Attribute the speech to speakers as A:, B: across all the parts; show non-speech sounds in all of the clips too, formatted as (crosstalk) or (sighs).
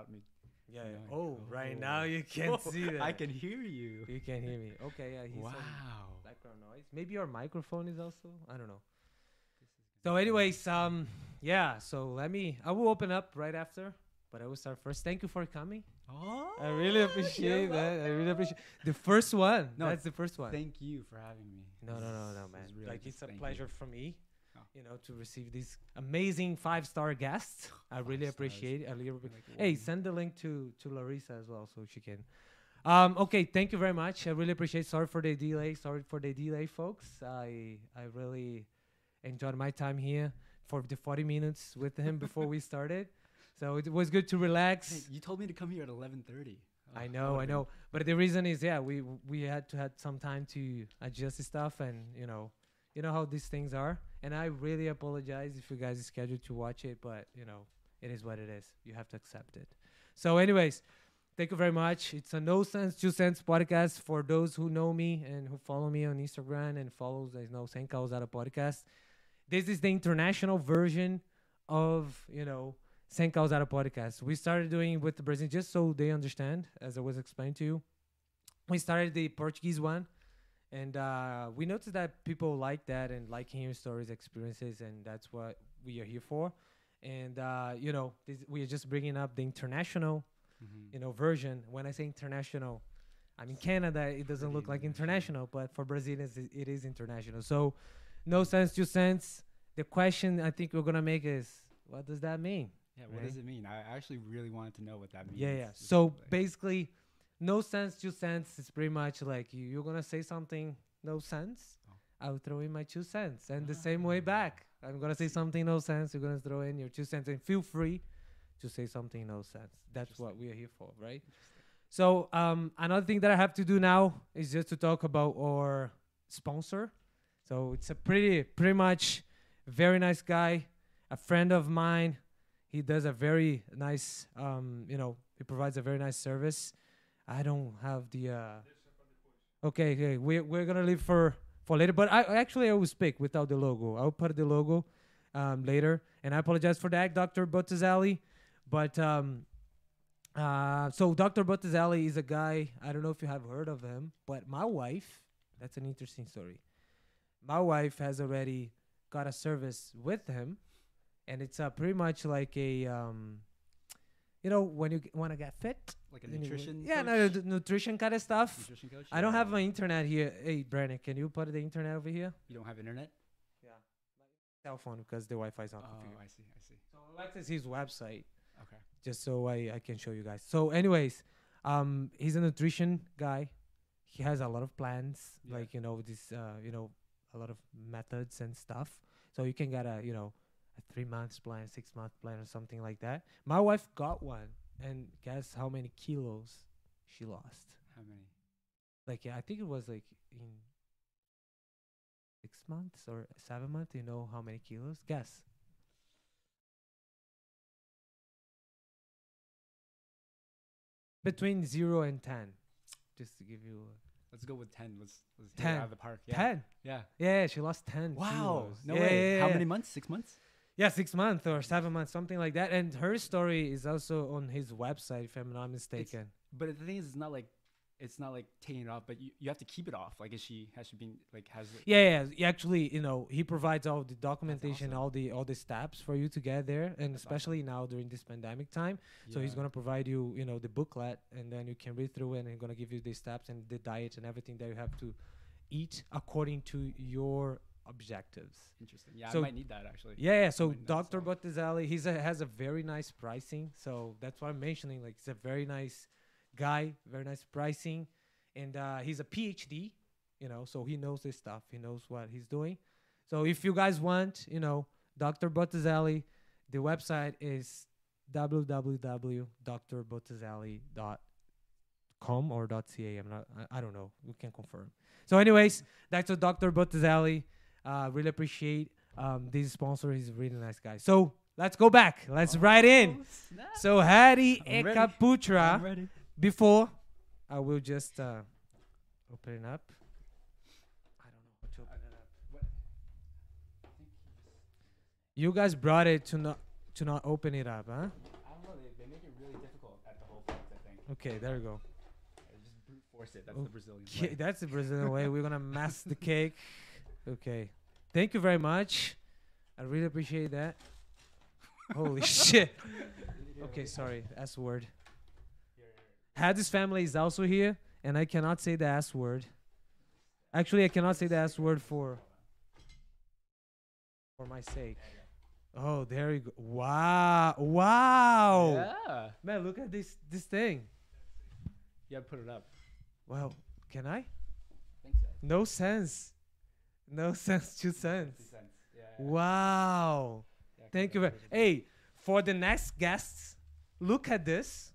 A: without me.
B: Yeah.
A: Yeah.
B: yeah. Oh, right
A: Oh.
B: now you can't (laughs) see that.
A: I can hear you.
B: You can hear me. Okay. Yeah. He's
A: Wow.
B: background noise. Maybe your microphone is also. I don't know. So, anyways, um, yeah. So let me. I will open up right after, but I will start first. Thank you for coming.
A: Oh,
B: I really appreciate that. I really appreciate the first one.
A: No,
B: that's the first one.
A: Thank you for having me.
B: No, no, no, no, man.
A: really
B: like it's a
A: thank you.
B: pleasure for me,
A: Oh.
B: You know, to receive these amazing five-star guests. I
A: Five
B: really
A: stars.
B: appreciate. it. I really
A: Like,
B: Hey, send the link to to Larissa as well, so she can. Um, okay, thank you very much. I really appreciate. Sorry for the delay. Sorry for the delay, folks. I I really enjoyed my time here for the 40 minutes with him before we (laughs) started. So it was good to
A: Hey,
B: relax.
A: you told me to come here at 11:30.
B: I know, I know. But the reason is, yeah, we we had to had some time to adjust the stuff, and you know, you know how these things are. And I really apologize if you guys are scheduled to watch it, but you know, it is what it is. You have to accept it. So, anyways, thank you very much. It's a No Sense Two Cents podcast for those who know me and who follow me on Instagram and follows. I know Sem Causada podcast. This is the international version of you know Sem Causada podcast. We started doing it with the Brazilian just so they understand, as I was explaining to you. We started the Portuguese one, and uh, we noticed that people like that and like hearing stories, experiences, and that's what we are here for. And uh, you know, this, we are just bringing up the international,
A: Mhm.
B: you know, version. When I say international, I mean Canada. It doesn't look like
A: international.
B: but for Brazilians, it, it is international. So, no sense, two cents. The question I think we're gonna make is, what does that mean?
A: Yeah, what
B: right?
A: does it mean? I actually really wanted to know what that means.
B: Yeah, yeah. So basically, no sense, two cents. It's pretty much like you, you're gonna say something, no sense.
A: Oh.
B: I'll throw in my two cents, and the same way back. I'm gonna say something, no sense. You're gonna throw in your two cents, and feel free to say something, no sense. That's what we are here for, right? So um, another thing that I have to do now is just to talk about our sponsor. So it's a pretty, pretty much very nice guy, a friend of mine. He does a very nice, um, you know, he provides a very nice service. I don't have the. Uh, okay, okay, we're we're gonna leave for for later. But I actually I will speak without the logo. I'll put the logo um, later, and I apologize for that, Doctor Bottazali. But um, uh, so Dr. Bottazali is a guy. I don't know if you have heard of him, but my wife. That's an interesting story. My wife has already got a service with him, and it's uh, pretty much like a, um, you know, when you want to get fit.
A: like a
B: then you
A: nutrition.
B: Yeah, no, the nutrition kind of stuff.
A: nutrition coach.
B: I don't have my internet here. Hey, Brandon, can you put the internet over here?
A: You don't have internet.
B: Yeah, cell phone because the Wi-Fi is not
A: Oh,
B: configured.
A: I see. I see.
B: So Alexis, his website.
A: Okay.
B: just so I, I can show you guys. So, anyways, um, he's a nutrition guy. He has a lot of plans,
A: Yeah.
B: like you know this, uh, you know, a lot of methods and stuff. So you can get a you know a three months plan, six month plan, or something like that. My wife got one, and guess how many kilos she lost?
A: How many?
B: Like yeah, I think it was like in six months or seven months. You know how many kilos? Guess. Between zero and ten, just to give you
A: Let's go with ten. Let's let's
B: 10.
A: out of the park. Yeah.
B: ten.
A: Yeah.
B: Yeah, she lost ten.
A: Wow.
B: kilos.
A: No
B: Yeah,
A: way.
B: yeah,
A: How
B: yeah.
A: many months? Six months.
B: Yeah, six months or seven months, something like that. And her story is also on his website, if I'm not mistaken.
A: But the thing is, it's not like it's not like taking it off, but you, you have to keep it off. Like, is she has she been like has it?
B: Yeah, yeah. he Actually, you know, he provides all the documentation,
A: awesome.
B: all the all the steps for you to get there, and
A: That's awesome.
B: especially now during this pandemic time. So he's gonna provide you, you know, the booklet, and then you can read through it, and he's gonna give you the steps and the diet and everything that you have to eat according to your objectives.
A: Interesting. Yeah,
B: So-
A: I might need that actually.
B: Yeah, yeah. So Dr. Bottazali, he's a, has a very nice pricing. So that's why I'm mentioning. Like, he's a very nice guy, very nice pricing, and uh, he's a PhD. You know, so he knows his stuff. He knows what he's doing. So if you guys want, you know, Dr. Bottazali, the website is www.drbottazali.com or .ca. I'm not. I, I don't know. We can confirm. So, anyways, that's what Dr. Bottazali. Uh, really appreciate um, this sponsor. He's a really nice guy. So let's go back. Let's right in.
A: Oh, snap.
B: So Hadi
A: I'm.
B: Ekaputra. Before I will just uh, open it up. I don't know how to open it up.
A: What? I think he just-
B: You guys brought it to not to not open it up, huh?
A: I don't know. They, they made make it really difficult at the whole point. I think.
B: Okay, there you go.
A: Yeah, just brute force it. That's
B: Oh,
A: the Brazilian. Way.
B: that's the Brazilian way. We're gonna mask the cake. (laughs) Okay. Thank you very much. I really appreciate that. Holy (laughs) shit. Okay, sorry. S word. Hadi's family is also here, and I cannot say the S word. Actually, I cannot say the S word for for my sake. Oh, there you go. Wow. Wow.
A: Yeah.
B: Man, look at this this thing.
A: Yeah, put it up.
B: Wow. Can I?
A: think so.
B: No sense. No (laughs) sense. Two cents.
A: Two cents. Yeah. yeah,
B: Wow.
A: yeah,
B: Thank you very. Hey, for the next guests, look at this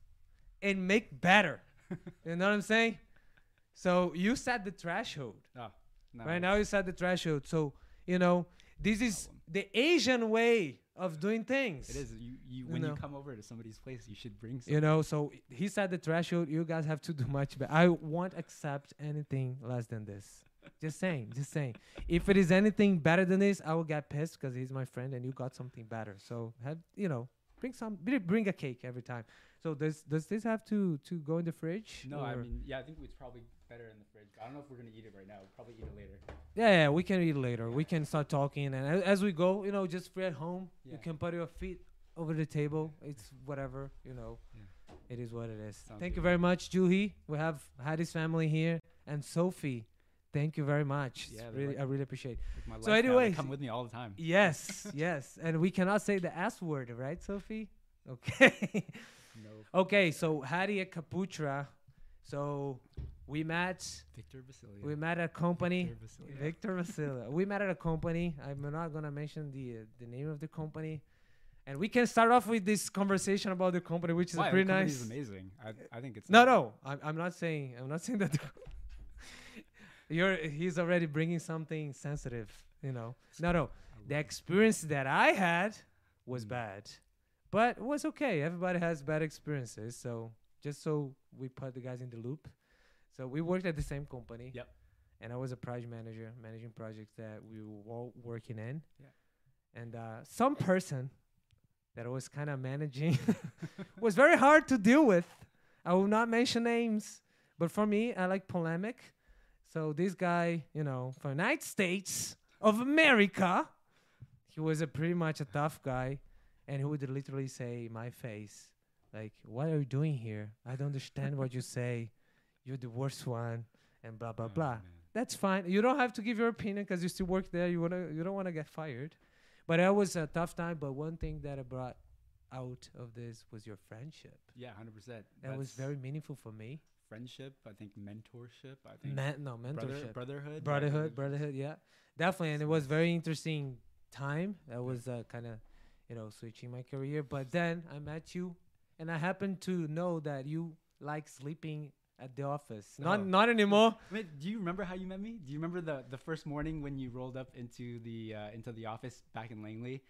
B: and make better. (laughs) you know what I'm saying? So you set the threshold.
A: Ah, oh, no,
B: Right now you set the threshold. So, you know, this is the Asian way of doing things.
A: It is. You, you
B: You
A: when
B: know.
A: you come over to somebody's place, you should bring. Something.
B: You know, so he set the threshold. You guys have to do much better. I won't accept anything less than this. Just saying, just saying. If it is anything better than this, I will get pissed because he's my friend and you got something better. So have you know, bring some, bring a cake every time. So does does this have to to go in the fridge?
A: No, I mean, yeah, I think it's probably better in the fridge. I don't know if we're gonna eat it right now. We'll probably eat it later.
B: yeah, yeah, we can eat later. We can start talking, and a- as we go, you know, just free at home. You can put your feet over the table. It's whatever, you know.
A: Yeah.
B: It is what it is.
A: Sounds
B: thank you very much, Juhi. We have Hadi's family here, and Sophie. Thank you very much.
A: Yeah,
B: really,
A: like-
B: I really appreciate.
A: Like
B: So
A: life now, they
B: anyways-
A: come with me all the time.
B: Yes, (laughs) yes, and we cannot say the S word, right, Sophie? Okay.
A: No.
B: okay. So Hadi Ekaputra. So we met.
A: Victor Basilia.
B: We met at a company.
A: Victor Basilia.
B: Victor we met at a company. I'm not gonna mention the uh, the name of the company, and we can start off with this conversation about the company, which is
A: Why?
B: pretty nice.
A: amazing. I, I think it's
B: No, no, I'm, I'm not saying. I'm not saying that. (laughs) You're. He's already bringing something sensitive. You know. No, no. The experience that I had was
A: Mm.
B: bad, but it was okay. Everybody has bad experiences, so just so we put the guys in the loop. So we worked at the same company.
A: Yep.
B: And I was a project manager, managing projects that we were all working in.
A: Yeah.
B: And uh, some person that I was kind of managing (laughs) was very hard to deal with. I will not mention names, but for me, I like polemic. So this guy, you know, from United States of America, he was a pretty much a tough guy, and he would literally say, "My face, like, what are you doing here? I don't understand what you say. You're the worst one." And blah blah
A: Oh,
B: blah.
A: man.
B: That's fine. You don't have to give your opinion because you still work there. You wanna, you don't wanna get fired. But that was a tough time. But one thing that I brought out of this was your friendship.
A: Yeah, hundred percent.
B: That was very meaningful for me.
A: Friendship. I think mentorship. I think
B: Man, no mentorship,
A: brotherhood. yeah,
B: brotherhood, brotherhood. Yeah, definitely. And it was very interesting time. That was uh, kind of, you know, switching my career. But then I met you, and I happened to know that you like sleeping at the office. Not,
A: Oh.
B: not anymore.
A: Wait, do you remember how you met me? Do you remember the the first morning when you rolled up into the uh, into the office back in Langley?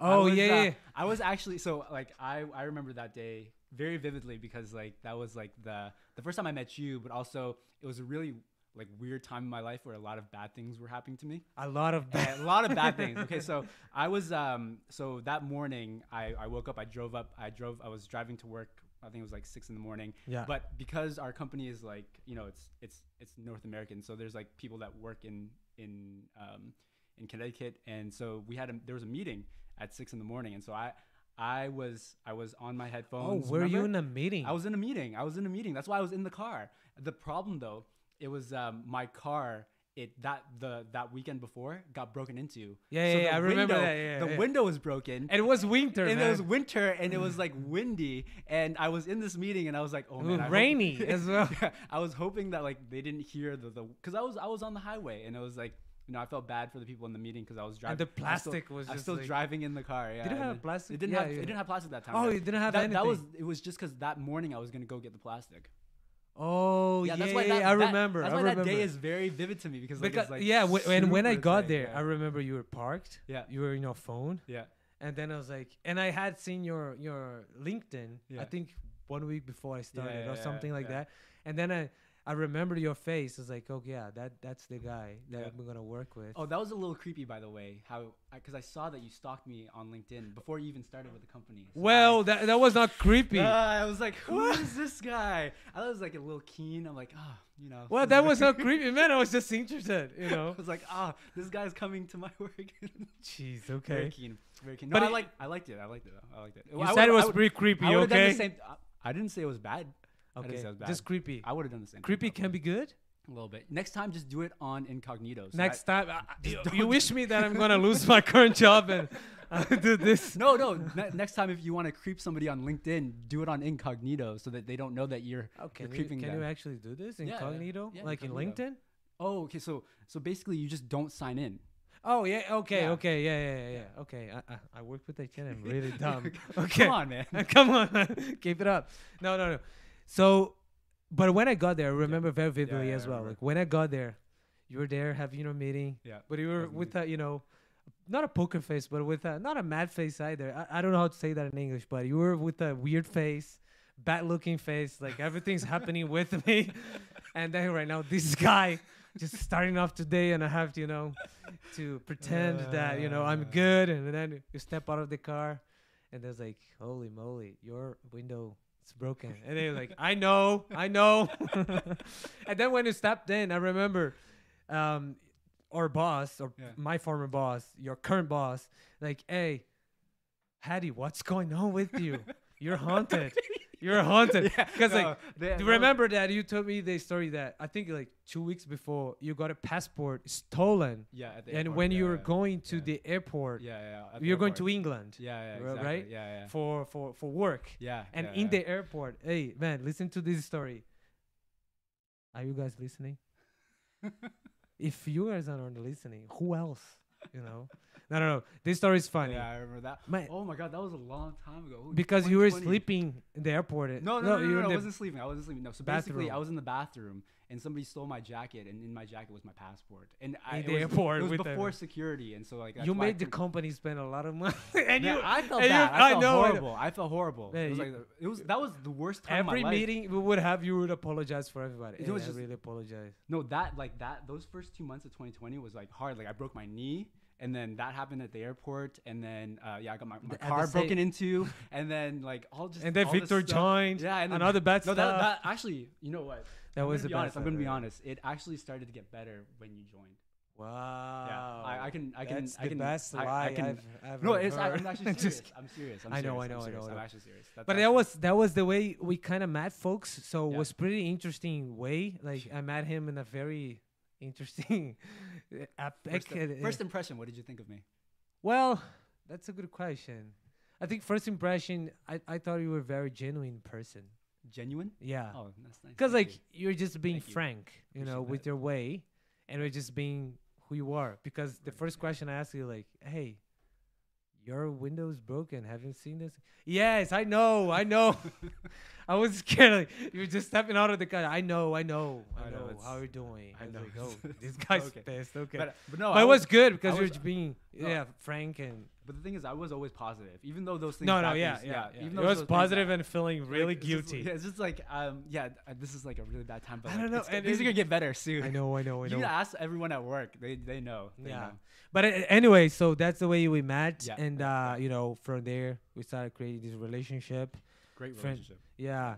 A: I
B: Oh
A: was,
B: yeah,
A: uh,
B: yeah.
A: I was actually so like I I remember that day very vividly because like that was like the the first time I met you, but also it was a really like weird time in my life where a lot of bad things were happening to me.
B: A lot of bad,
A: a lot of bad (laughs) things. Okay, so I was um so that morning I I woke up. I drove up. I drove. I was driving to work. I think it was like six in the morning.
B: Yeah.
A: But because our company is like you know it's it's it's North American, so there's like people that work in in um in Connecticut, and so we had a there was a meeting at six in the morning, and so I I was I was on my headphones.
B: Oh, were you in a meeting?
A: I was in a meeting. I was in a meeting. That's why I was in the car. The problem though, it was um, my car. It that the that weekend before got broken into.
B: Yeah,
A: So
B: yeah,
A: the
B: yeah, I remember
A: window-
B: that, yeah,
A: the
B: yeah.
A: window was broken.
B: and it was winter,
A: and
B: man.
A: it was winter, and it was like windy, and I was in this meeting, and I was like, "Oh man, I hope-
B: rainy (laughs) as well. (laughs)
A: I was hoping that like they didn't hear the the because I was I was on the highway, and it was like you know I felt bad for the people in the meeting because I was driving.
B: and the
A: I still-
B: plastic was
A: I was still
B: like,
A: driving in the car. Yeah,
B: Did it have plastic?
A: It didn't
B: Yeah,
A: have
B: yeah.
A: it didn't have plastic that time.
B: Oh,
A: yeah.
B: you didn't have
A: that,
B: anything.
A: that was it was just because that morning I was gonna go get the plastic.
B: oh yeah,
A: that's why that,
B: I
A: that-
B: remember.
A: That's
B: I
A: why
B: remember.
A: that day is very vivid to me because like,
B: because
A: like
B: yeah, w- and when I got there,
A: yeah.
B: I remember you were parked.
A: yeah,
B: You were in your phone,
A: yeah,
B: and then I was like, and I had seen your your LinkedIn.
A: Yeah.
B: I think one week before I started
A: yeah,
B: or
A: yeah,
B: something like
A: yeah.
B: that. And then I I remember your face. It's like, oh yeah, that that's the guy that
A: Yeah.
B: I'm gonna work with.
A: Oh, that was a little creepy, by the way. How? Because I, saw that you stalked me on LinkedIn before you even started with the company. So
B: well,
A: I,
B: that that was not creepy.
A: Uh, (laughs) I was like, who (laughs) is this guy? I was like a little keen. I'm like, ah, you know.
B: well, that was not (laughs) creepy, man. I was just interested, you know.
A: I was like, ah, this guy's coming to my work.
B: Jeez, okay.
A: Very keen. Very keen.
B: But
A: I like. I liked it. I liked it. though. I liked it.
B: You
A: I
B: said it was pretty creepy,
A: I
B: okay?
A: I, I didn't say it was bad. I
B: Okay,
A: say it was bad.
B: just creepy.
A: I would have done the same.
B: Creepy can be good.
A: a little bit. Next time, just do it on incognito. So
B: Next
A: that-
B: time, I- (laughs) I- you, you wish me that I'm (laughs) gonna lose my current job and (laughs) uh, do this.
A: No, no. ne- next time, if you want to creep somebody on LinkedIn, do it on incognito so that they don't know that you're.
B: Can,
A: You're
B: you,
A: creeping
B: can
A: them.
B: you actually do this
A: Yeah, yeah.
B: incognito,
A: Yeah,
B: like in. LinkedIn?
A: Oh, okay. So, so basically, you just don't sign in.
B: Oh yeah, okay,
A: Yeah.
B: okay, yeah, yeah, yeah, yeah. Okay, I, I, I work with Etienne. I'm really dumb. Okay,
A: Come on, man.
B: come on, man. keep it up. No, no, no. So, but when I got there, I remember very vividly
A: yeah,
B: as well. Like when I got there, you were there having your meeting,
A: Yeah.
B: but you were with a, you know, not a poker face, but with a not a mad face either. I, I don't know how to say that in English, but you were with a weird face, bad looking face, like everything's happening (laughs) with me, and then right now this guy just starting off today, and I have to, you know, to pretend that you know I'm
A: Uh.
B: good, and then you step out of the car, and there's like, holy moly, your window is broken, and they're like, I know, I know, (laughs) and then when you stepped in, I remember, um, our boss or
A: Yeah.
B: my former boss, your current boss, like, hey, Hadi, what's going on with you? You're (laughs) haunted. You're haunted. (laughs) Because like,
A: no, they-
B: do remember that you told me the story that I think like two weeks before you got a passport stolen,
A: Yeah.
B: And
A: airport,
B: when
A: yeah,
B: you were
A: yeah.
B: going to
A: yeah.
B: the airport,
A: Yeah, yeah.
B: you're going to. England
A: Yeah, yeah. Exactly.
B: right?
A: Yeah, yeah.
B: for for for work.
A: Yeah.
B: And
A: yeah,
B: in
A: yeah.
B: the airport, hey man, listen to this story. Are you guys listening? (laughs) if you guys are not listening, who else? You know? (laughs) No, no, no. This story is funny.
A: Yeah, I remember that.
B: Man,
A: Oh my god, that was a long time ago. Ooh,
B: because you were sleeping in the airport.
A: No, no, no, no,
B: you
A: no, I wasn't sleeping. I wasn't sleeping. No, so basically,
B: Bathroom.
A: I was in the bathroom and somebody stole my jacket, and in my jacket was my passport. And I,
B: In the
A: was,
B: airport
A: It was before security, and so like
B: you made the company spend a lot of money. (laughs) and
A: Man,
B: you,
A: I felt
B: and you-
A: bad. I
B: I
A: felt
B: know, I know.
A: horrible. I felt horrible.
B: Man,
A: it was
B: you-
A: like it was that was the worst time
B: every
A: of my life.
B: meeting we would have, you would apologize for everybody.
A: It was
B: I
A: just-
B: really apologize.
A: No, that like that those first two months of 2020 was like hard. Like I broke my knee, and then that happened at the airport, and then uh, yeah, I got my, my
B: The-
A: car
B: same-
A: broken into, and then like all just
B: And then Victor joined.
A: Yeah, and then,
B: another bad
A: no,
B: stuff.
A: that, that actually, you know what?
B: That
A: I'm
B: was
A: gonna
B: the
A: be honest.
B: best
A: I'm gonna be honest. It actually started to get better when you joined.
B: Wow.
A: I, I can, I can,
B: That's
A: I
B: the
A: can,
B: best
A: I,
B: lie
A: I can,
B: have ever
A: no, it's,
B: heard.
A: I'm actually (laughs)
B: Just
A: serious. I'm serious. I'm
B: I know,
A: serious,
B: I know,
A: I'm
B: I know, I
A: I'm actually serious. That's
B: But that was that was the way we kind of met folks. So it was pretty interesting way. Like I met him in a very interesting (laughs)
A: first,
B: uh,
A: first impression. What did you think of me?
B: well, that's a good question. I think first impression, I, I thought you were a very genuine person.
A: Genuine?
B: Yeah.
A: Oh, that's nice.
B: Because like
A: you.
B: you're just being
A: Thank
B: frank, you know,
A: Appreciate
B: with
A: that.
B: your way, and you're just being who you are. Because the first question I asked you, like, "Hey, your window's broken. Haven't seen this?" Yes, I know, I know. (laughs) (laughs) I was scared. Like you were just stepping out of the car. I know, I know, I,
A: I know,
B: know. How you're doing?
A: I
B: I
A: know,
B: like, oh, (laughs) this guy's
A: okay.
B: pissed. Okay,
A: But, but no,
B: but
A: I
B: it was good because you're
A: was-
B: being
A: no.
B: yeah frank and
A: But the thing is, I was always positive, even though those things.
B: no, no, yeah, yeah, yeah.
A: Even
B: It was positive and feeling
A: like,
B: really
A: it's just-
B: guilty.
A: yeah, it's just like, um, yeah, uh, this is like a really bad time, but
B: I
A: like,
B: don't know,
A: it's-
B: and
A: things are gonna get better soon.
B: I know, I know, I
A: You
B: know.
A: You ask everyone at work; they they know. They
B: Yeah.
A: know.
B: But anyway, so that's the way we met,
A: Yeah,
B: and uh, you know, from there we started creating this relationship.
A: Great
B: Friend-
A: relationship.
B: Yeah,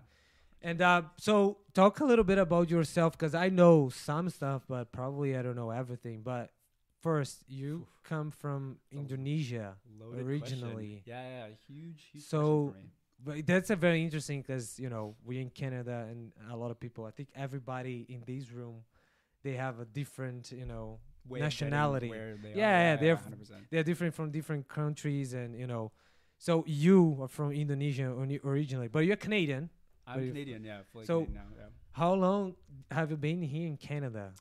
B: and uh, so talk a little bit about yourself, because I know some stuff, but probably I don't know everything. But first, you come from Indonesia, originally.
A: Question. Yeah, yeah, huge, huge.
B: So, but that's a very interesting because you know we in Canada and a lot of people. I think everybody in this room, they have a different, you know.
A: Way
B: nationality.
A: where they are.
B: Yeah, yeah, they're f-
A: 100%.
B: they're different from different countries and you know so you are from indonesia originally but you're canadian
A: I'm Canadian, yeah. Fully
B: So-
A: Canadian now, yeah.
B: how long have you been here in canada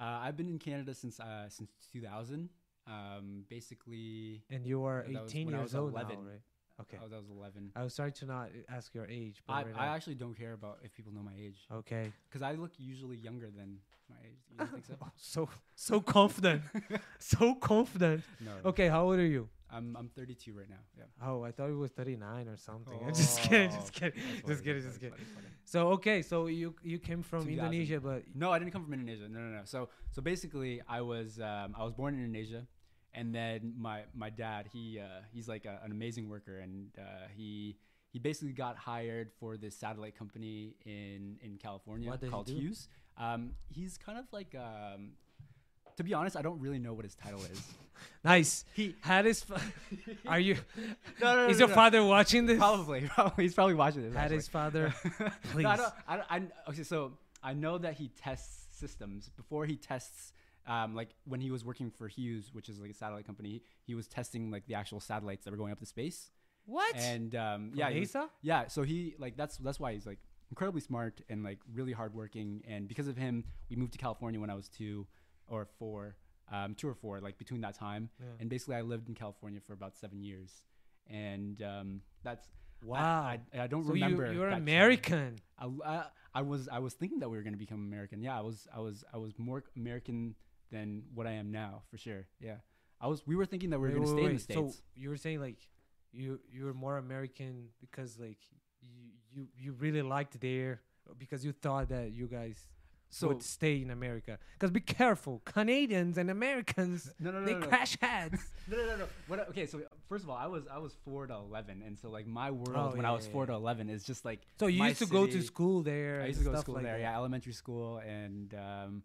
A: Uh, I've been in Canada since uh, since 2000. Um, basically,
B: and you are 18
A: when I
B: years old
A: 11.
B: now right okay
A: I was, I was 11.
B: i was sorry to not ask your age but
A: I,
B: right
A: I
B: now-
A: actually don't care about if people know my age
B: okay
A: because I look usually younger than my age. You don't think so? (laughs)
B: so so confident (laughs) so confident
A: no. no.
B: okay how old are you
A: I'm I'm 32 right now. Yeah.
B: oh i thought it was 39 or something i'm just kidding just
A: Oh,
B: kidding just kidding just kidding. So okay, so you you came from Indonesia, but
A: No, I didn't come from Indonesia. No, no, no. So, so basically, I was um, I was born in Indonesia, and then my my dad he uh, he's like a, an amazing worker, and uh, he he basically got hired for this satellite company in in California called? Hughes. Um, he's kind of like um, to be honest, I don't really know what his title is. (laughs)
B: nice.
A: He
B: Had his. Fa- (laughs) Are you?
A: no, no, no,
B: Is
A: no,
B: your
A: no.
B: father watching this?
A: Probably, (laughs) probably he's probably watching this.
B: Had
A: actually.
B: his father. Please.
A: No, I don't, I don't, I, okay, so I know that he tests systems before he tests. Um, like when he was working for Hughes, which is like a satellite company, he was testing like the actual satellites that were going up to space.
B: What?
A: And um, yeah, he was- yeah. So he like that's that's why he's like incredibly smart and like really hardworking. And because of him, we moved to California when I was two or four, um, two or four, like between that time.
B: Yeah.
A: And basically, I lived in California for about seven years, and um, that's
B: Wow.
A: I, I, don't
B: so
A: remember.
B: you you're. American.
A: I, I, I was I was thinking that we were gonna become American. Yeah, I was I was I was more American than what I am now for sure. Yeah, I was. We were thinking that we were gonna
B: wait,
A: stay in the
B: wait.
A: states.
B: So you were saying like you you were more American because like you you, you really liked there because you thought that you guys
A: So,
B: would stay in America. Because be careful, Canadians and Americans
A: no, no, no,
B: they
A: no, no.
B: crash (laughs) heads.
A: no, no, no, no. What, okay, so first of all, I was I was four to eleven, and so like my world
B: Oh,
A: when
B: yeah,
A: I was
B: yeah,
A: four to eleven is just like
B: so you used to go to school there.
A: I used to go to school
B: like
A: there,
B: that.
A: yeah, elementary school, and um,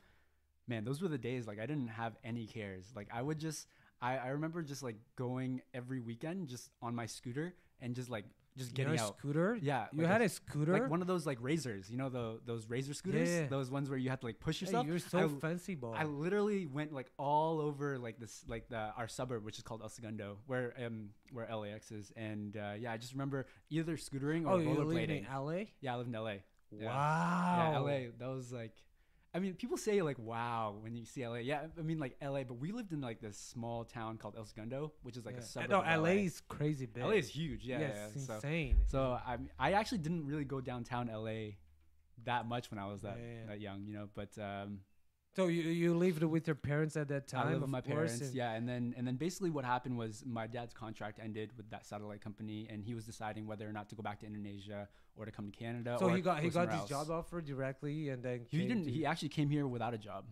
A: man, those were the days. Like I didn't have any cares. Like I would just, I, I remember just like going every weekend just on my scooter and just like just
B: You
A: getting
B: a
A: out.
B: scooter.
A: Yeah,
B: you
A: like
B: had
A: a
B: a scooter.
A: like one of those like razors, you know, the those razor scooters,
B: yeah.
A: those ones where you have to like push
B: Hey,
A: yourself.
B: you're so
A: I,
B: fancy, boy.
A: I literally went like all over like this like the our suburb, which is called El Segundo, where um where LAX is, and uh, yeah, I just remember either scootering or
B: oh, you live in LA?
A: Yeah, I live in LA. Yeah.
B: Wow.
A: Yeah, LA. That was like, I mean, people say like, "Wow" when you see LA. Yeah, I mean like LA, but we lived in like this small town called El Segundo, which is like
B: Yeah.
A: a suburb.
B: No,
A: of
B: LA is crazy big.
A: LA is huge. Yeah,
B: yeah,
A: yeah,
B: it's
A: So,
B: insane.
A: so I I actually didn't really go downtown LA that much when I was that
B: yeah.
A: that young, you know. But um,
B: So you you lived with your parents at that time?
A: I lived with my parents,
B: and-
A: yeah, and then and then basically what happened was my dad's contract ended with that satellite company, and he was deciding whether or not to go back to Indonesia or to come to Canada.
B: So he got he got this
A: else.
B: job offer directly, and then
A: He
B: came
A: didn't.
B: to-
A: He actually came here without a job.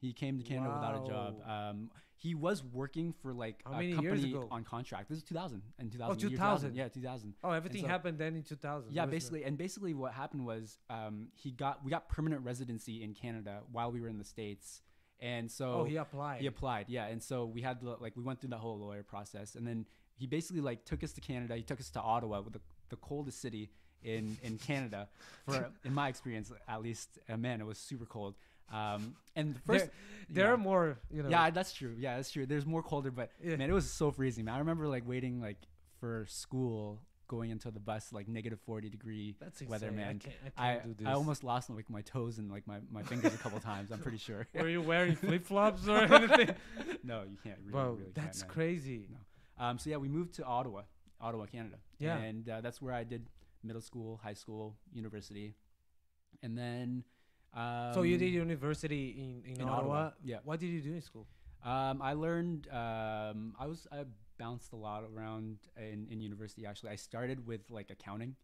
A: He came to Canada without a job. Um, he was working for like
B: How
A: a company on contract. This is 2000 and 2000. year
B: 2000.
A: Yeah, 2000.
B: oh, everything
A: so-
B: happened then in 2000.
A: Yeah,
B: it?
A: basically, and basically, what happened was um, he got we got permanent residency in Canada while we were in the states, and so
B: Oh, he applied.
A: he applied. Yeah, and so we had to, like we went through the whole lawyer process, and then he basically like took us to Canada. He took us to Ottawa, with the, the coldest city in in Canada, for (laughs) in my experience at least. Uh, man, it was super cold. Um, and the first,
B: There
A: yeah.
B: are more, you know.
A: Yeah, that's true. Yeah, that's true. There's more colder, but
B: Yeah.
A: man, it was so freezing. Man, I remember like waiting like for school going into the bus like negative 40 degree
B: that's
A: weather, man.
B: I can't, I
A: I,
B: can't do this.
A: I almost lost like my toes and like my, my fingers a couple (laughs) times. I'm pretty sure.
B: Were you wearing (laughs) flip flops or anything?
A: no, you can't. Really,
B: Bro,
A: really
B: that's
A: can't,
B: crazy.
A: No. Um, so yeah, we moved to Ottawa, Ottawa, Canada.
B: Yeah.
A: and uh, that's where I did middle school, high school, university, and then. Um,
B: so you did university in, in,
A: in
B: Ottawa.
A: Ottawa, yeah.
B: What did you do in school?
A: Um, I learned. Um, I was. I bounced a lot around in, in university. Actually, I started with like accounting.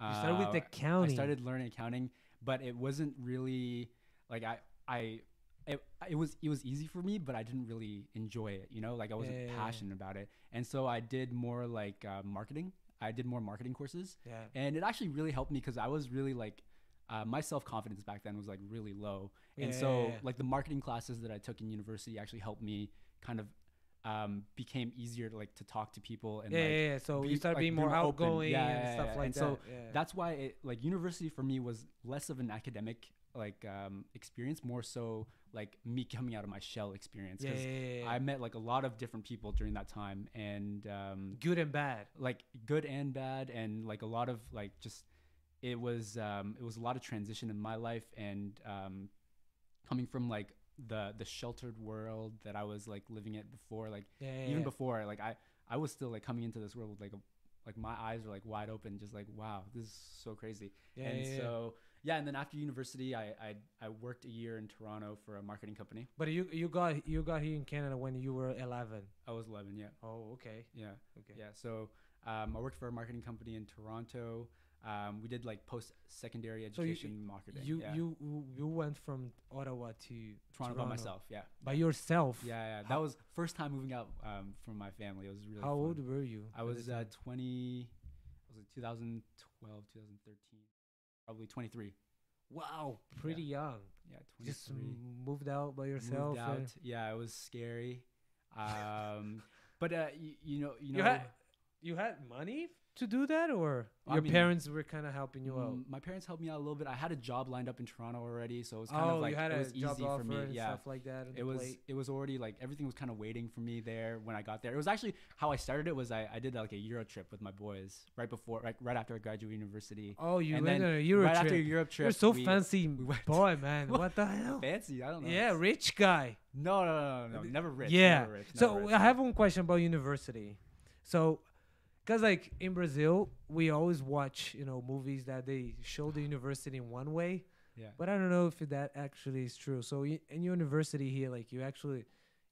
B: You started with
A: Uh,
B: accounting.
A: I started learning accounting, but it wasn't really like I. I. It, it was it was easy for me, but I didn't really enjoy it. You know, like I wasn't
B: Yeah, yeah, yeah.
A: passionate about it, and so I did more like uh, marketing. I did more marketing courses,
B: Yeah.
A: and it actually really helped me because I was really like. Uh, my self confidence back then was like really low, and
B: Yeah,
A: so
B: yeah, yeah.
A: like the marketing classes that I took in university actually helped me kind of um, became easier to like to talk to people and
B: yeah,
A: like
B: yeah, yeah. So
A: be-
B: you started
A: like,
B: being more outgoing
A: Yeah,
B: and
A: yeah,
B: stuff
A: yeah.
B: like
A: And
B: that.
A: so that's why it like university for me was less of an academic like um, experience, more so like me coming out of my shell experience.
B: yeah,
A: 'cause
B: yeah, yeah, yeah.
A: I met like a lot of different people during that time, and um,
B: good and bad.
A: like good and bad and like a lot of like just it was um it was a lot of transition in my life and um coming from like the the sheltered world that I was like living it before like
B: Yeah, yeah,
A: even
B: yeah.
A: before like I I was still like coming into this world with like a like my eyes were like wide open just like wow this is so crazy
B: Yeah,
A: and so yeah and then after university I, I I worked a year in Toronto for a marketing company
B: But you you got you got here in Canada when you were 11.
A: I was 11 yeah
B: Oh, okay.
A: yeah
B: Okay.
A: Yeah. So um, I worked for a marketing company in Toronto. Um, we did like post secondary
B: So you-
A: education marketing.
B: You
A: yeah.
B: you you went from Ottawa to
A: Toronto, by myself. Yeah.
B: by yourself.
A: Yeah, yeah.
B: How-
A: That was first time moving out um, from my family. It was really.
B: How
A: fun.
B: old were you?
A: I was uh, 20. I was like 2012, 2013, probably 23.
B: wow, pretty young.
A: Yeah,
B: Just
A: 23.
B: m- moved out by yourself.
A: Moved out. Yeah, it was scary. Um, (laughs) but uh, you, you know, you know,
B: You had you had money to do that, or
A: I
B: your
A: mean,
B: parents were kind of helping you out?
A: my parents helped me out a little bit. I had a job lined up in Toronto already, so it was kind
B: oh,
A: of like
B: you had
A: it
B: a
A: was
B: job
A: easy
B: offer
A: for me.
B: and
A: Yeah,
B: stuff like that.
A: it was
B: plate.
A: it was already like everything was kind of waiting for me there when I got there. It was actually how I started it was I, I did like a Euro trip with my boys right before right, right after I graduated university.
B: Oh, you
A: and
B: went on a Euro
A: right
B: trip.
A: after a Europe trip,
B: You're so
A: we-
B: fancy, (laughs)
A: we
B: boy, man. (laughs)
A: What?
B: the hell?
A: fancy. I don't know.
B: Yeah, rich guy.
A: No, no, no, no, no, never rich.
B: yeah.
A: Never rich,
B: So
A: rich,
B: I have one question about university. So, cause like in Brazil, we always watch you know movies that they show the university in one way,
A: Yeah.
B: but I don't know if that actually is true. So in university here, like you actually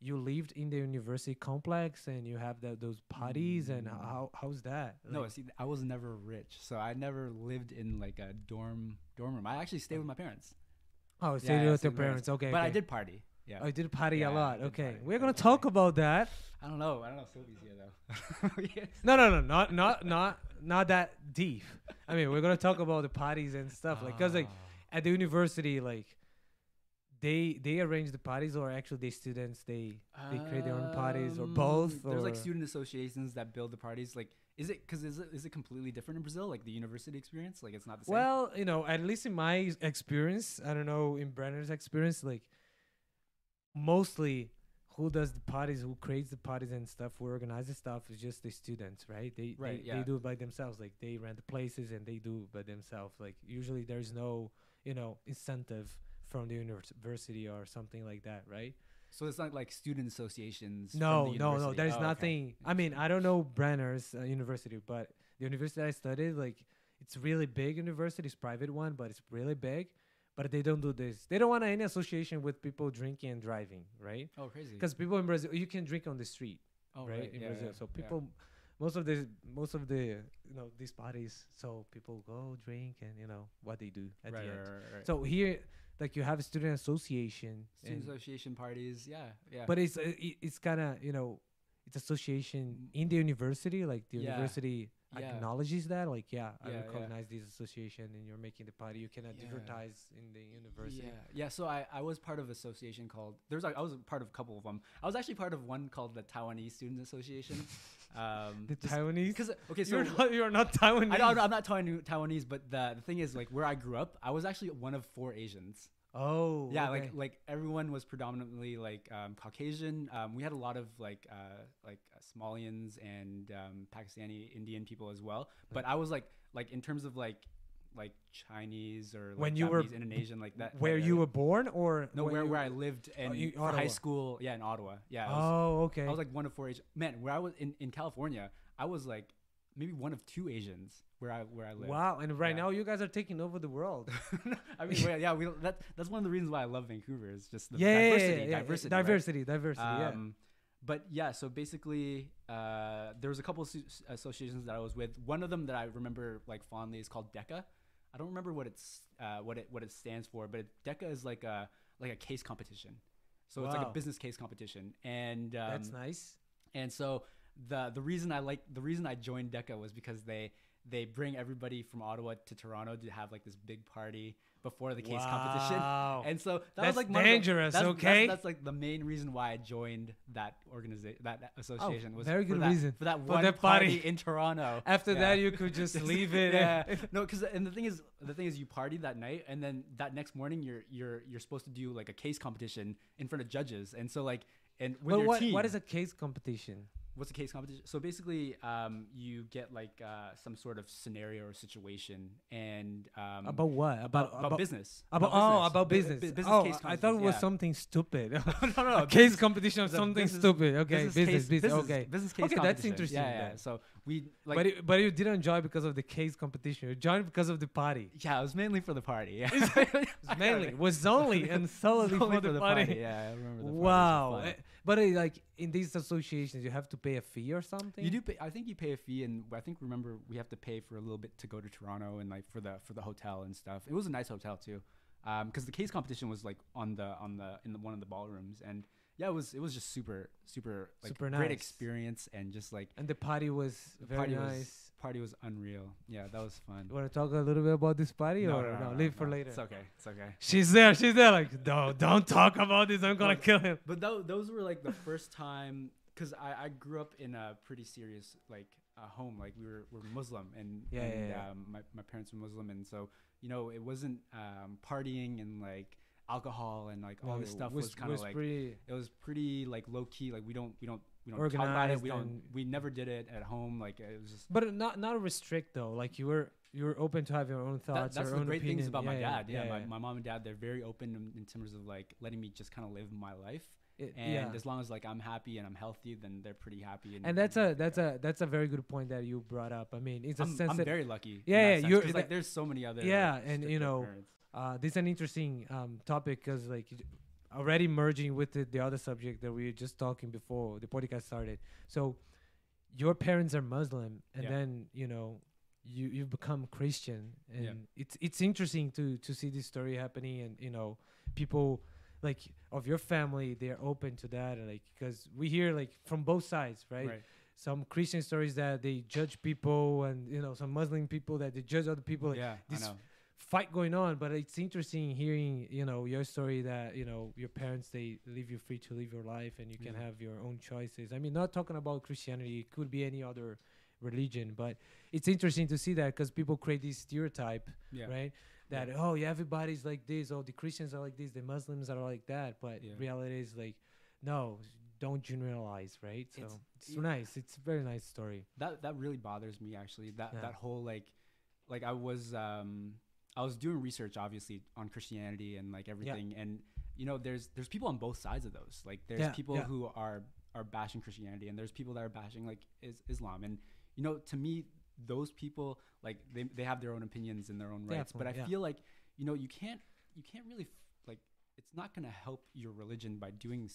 B: you lived in the university complex and you have the, those parties and
A: Mm.
B: how how's that?
A: No,
B: Like-
A: see, I was never rich, so I never lived in like a dorm dorm room. I actually stayed with my parents,
B: oh,
A: yeah,
B: stay
A: yeah,
B: with
A: stayed
B: your
A: my
B: parents. Okay,
A: but I did party. Yeah.
B: Oh, you did a party
A: Yeah,
B: a lot. Okay,
A: party.
B: we're gonna talk about that.
A: I don't know. I don't know if Sylvie's here though. (laughs) Yes.
B: No, no, no, not not not not that deep. I mean, we're gonna talk about the parties and stuff, like, cause like
A: Ah.
B: at the university, like they they arrange the parties, or actually the students they they create their own parties, or both.
A: Um, There's like student associations that build the parties. Like, is it because is it is it completely different in Brazil? Like the university experience, like it's not the same.
B: Well, you know, at least in my experience, I don't know in Brenner's experience, like mostly who does the parties, who creates the parties and stuff, who organizes the stuff is just the students, right? They
A: Right,
B: they,
A: yeah.
B: they do it by themselves. Like they rent the places and they do it by themselves. Like usually there's no, you know, incentive from the university or something like that, right?
A: so it's not like student associations.
B: No, no, no. There's
A: Oh, okay.
B: nothing. I mean, I don't know Brenner's uh, university, but the university I studied, like, it's really big university. It's private one, but it's really big. But they don't do this. They don't want any association with people drinking and driving, right?
A: Oh, crazy.
B: Because people in Brazil, you can drink on the street,
A: oh,
B: right? In
A: yeah,
B: Brazil,
A: yeah,
B: so
A: yeah.
B: people, most of the most of the you know these parties, so people go drink and you know what they do at
A: right,
B: the
A: right,
B: end.
A: right, right.
B: So here, like you have a student association,
A: student association parties. Yeah, yeah.
B: but it's uh, i- it's kind of you know it's association in the university like the
A: Yeah.
B: university
A: Yeah.
B: acknowledges that like yeah, i recognize this association and you're making the party you can advertise in the university
A: Yeah, yeah. So I, I was part of association called. There's like I was part of a couple of them. I was actually part of one called the Taiwanese Student Association. (laughs) Um,
B: the taiwanese
A: because okay, so
B: you're not you're not taiwanese
A: I don't, I'm not Taiwan- Taiwanese, but the, the thing is, like where I grew up, I was actually one of four Asians.
B: Oh
A: Yeah,
B: okay.
A: like like everyone was predominantly like um, Caucasian. Um, we had a lot of like uh, like uh, Somalians and um, Pakistani Indian people as well. But I was like like in terms of like like Chinese or like
B: When you were
A: Japanese, Indonesian like that.
B: where you
A: area.
B: were born or
A: no where
B: you-
A: where I lived and
B: you-
A: high school. Yeah, in Ottawa. Yeah, was,
B: oh okay
A: I was like one of four Asian. Man, where I was in, in California, I was like maybe one of two Asians where I where I live.
B: wow and right
A: Yeah.
B: now you guys are taking over the world (laughs)
A: I mean, yeah, we that that's one of the reasons why I love Vancouver is just the
B: yeah,
A: diversity,
B: yeah, yeah,
A: diversity, right?
B: diversity diversity yeah
A: Um, But yeah, so basically, uh, there was a couple of associations that I was with. One of them that I remember like fondly is called DECA. I don't remember what it's uh, what it what it stands for, but it, DECA is like a like a case competition. So it's like a business case competition, and um,
B: that's nice
A: and so the the reason I like the reason I joined DECA was because they they bring everybody from Ottawa to Toronto to have like this big party before the case competition.
B: Wow.
A: And so that
B: That's
A: was like one of the-
B: dangerous,
A: that's, that's-
B: okay?
A: That's, like the main reason why I joined that organization, that, that association. Oh, was
B: Oh, very
A: for
B: good
A: that,
B: reason.
A: for that
B: For
A: one
B: that
A: party
B: party.
A: in Toronto. (laughs)
B: after
A: Yeah.
B: that you could just (laughs) leave it
A: yeah. (laughs) no, because and the thing is, the thing is, you party that night, and then that next morning, you're you're you're supposed to do like a case competition in front of judges, and so like and with your
B: what,
A: team.
B: what is a case competition
A: What's the case competition? So basically, um, you get like uh, some sort of scenario or situation, and um,
B: about what about
A: about, about business.
B: About, oh,
A: business.
B: about
A: Bu-
B: business.
A: bu- business
B: oh,
A: case
B: I thought it was
A: competition,
B: something stupid. (laughs)
A: no, no, no.
B: a case competition of something
A: business-
B: stupid. Okay,
A: business
B: business,
A: case-
B: business. Okay,
A: business case
B: Okay, that's interesting
A: Yeah, yeah. So we like.
B: but it, but you didn't join because of the case competition. You joined because of the party.
A: yeah, it was mainly for the party. (laughs) Yeah,
B: It's (laughs) mainly was only and solely
A: Solely
B: for the, party.
A: Yeah, I remember the party.
B: Wow,
A: was
B: But uh, like in these associations, you have to pay a fee or something.
A: You do. Pay, I think you pay a fee, and I think remember we have to pay for a little bit to go to Toronto and like for the for the hotel and stuff. It was a nice hotel too, because the case competition was like on the on the in the one of the ballrooms, and yeah, it was it was just super super like
B: Super
A: great experience and just like
B: And the party was very
A: party
B: nice.
A: was party was unreal. Yeah, that was fun.
B: You want to talk a little bit about this party or no? leave for later.
A: It's okay. It's okay.
B: She's there. She's there. Like, no, don't talk about this. I'm gonna kill him.
A: But tho- those were like the first time because I, I grew up in a pretty serious like uh, home. Like we were we're Muslim and,
B: Yeah, yeah,
A: and
B: yeah.
A: Um, my my parents were Muslim and so you know it wasn't um, partying and like alcohol and like all
B: No,
A: this stuff
B: was,
A: was, kind of like
B: pretty.
A: it was pretty like low key. Like we don't we don't we don't talk about it. We don't we never did it at home. Like it was just.
B: But not not a restrict though. Like you were you were open to have your own
A: That,
B: thoughts.
A: that's
B: your
A: the
B: own
A: great
B: opinion.
A: things about my dad. Yeah, my,
B: yeah.
A: my mom and dad, they're very open in, in terms of like letting me just kind of live my life.
B: It-
A: And
B: yeah.
A: as long as like I'm happy and I'm healthy, then they're pretty happy.
B: and that's a that's a that's a very good point that you brought up. I mean, it's a
A: I'm,
B: sense
A: I'm
B: that
A: very lucky.
B: Yeah, yeah, you're-
A: like there's so many other
B: Yeah,
A: like,
B: and, you know, uh, this is an interesting um, topic because like already merging with the, the other subject that we were just talking before the podcast started. So your parents are Muslim, and
A: Yeah.
B: then you know you you've become Christian, and
A: Yeah.
B: it's it's interesting to to see this story happening, and you know people like of your family they're open to that, and like because we hear like from both sides, right?
A: right.
B: Some Christian stories that they judge people, and you know some Muslim people that they judge other people. like,
A: yeah, I know.
B: Fight going on but it's interesting hearing you know your story that you know your parents they leave you free to live your life and you can
A: Yeah.
B: have your own choices i mean not talking about christianity it could be any other religion but it's interesting to see that because people create this stereotype
A: Yeah.
B: right that oh yeah everybody's like this oh the christians are like this the muslims are like that but
A: Yeah.
B: reality is like no don't generalize right so
A: It's-
B: it's, nice it's a very nice story
A: That that really bothers me actually. That
B: Yeah.
A: that whole like, like I was um I was doing research obviously on Christianity and like everything, and you know there's there's people on both sides of those. Like there's
B: Yeah,
A: people
B: yeah.
A: who are are bashing Christianity, and there's people that are bashing like is, Islam, and you know to me those people like they they have their own opinions and their own rights, but I
B: yeah.
A: feel like you know you can't you can't really f- like it's not gonna help your religion by doing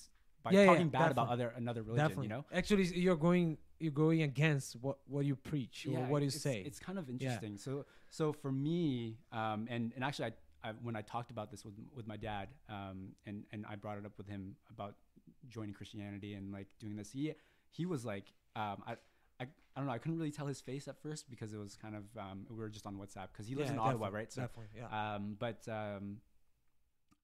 A: by
B: Yeah, yeah,
A: talking bad about other another religion.
B: Definitely.
A: You know.
B: Actually, you're going you're going against what what you preach or what you
A: it's,
B: say.
A: It's kind of interesting. So so for me, um, and and actually, I, I when I talked about this with with my dad, um, and and I brought it up with him about joining Christianity and like doing this, he he was like, um, I. I, I don't know. I couldn't really tell his face at first because it was kind of um, we were just on WhatsApp because he lives
B: Yeah,
A: in Ottawa, right? So
B: definitely, yeah.
A: um, but um,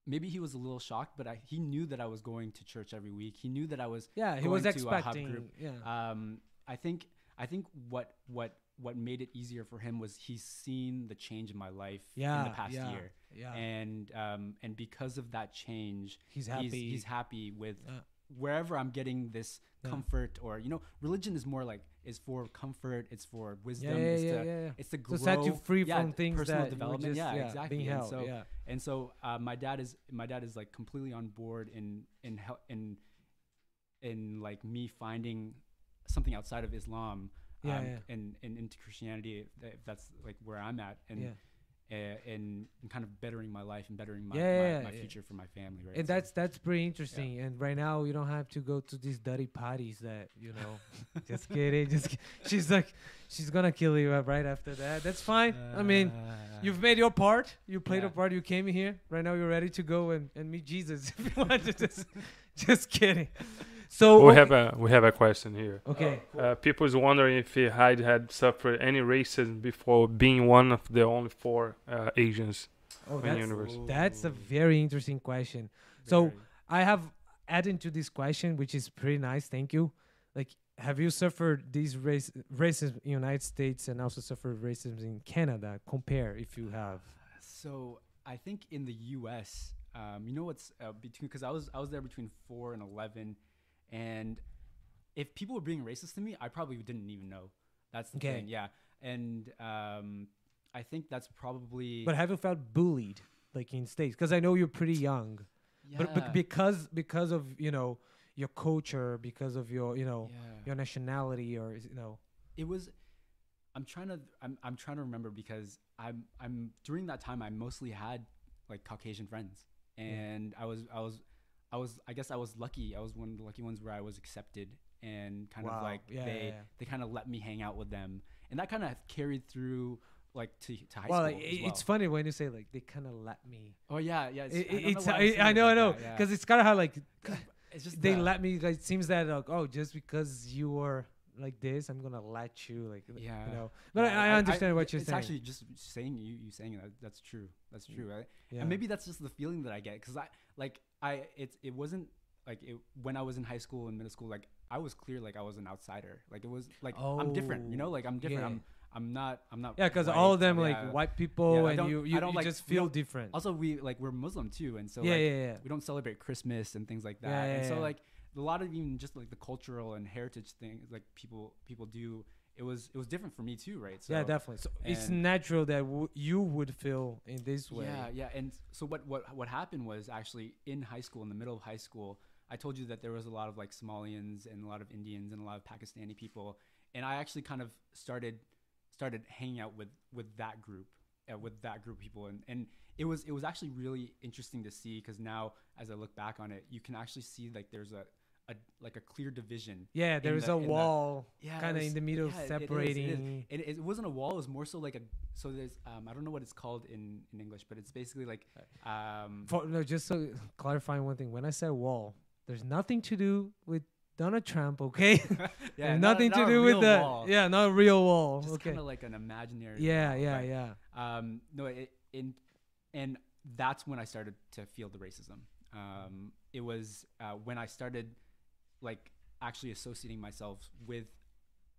A: maybe he was a little shocked, but I, he knew that I was going to church every week. He knew that I was
B: yeah, he
A: going
B: was
A: to a hub
B: expecting.
A: group.
B: Yeah,
A: um, I think I think what what what made it easier for him was he's seen the change in my life
B: yeah,
A: in the past
B: yeah,
A: year,
B: Yeah,
A: and um, and because of that change,
B: he's happy.
A: he's he's happy with
B: Yeah.
A: wherever I'm getting this comfort or you know, religion is more like is for comfort, it's for wisdom,
B: yeah,
A: it's
B: yeah,
A: to
B: yeah, yeah.
A: it's to
B: To
A: grow,
B: set you free
A: yeah,
B: from things
A: personal
B: that
A: development,
B: just,
A: yeah, exactly.
B: being
A: And
B: held.
A: so
B: yeah,
A: and so uh, my dad is my dad is like completely on board in in hel- in in like me finding something outside of Islam
B: Yeah,
A: um,
B: yeah.
A: and and into Christianity if, that's like where I'm at and
B: yeah.
A: And, and kind of bettering my life and bettering my
B: Yeah,
A: my,
B: yeah,
A: my
B: yeah.
A: future for my family right
B: And
A: So-
B: that's that's pretty interesting. And right now you don't have to go to these dirty parties that you know. just kidding. Just ki- (laughs) she's like she's gonna kill you uh, right after that. That's fine. I mean,
A: Uh,
B: You've made your part. You played
A: Yeah.
B: your part. You came here. Right now, you're ready to go and, and meet Jesus. (laughs) If you want to just, just kidding. So
C: we
B: okay.
C: have a we have a question here.
B: okay.
C: Uh, people is wondering if he had had suffered any racism before being one of the only four uh, Asians
B: Oh,
C: in
B: that's
C: university.
B: that's a very interesting question. So. I have added to this question, which is pretty nice. Thank you. Like, have you suffered these race racism in United States and also suffered racism in Canada? Compare if you have.
A: So I think in the U.S., um, you know what's uh, between because I was I was there between four and eleven, and if people were being racist to me, I probably didn't even know. That's the
B: Okay.
A: thing, yeah. And um, I think that's probably.
B: But have you felt bullied like in states? Because I know you're pretty young. But, but because because of you know your culture, because of your you know
A: yeah.
B: your nationality, or you know.
A: it was i'm trying to I'm, I'm trying to remember because i'm i'm during that time i mostly had like caucasian friends and i was i was I was I guess I was lucky. I was one of the lucky ones where I was accepted and kind
B: Wow.
A: of like
B: Yeah,
A: they
B: yeah, yeah.
A: they kind of let me hang out with them, and that kind of carried through like to, to high
B: well,
A: school.
B: like, i- it's funny when you say like they kind of let me.
A: Oh yeah, yeah.
B: It,
A: I
B: it's I, I know, I know, because it's kind of how like (laughs)
A: it's just
B: they
A: the-
B: let me. Like, it seems that like oh, just because you were like this, I'm gonna let you like
A: Yeah.
B: you know. But
A: Yeah,
B: I, I understand what you're
A: it's
B: saying.
A: actually just saying you you saying that that's true. That's true, right?
B: yeah.
A: And maybe that's just the feeling that I get because I like I it's it wasn't like it when I was in high school and middle school like I was clear like I was an outsider like it was like I'm different you know
B: Oh,
A: like I'm different
B: yeah.
A: I'm I'm not I'm not
B: yeah, because all of them like
A: yeah.
B: white people,
A: I
B: and
A: don't-
B: you
A: I
B: you,
A: don't
B: you
A: like-
B: just feel different.
A: also we like we're Muslim too and so
B: yeah,
A: like
B: yeah, yeah.
A: we don't celebrate Christmas and things like that
B: Yeah,
A: and so like a lot of even just like the cultural and heritage things like people people do it was it was different for me too right so
B: yeah, definitely. So it's natural that w- you would feel in this way.
A: Yeah, yeah. And so what what what happened was actually in high school, in the middle of high school, I told you that there was a lot of like Somalians and a lot of Indians and a lot of Pakistani people, and I actually kind of started started hanging out with with that group, uh, with that group of people, and and it was it was actually really interesting to see because now as I look back on it, you can actually see like there's a a like a clear division.
B: Yeah,
A: there
B: was
A: the-
B: a wall
A: Yeah,
B: kind of in the middle
A: yeah, it is, it is.
B: separating.
A: It, it wasn't a wall. It was more so like a. So there's um I don't know what it's called in in English, but it's basically like um
B: For, no, just so clarifying one thing. When I said wall, there's nothing to do with Donald Trump, okay? (laughs)
A: yeah (laughs) not-
B: nothing
A: not
B: to do with the
A: wall,
B: yeah, not a real wall.
A: just
B: okay.
A: kind of like an imaginary.
B: Yeah,
A: wall,
B: yeah,
A: right?
B: yeah.
A: Um no, it, in and that's when I started to feel the racism. Um, it was uh, when I started like actually associating myself with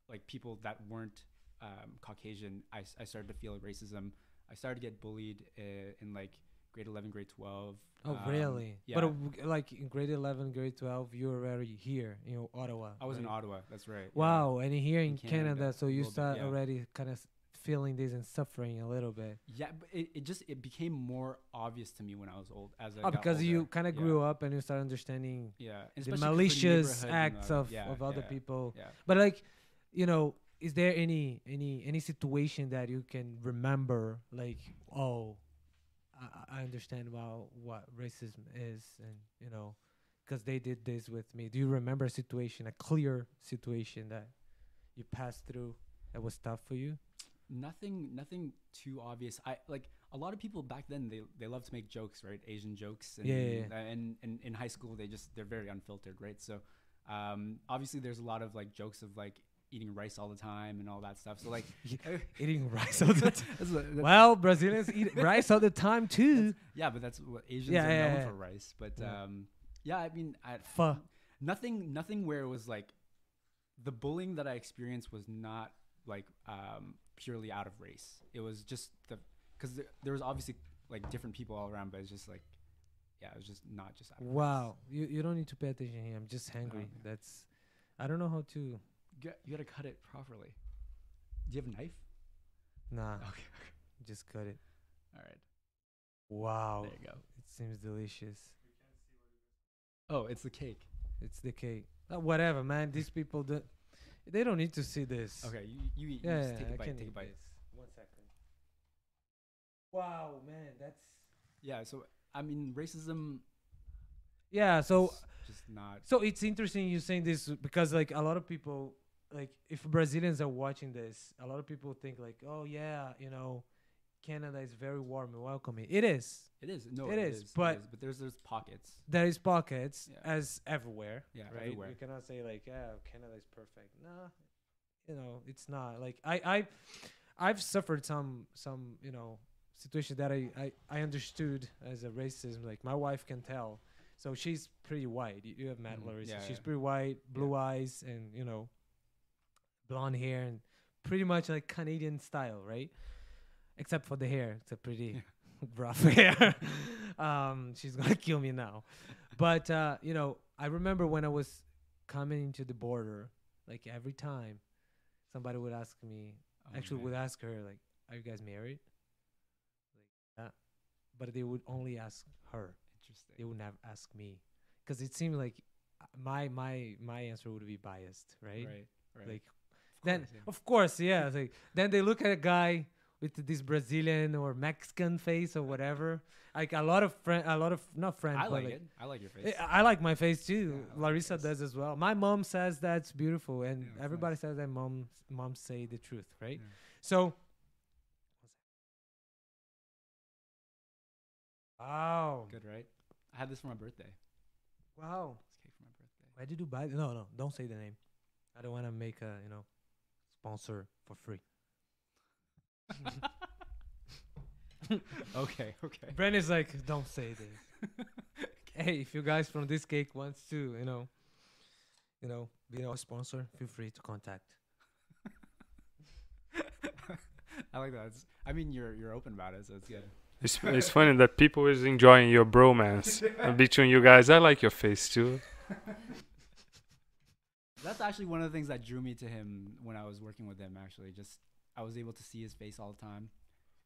A: like people that weren't um, Caucasian. I started to feel racism. I started to get bullied uh, in like grade 11, grade 12.
B: Oh,
A: Um,
B: really?
A: Yeah.
B: But uh, like in grade 11, grade 12, you were already here in you know, Ottawa.
A: I was in? Ottawa. That's right. yeah.
B: Wow, and here in,
A: In
B: Canada,
A: Canada,
B: so you
A: little bit, yeah.
B: already kind of feeling this and suffering a little bit.
A: Yeah, but it, it just it became more obvious to me when I was old as I
B: Oh, because you kind of
A: Yeah.
B: grew up and you start understanding
A: Yeah,
B: the malicious
A: and
B: acts
A: the-
B: of,
A: yeah,
B: of other
A: yeah,
B: people.
A: Yeah.
B: But like, you know, is there any any any situation that you can remember? Like, oh, I, I understand about what racism is, and you know, because they did this with me. Do you remember a situation, a clear situation that you passed through that was tough for you?
A: Nothing, nothing too obvious. I like a lot of people back then. They they love to make jokes, right? Asian jokes. And,
B: Yeah, yeah, yeah.
A: And, and in high school, they just they're very unfiltered, right? So, um, obviously, there's a lot of like jokes of like eating rice all the time and all that stuff. So like, (laughs) (laughs)
B: Eating rice all the time.
A: that's (laughs) that's-
B: well, Brazilians eat rice all the time too.
A: yeah, but that's what Asians
B: Yeah,
A: are known for rice. But
B: Yeah.
A: um, yeah, I mean, I,
B: Pho.
A: nothing nothing where it was like the bullying that I experienced was not like um, purely out of race. It was just the because there, there was obviously like different people all around, but it's just like yeah, it was just not just
B: Wow, you you don't need to pay attention here. I'm just hungry. That's I don't know how to.
A: You, got, you gotta cut it properly. Do you have a knife?
B: Nah,
A: Okay, okay.
B: just cut it.
A: all right,
B: Wow,
A: there you go.
B: it seems delicious.
A: Oh, it's the cake.
B: It's the cake. Uh, whatever, man. These people do. They don't need to see this.
A: Okay, you you eat.
B: Yeah,
A: you just
B: yeah,
A: take bite. Take a bite.
B: this. One second. Wow, man, that's.
A: Yeah. So I mean, racism.
B: Yeah. So
A: just not.
B: So it's interesting you saying this because like a lot of people like if Brazilians are watching this, a lot of people think like, oh yeah, you know, Canada is very warm and welcoming. It is.
A: It is no.
B: It
A: it
B: is,
A: is,
B: but-
A: it is, but there's there's pockets.
B: There is pockets
A: Yeah.
B: as everywhere.
A: Yeah,
B: right.
A: everywhere.
B: You cannot say like, yeah, Canada is perfect. Nah, you know, it's not. Like I, I, I've suffered some, some, you know, situations that I, I, I understood as a racism. Like my wife can tell. So she's pretty white. You, you have met.
A: Mm-hmm.
B: Larissa.
A: Yeah,
B: she's
A: yeah.
B: pretty white, blue eyes, and you know, blonde hair, and pretty much like Canadian style, right? Except for the hair, it's a pretty (laughs) rough (laughs) hair. um, she's gonna (laughs) kill me now. But uh, you know, I remember when I was coming into the border, like every time somebody would ask me,
A: Oh,
B: actually
A: man.
B: would ask her, like, "Are you guys married?" Like, yeah. But they would only ask her.
A: Interesting.
B: They would never ask me, because it seemed like uh, my my my answer would be biased, right?
A: Right. Right.
B: Like
A: Of
B: then,
A: yeah.
B: of course, yeah. Like then they look at a guy with this Brazilian or Mexican face or whatever. Like a lot of friend, a lot of not friends.
A: I like
B: like,
A: it. I like your face.
B: I I like my face too.
A: Yeah, like
B: Larissa does as well. My mom says that's beautiful, and
A: Yeah,
B: everybody
A: nice.
B: says that moms moms say the truth, right?
A: Yeah.
B: So. Wow!
A: Good, right? I had this for my birthday.
B: Wow!
A: This cake for my birthday.
B: Why did you buy? it? No, no, don't say the name. I don't want to make a you know sponsor for free. (laughs)
A: okay, okay.
B: Brandon's like, don't say this. (laughs) hey, if you guys from this cake wants to, you know, you know, be our sponsor, feel free to contact. (laughs)
A: I like that. It's, I mean, you're you're open about it, so it's good.
C: It's, it's funny that people is enjoying your bromance uh, between you guys. I like your face too.
A: That's actually one of the things that drew me to him when I was working with him. Actually, just I was able to see his face all the time,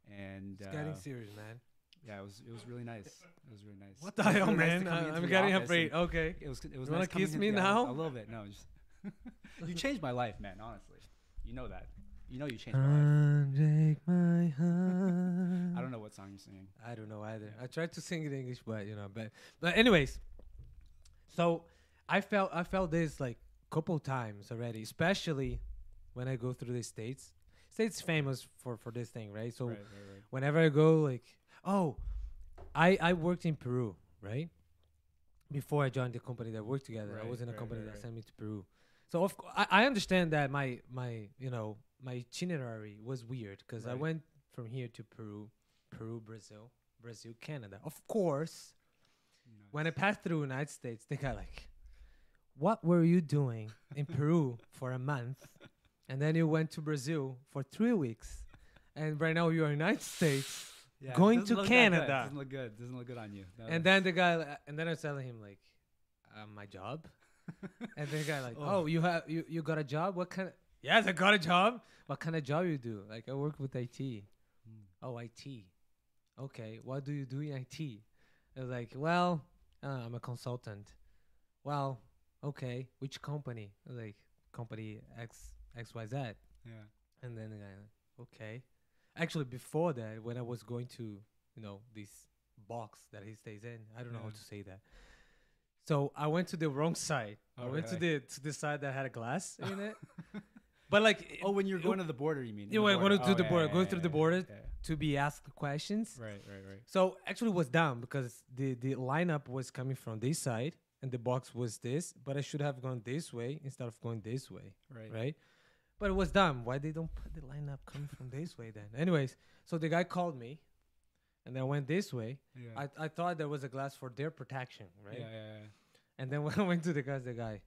A: and
B: It's
A: uh,
B: getting serious, man.
A: yeah, it was it was really nice. It was really nice.
B: What the hell,
A: really nice
B: man?
A: to come
B: I-
A: into
B: I'm getting
A: office
B: afraid. Okay.
A: It was it was
B: You wanna
A: nice
B: kiss me
A: yeah,
B: now?
A: A little bit. No, just (laughs) you changed my life, man. Honestly, you know that. You know you changed my life.
B: Take my hand. (laughs)
A: I don't know what song you're singing.
B: I don't know either. I tried to sing it in English, but you know, but but anyways, so I felt I felt this like couple times already, especially when I go through the states. States famous for for this thing, right? So
A: right, right, right.
B: whenever I go, like, oh, I I worked in Peru, right? Before I joined the company that worked together, I was in a company that sent me to Peru. So of I, I understand that my my you know my itinerary was weird because I went from here to Peru, Peru, Brazil, Brazil, Canada. Of course, when I passed through the United States, they got like, "What were you doing in Peru for a month?" And then you went to Brazil for three weeks, and right now you're in United States.
A: Yeah,
B: going to
A: look that good.
B: Canada.
A: Doesn't look good. Doesn't look good on you. No.
B: And then the guy, and then I was telling him like, uh, my job. (laughs) and the guy like,
A: Oh.
B: oh, you have you, you got a job? What kind of? Yes, I got a job. What kind of job you do? Like I work with IT.
A: Hmm.
B: Oh, IT. Okay, what do you do in IT? I was like, well, uh, I'm a consultant. Well, okay, which company? Like, company X X Y Z.
A: yeah.
B: And then the guy, like, okay. Actually, before that, when I was going to, you know, this box that he stays in, I don't know how to say that. So I went to the wrong side. I
A: Oh,
B: went to the to the side that had a glass (laughs) in it. But like,
A: Oh, when you're going to the border, you mean?
B: Yeah, when I went to
A: Oh,
B: the
A: yeah,
B: border,
A: yeah,
B: going
A: yeah,
B: through
A: yeah,
B: the border.
A: yeah,
B: to be asked questions.
A: Right, right, right.
B: So actually, it was dumb because the the lineup was coming from this side and the box was this, but I should have gone this way instead of going this way
A: Right.
B: right? But it was dumb. Why they don't put the lineup coming from this way then? Anyways, so the guy called me, and I went this way.
A: Yeah.
B: I, I thought there was a glass for their protection, right?
A: Yeah, yeah, yeah.
B: And then (laughs) when I went to the guy, the guy,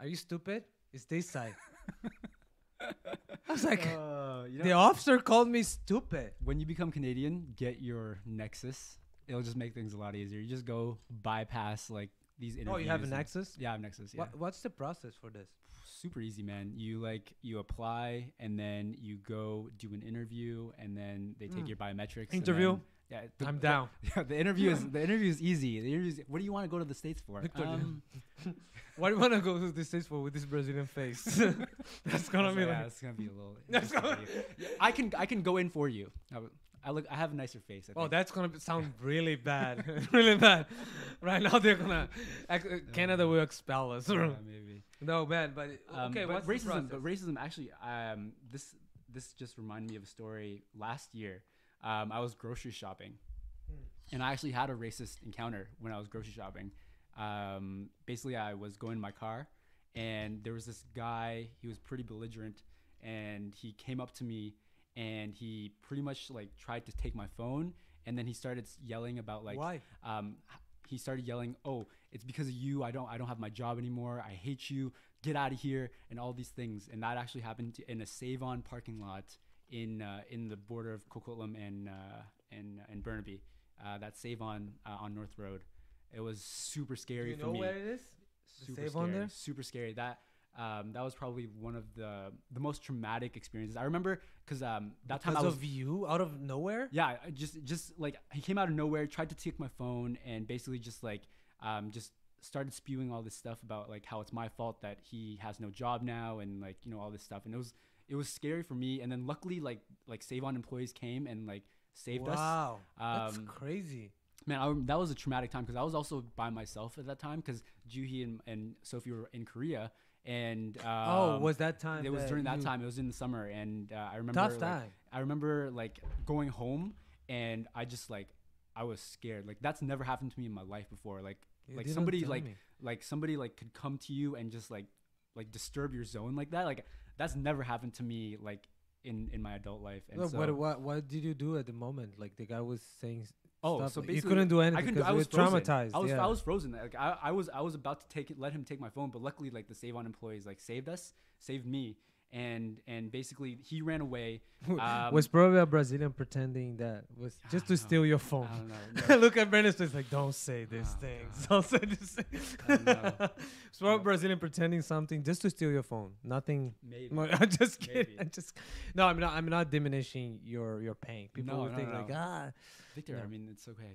B: are you stupid? It's this side. (laughs) I was like,
A: Uh, you know,
B: the officer called me stupid.
A: when you become Canadian, get your Nexus. It'll just make things a lot easier. You just go bypass like these interviews.
B: Oh, you have a
A: and-
B: Nexus?
A: Yeah, I have Nexus. Yeah.
B: What, what's the process for this?
A: Super easy, man. You like you apply and then you go do an interview and then they take
B: Mm.
A: your biometrics.
B: Interview?
A: then- yeah, the-
B: I'm
A: the-
B: down.
A: Yeah, (laughs) the interview is (laughs) the interview is easy. The interview is, what do you want to go to the states for?
B: Victor,
A: Um, (laughs)
B: Why do you want to go to the States for with this Brazilian face? That's gonna be
A: yeah,
B: like.
A: it's gonna be a little.
B: That's
A: gonna
B: gonna-
A: be- I can I can go in for you. I, look I have a nicer face. I
B: Oh,
A: think.
B: that's gonna sound (laughs) really bad, (laughs) really bad. Right now they're gonna uh, Canada will expel us.
A: yeah, (laughs) maybe.
B: no, man, but
A: Um,
B: okay.
A: but racism, but racism actually, um, this this just reminded me of a story last year. Um, I was grocery shopping,
B: Hmm.
A: and I actually had a racist encounter when I was grocery shopping. Um, basically, I was going in my car, and there was this guy. He was pretty belligerent, and he came up to me, and he pretty much like tried to take my phone, and then he started yelling about like
B: Why?
A: um, he started yelling, "Oh, it's because of you. I don't. I don't have my job anymore. I hate you. Get out of here!" And all these things. And that actually happened in a Save-On parking lot in uh, in the border of Coquitlam and uh, and and Burnaby. Uh, that Save-On uh, on North Road. It was super
B: Do
A: scary
B: you
A: for
B: know
A: me.
B: where it is?
A: Super
B: Save-On there?
A: Super scary. That. Um, that was probably one of the the most traumatic experiences. I remember because um, that time
B: Because
A: I was
B: of you, out of nowhere.
A: yeah, I just just like he came out of nowhere, tried to take my phone, and basically just like um just started spewing all this stuff about like how it's my fault that he has no job now, and like you know all this stuff, and it was it was scary for me. And then luckily, like like Save On employees came and like saved us.
B: wow, that's
A: Um,
B: crazy.
A: Man, I, that was a traumatic time because I was also by myself at that time because Juhi and, and Sophie were in Korea. And um,
B: oh, was that time?
A: it was during that
B: you-
A: time. It was in the summer, and uh, I remember
B: Tough
A: like,
B: time.
A: I remember like going home, and I just like I was scared. Like that's never happened to me in my life before. Like
B: You
A: like
B: didn't
A: somebody
B: tell
A: like
B: me.
A: like somebody like could come to you and just like like disturb your zone like that. Like that's never happened to me like in in my adult life. And
B: What,
A: so,
B: what, what what did you do at the moment? Like the guy was saying s-
A: oh,
B: stuff
A: so basically
B: you couldn't do anything
A: I couldn't. I was frozen.
B: traumatized.
A: I was
B: yeah.
A: I was frozen. Like I, I was I was about to take it, let him take my phone, but luckily like the Save On employees like saved us, saved me, and and basically he ran away. (laughs) Um,
B: was probably a Brazilian pretending that was just to
A: don't
B: steal your
A: I
B: phone.
A: don't know. (laughs)
B: Look at Brandon It's like, don't say these
A: Oh,
B: things.
A: God. (laughs)
B: Don't say these things.
A: Know.
B: it's probably
A: Yeah.
B: Brazilian pretending something just to steal your phone. Nothing.
A: Maybe.
B: I'm just kidding.
A: Maybe.
B: I'm just. No, I'm not. I'm not diminishing your your pain. People
A: No, no,
B: think
A: no.
B: like, ah,
A: Victor,
B: No.
A: I mean it's okay.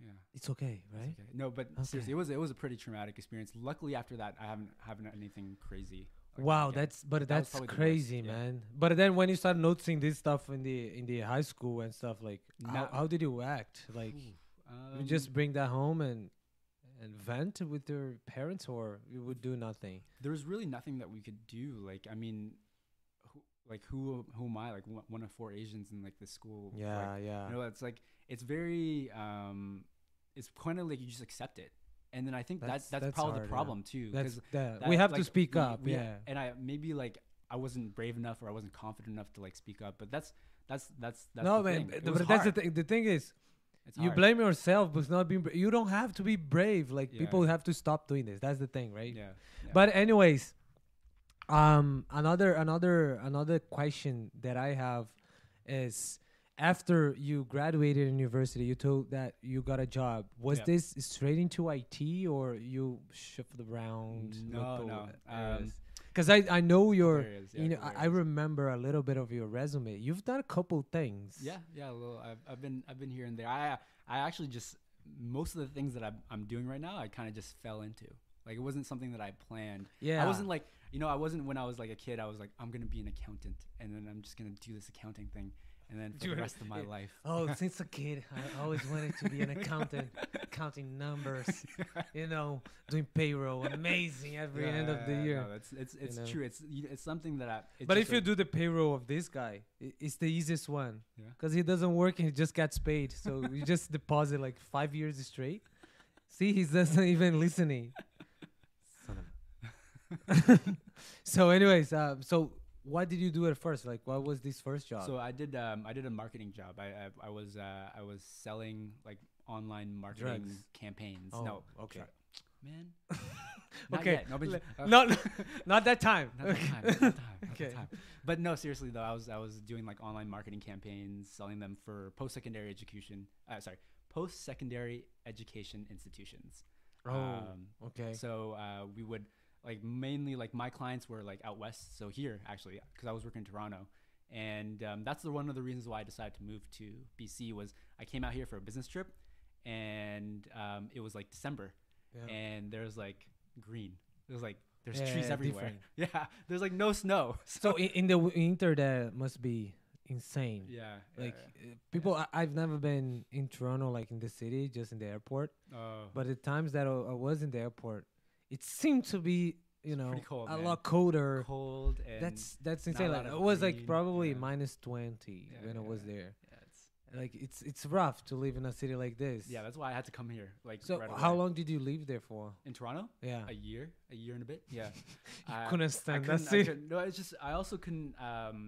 A: Yeah.
B: it's okay,
A: it's
B: right?
A: okay. No, but
B: Okay.
A: seriously, it was it was a pretty traumatic experience. Luckily, after that, I haven't haven't anything crazy. like
B: Wow, that's but
A: That
B: that's
A: worst,
B: crazy,
A: yeah.
B: man. But then when you start noticing this stuff in the in the high school and stuff, like how,
A: Now-
B: how did you act? Like
A: Ooh,
B: you just
A: um,
B: bring that home and and vent with your parents, or you would do nothing?
A: there was really nothing that we could do. Like, I mean, who, like who who am I? Like one, of four Asians in like the school. like,
B: Yeah, yeah.
A: you know, it's like it's very um, it's kind of like you just accept it, and then I think
B: That's-
A: that's that's,
B: that's
A: probably
B: hard,
A: the
B: yeah.
A: problem too.
B: That's
A: 'cause
B: that.
A: that,
B: we have to speak
A: we-
B: up.
A: we-
B: yeah.
A: and I maybe like I wasn't brave enough or I wasn't confident enough to like speak up. But that's that's that's that's
B: no,
A: the
B: man.
A: thing.
B: But, that's the thing. The thing is,
A: It's
B: you
A: hard.
B: blame yourself, but not being. Bra- you don't have to be brave. Like
A: Yeah.
B: people have to stop doing this. That's the thing, right?
A: Yeah. yeah.
B: But anyways, um, another another another question that I have is after you graduated in university, you told that you got a job. Was
A: Yeah.
B: this straight into IT or you shuffled around?
A: No, no, um,
B: Because I I know your.
A: Is, yeah,
B: you know, I, I remember a little bit of your resume. You've done a couple things.
A: Yeah, yeah. A little. I've, I've been I've been here and there. I I actually just most of the things that I'm I'm doing right now, I kind of just fell into. Like it wasn't something that I planned.
B: Yeah.
A: I wasn't like you know I wasn't when I was like a kid. I was like I'm gonna be an accountant, and then I'm just gonna do this accounting thing, and then for
B: You
A: the rest of my
B: yeah.
A: life.
B: Oh, (laughs) since a kid, I always wanted to be an accountant, (laughs) counting numbers, (laughs) you know, doing payroll. Amazing every end of the year.
A: No, it's it's it's
B: know.
A: true. It's it's something that I. It's
B: but if you
A: like-
B: do the payroll of this guy, it's the easiest one
A: Yeah.
B: because he doesn't work and he just gets paid. So you just deposit like five years straight. See, he doesn't even listening. Son of a- so, anyways, um, so what did you do at first? Like, what was this first job?
A: So I did um I did a marketing job. I I, I was uh, I was selling like online marketing
B: Drugs.
A: campaigns.
B: Oh,
A: no,
B: okay.
A: dru- man. (laughs) Not
B: Okay,
A: yet. No, but
B: le-
A: uh,
B: not, (laughs) not that time.
A: Not that time. Not that time. Not
B: Okay.
A: that time. But no, seriously though, I was I was doing like online marketing campaigns, selling them for post secondary education. Uh, sorry, post secondary education institutions.
B: Oh,
A: Um,
B: okay.
A: So uh, we would like mainly like my clients were like out west, so here actually because I was working in Toronto, and um, that's the one of the reasons why I decided to move to BC was I came out here for a business trip, and um, it was like December,
B: Yeah.
A: and there's like green. It was like there's
B: Yeah,
A: trees everywhere.
B: different. (laughs)
A: Yeah, there's like no snow. (laughs)
B: So in, in the winter, that must be insane.
A: yeah, yeah,
B: Like uh, people, I, I've never been in Toronto, like in the city, just in the airport.
A: Oh,
B: But the times that I, I was in the airport, it seemed to be, you know,
A: cold,
B: a
A: man.
B: lot colder.
A: cold and
B: That's that's insane. Like it was like probably
A: yeah.
B: minus twenty
A: Yeah,
B: when I was
A: yeah.
B: there.
A: yeah, it's,
B: Like it's it's rough to live in a city like this.
A: yeah, that's why I had to come here. Like
B: So
A: right
B: how long did you live there for?
A: in Toronto?
B: Yeah.
A: A year, a year and a bit. (laughs) Yeah.
B: You
A: I-
B: couldn't stand
A: couldn't,
B: that
A: I
B: city.
A: no, it's just I also couldn't. Um,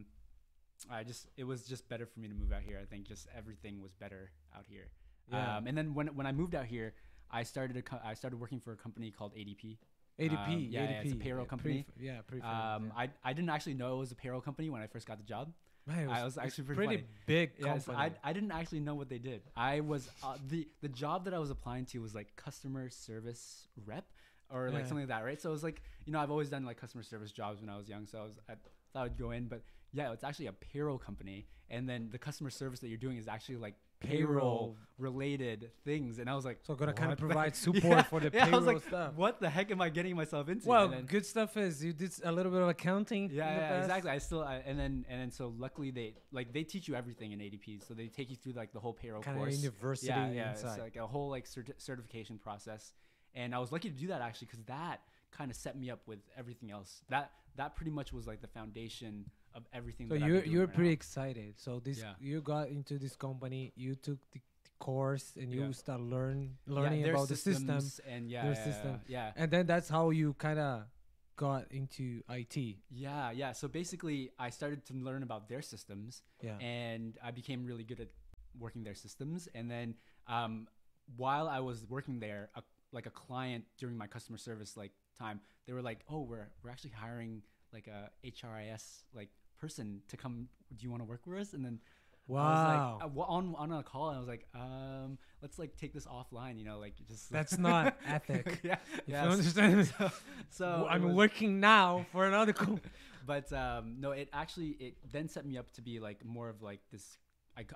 A: I just it was just better for me to move out here. I think just everything was better out here.
B: Yeah.
A: Um, and then when when I moved out here, I started a co- I started working for a company called ADP.
B: ADP,
A: um, yeah,
B: ADP.
A: yeah, it's a payroll
B: yeah,
A: company.
B: Pre- yeah, pre
A: Um, I I didn't actually know it was a payroll company when I first got the job.
B: Man, it
A: I
B: was,
A: was actually pretty
B: pretty big
A: Yes,
B: company.
A: I, I didn't actually know what they did. I was uh, the the job that I was applying to was like customer service rep or like
B: Yeah.
A: something like that, right? So it was like you know I've always done like customer service jobs when I was young, so I was I thought I'd go in, but yeah, it's actually a payroll company, and then the customer service that you're doing is actually like payroll related things, and I was like,
B: So gonna kind of provide (laughs) support
A: Yeah,
B: for the
A: yeah, I
B: payroll
A: was like,
B: stuff.
A: What the heck am I getting myself into?
B: Well,
A: then-
B: good stuff is you did a little bit of accounting.
A: yeah, yeah, exactly. I still, I, and then and then so luckily they like they teach you everything in ADP, so they take you through like the whole payroll
B: Kind of university
A: yeah, yeah,
B: inside.
A: it's like a whole like certi- certification process, and I was lucky to do that actually because that kind of set me up with everything else. That that pretty much was like the foundation of everything.
B: so you you were
A: right
B: pretty
A: now.
B: excited. So this
A: Yeah.
B: you got into this company, you took the, course, and you
A: Yeah.
B: start learn learning
A: their
B: about the system,
A: systems and yeah,
B: their
A: yeah,
B: system.
A: yeah,
B: and then that's how you kind of got into IT.
A: yeah, yeah. So basically, I started to learn about their systems,
B: Yeah.
A: and I became really good at working their systems. And then um, while I was working there, a, like a client during my customer service like time, they were like, "Oh, we're we're actually hiring like a HRIS like person to come. Do you want to work with us?" And then I
B: wow.
A: was like, uh, on on a call, I was like, um, let's like take this offline, you know, like just (laughs)
B: That's not ethic. (laughs)
A: yeah, yeah.
B: you understand? (laughs)
A: So, so
B: I'm
A: was-
B: working now for another company.
A: but um, no, it actually it then set me up to be like more of like this.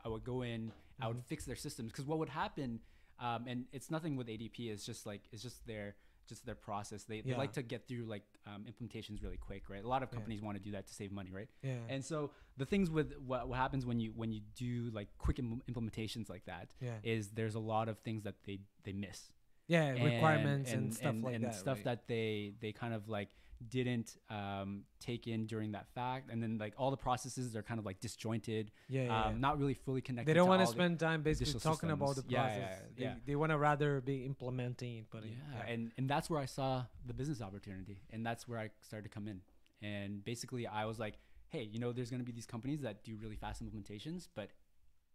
A: I would go in, I would
B: Mhm.
A: fix their systems because what would happen, um, and it's nothing with ADP. It's just like it's just their just their process. They, they like to get through like um, implementations really quick, right? A lot of
B: Yeah.
A: companies want to do that to save money, right?
B: Yeah.
A: And so the things with what, what happens when you when you do like quick Im- implementations like that
B: yeah.
A: is there's a lot of things that they they miss
B: Yeah.
A: and-
B: Requirements and, stuff
A: and,
B: like
A: and
B: that.
A: stuff
B: right?
A: that they they kind of like didn't um, take in during that fact and then like all the processes are kind of like disjointed
B: Yeah. yeah,
A: um,
B: yeah.
A: not really fully connected
B: they don't
A: want
B: to spend time basically talking about the
A: systems. Yeah,
B: process.
A: yeah,
B: they
A: yeah.
B: they want to rather be implementing it. But
A: yeah,
B: yeah.
A: and and that's where I saw the business opportunity and that's where I started to come in and basically I was like hey you know there's going to be these companies that do really fast implementations but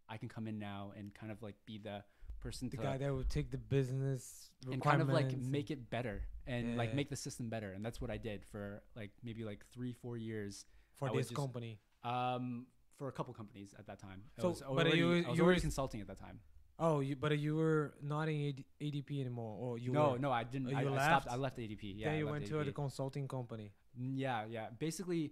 A: I can come in now and kind of like be the person
B: the
A: to
B: guy that would take the business
A: and kind of like make it better and like make the system better and that's what i did for like maybe like three four years.
B: For
A: I
B: this
A: just-
B: company.
A: um for a couple companies at that time.
B: So,
A: was
B: but
A: already,
B: you- you were
A: already
B: s-
A: consulting at that time.
B: Oh, you but you were not in ADP anymore, or you
A: no
B: were,
A: no i didn't I,
B: you
A: I stopped
B: left?
A: i left adp yeah
B: then you
A: left
B: went to a consulting company.
A: Mm, yeah yeah. Basically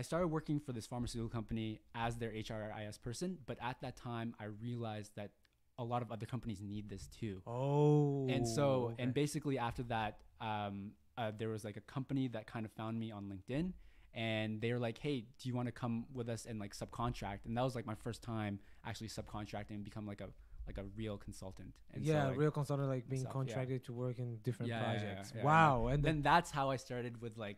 A: i started working for this pharmaceutical company as their hris person but at that time i realized that a lot of other companies need this too
B: Oh,
A: and so and basically after that um, uh, there was like a company that kind of found me on linkedin and they were like hey do you want to come with us and like subcontract and that was like my first time actually subcontracting and become like a like a real consultant and
B: yeah,
A: so, like,
B: real consultant like being
A: stuff, yeah.
B: contracted to work in different
A: Yeah, yeah, yeah,
B: projects.
A: yeah, yeah.
B: wow, and then
A: then that's how i started with like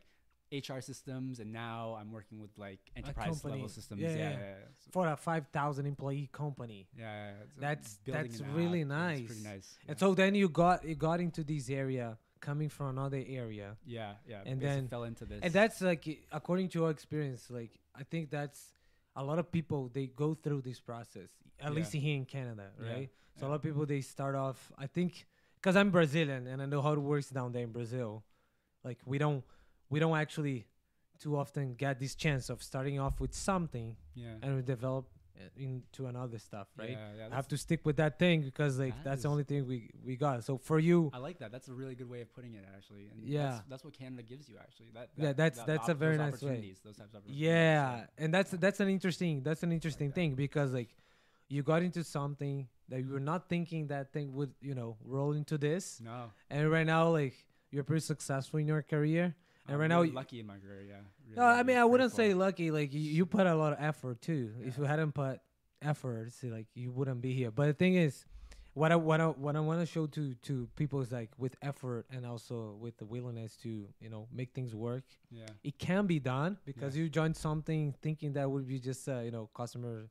A: hr systems and now i'm working with like enterprise level systems
B: Yeah,
A: yeah
B: yeah.
A: yeah.
B: For a five thousand employee company.
A: yeah, yeah, yeah. So
B: That's- that's really
A: yeah, it's pretty
B: nice.
A: nice
B: And so then you got you got into this area coming from another area.
A: yeah yeah
B: and then-
A: fell into this
B: And that's like according to your experience, like I think that's a lot of people they go through this process. At least here in Canada, right? So a lot of people they start off. I think because I'm Brazilian and I know how it works down there in Brazil. Like we don't we don't actually too often get this chance of starting off with something
A: yeah
B: and we develop into another stuff, right?
A: yeah, yeah,
B: I have to stick with that thing because like
A: That
B: that's the only thing we we got. So for you,
A: I like that. That's a really good way of putting it, actually. And
B: Yeah.
A: that's, that's what Canada gives you, actually. That,
B: Yeah, that's-
A: that
B: that's a very nice way.
A: Those types of
B: yeah, and that's that's an interesting that's an interesting thing because like you got into something that you were mm-hmm. not thinking that thing would you know roll into this,
A: No.
B: and right now like you're pretty successful in your career. And
A: I'm
B: right now
A: really lucky in my career, yeah. Really
B: No, I mean I wouldn't say lucky. Like you, you put a lot of effort too. If you hadn't put effort, see, like you wouldn't be here. But the thing is, what I what I what I want to show to to people is like with effort and also with the willingness to you know make things work.
A: Yeah.
B: It can be done because you joined something thinking that would be just uh, you know customer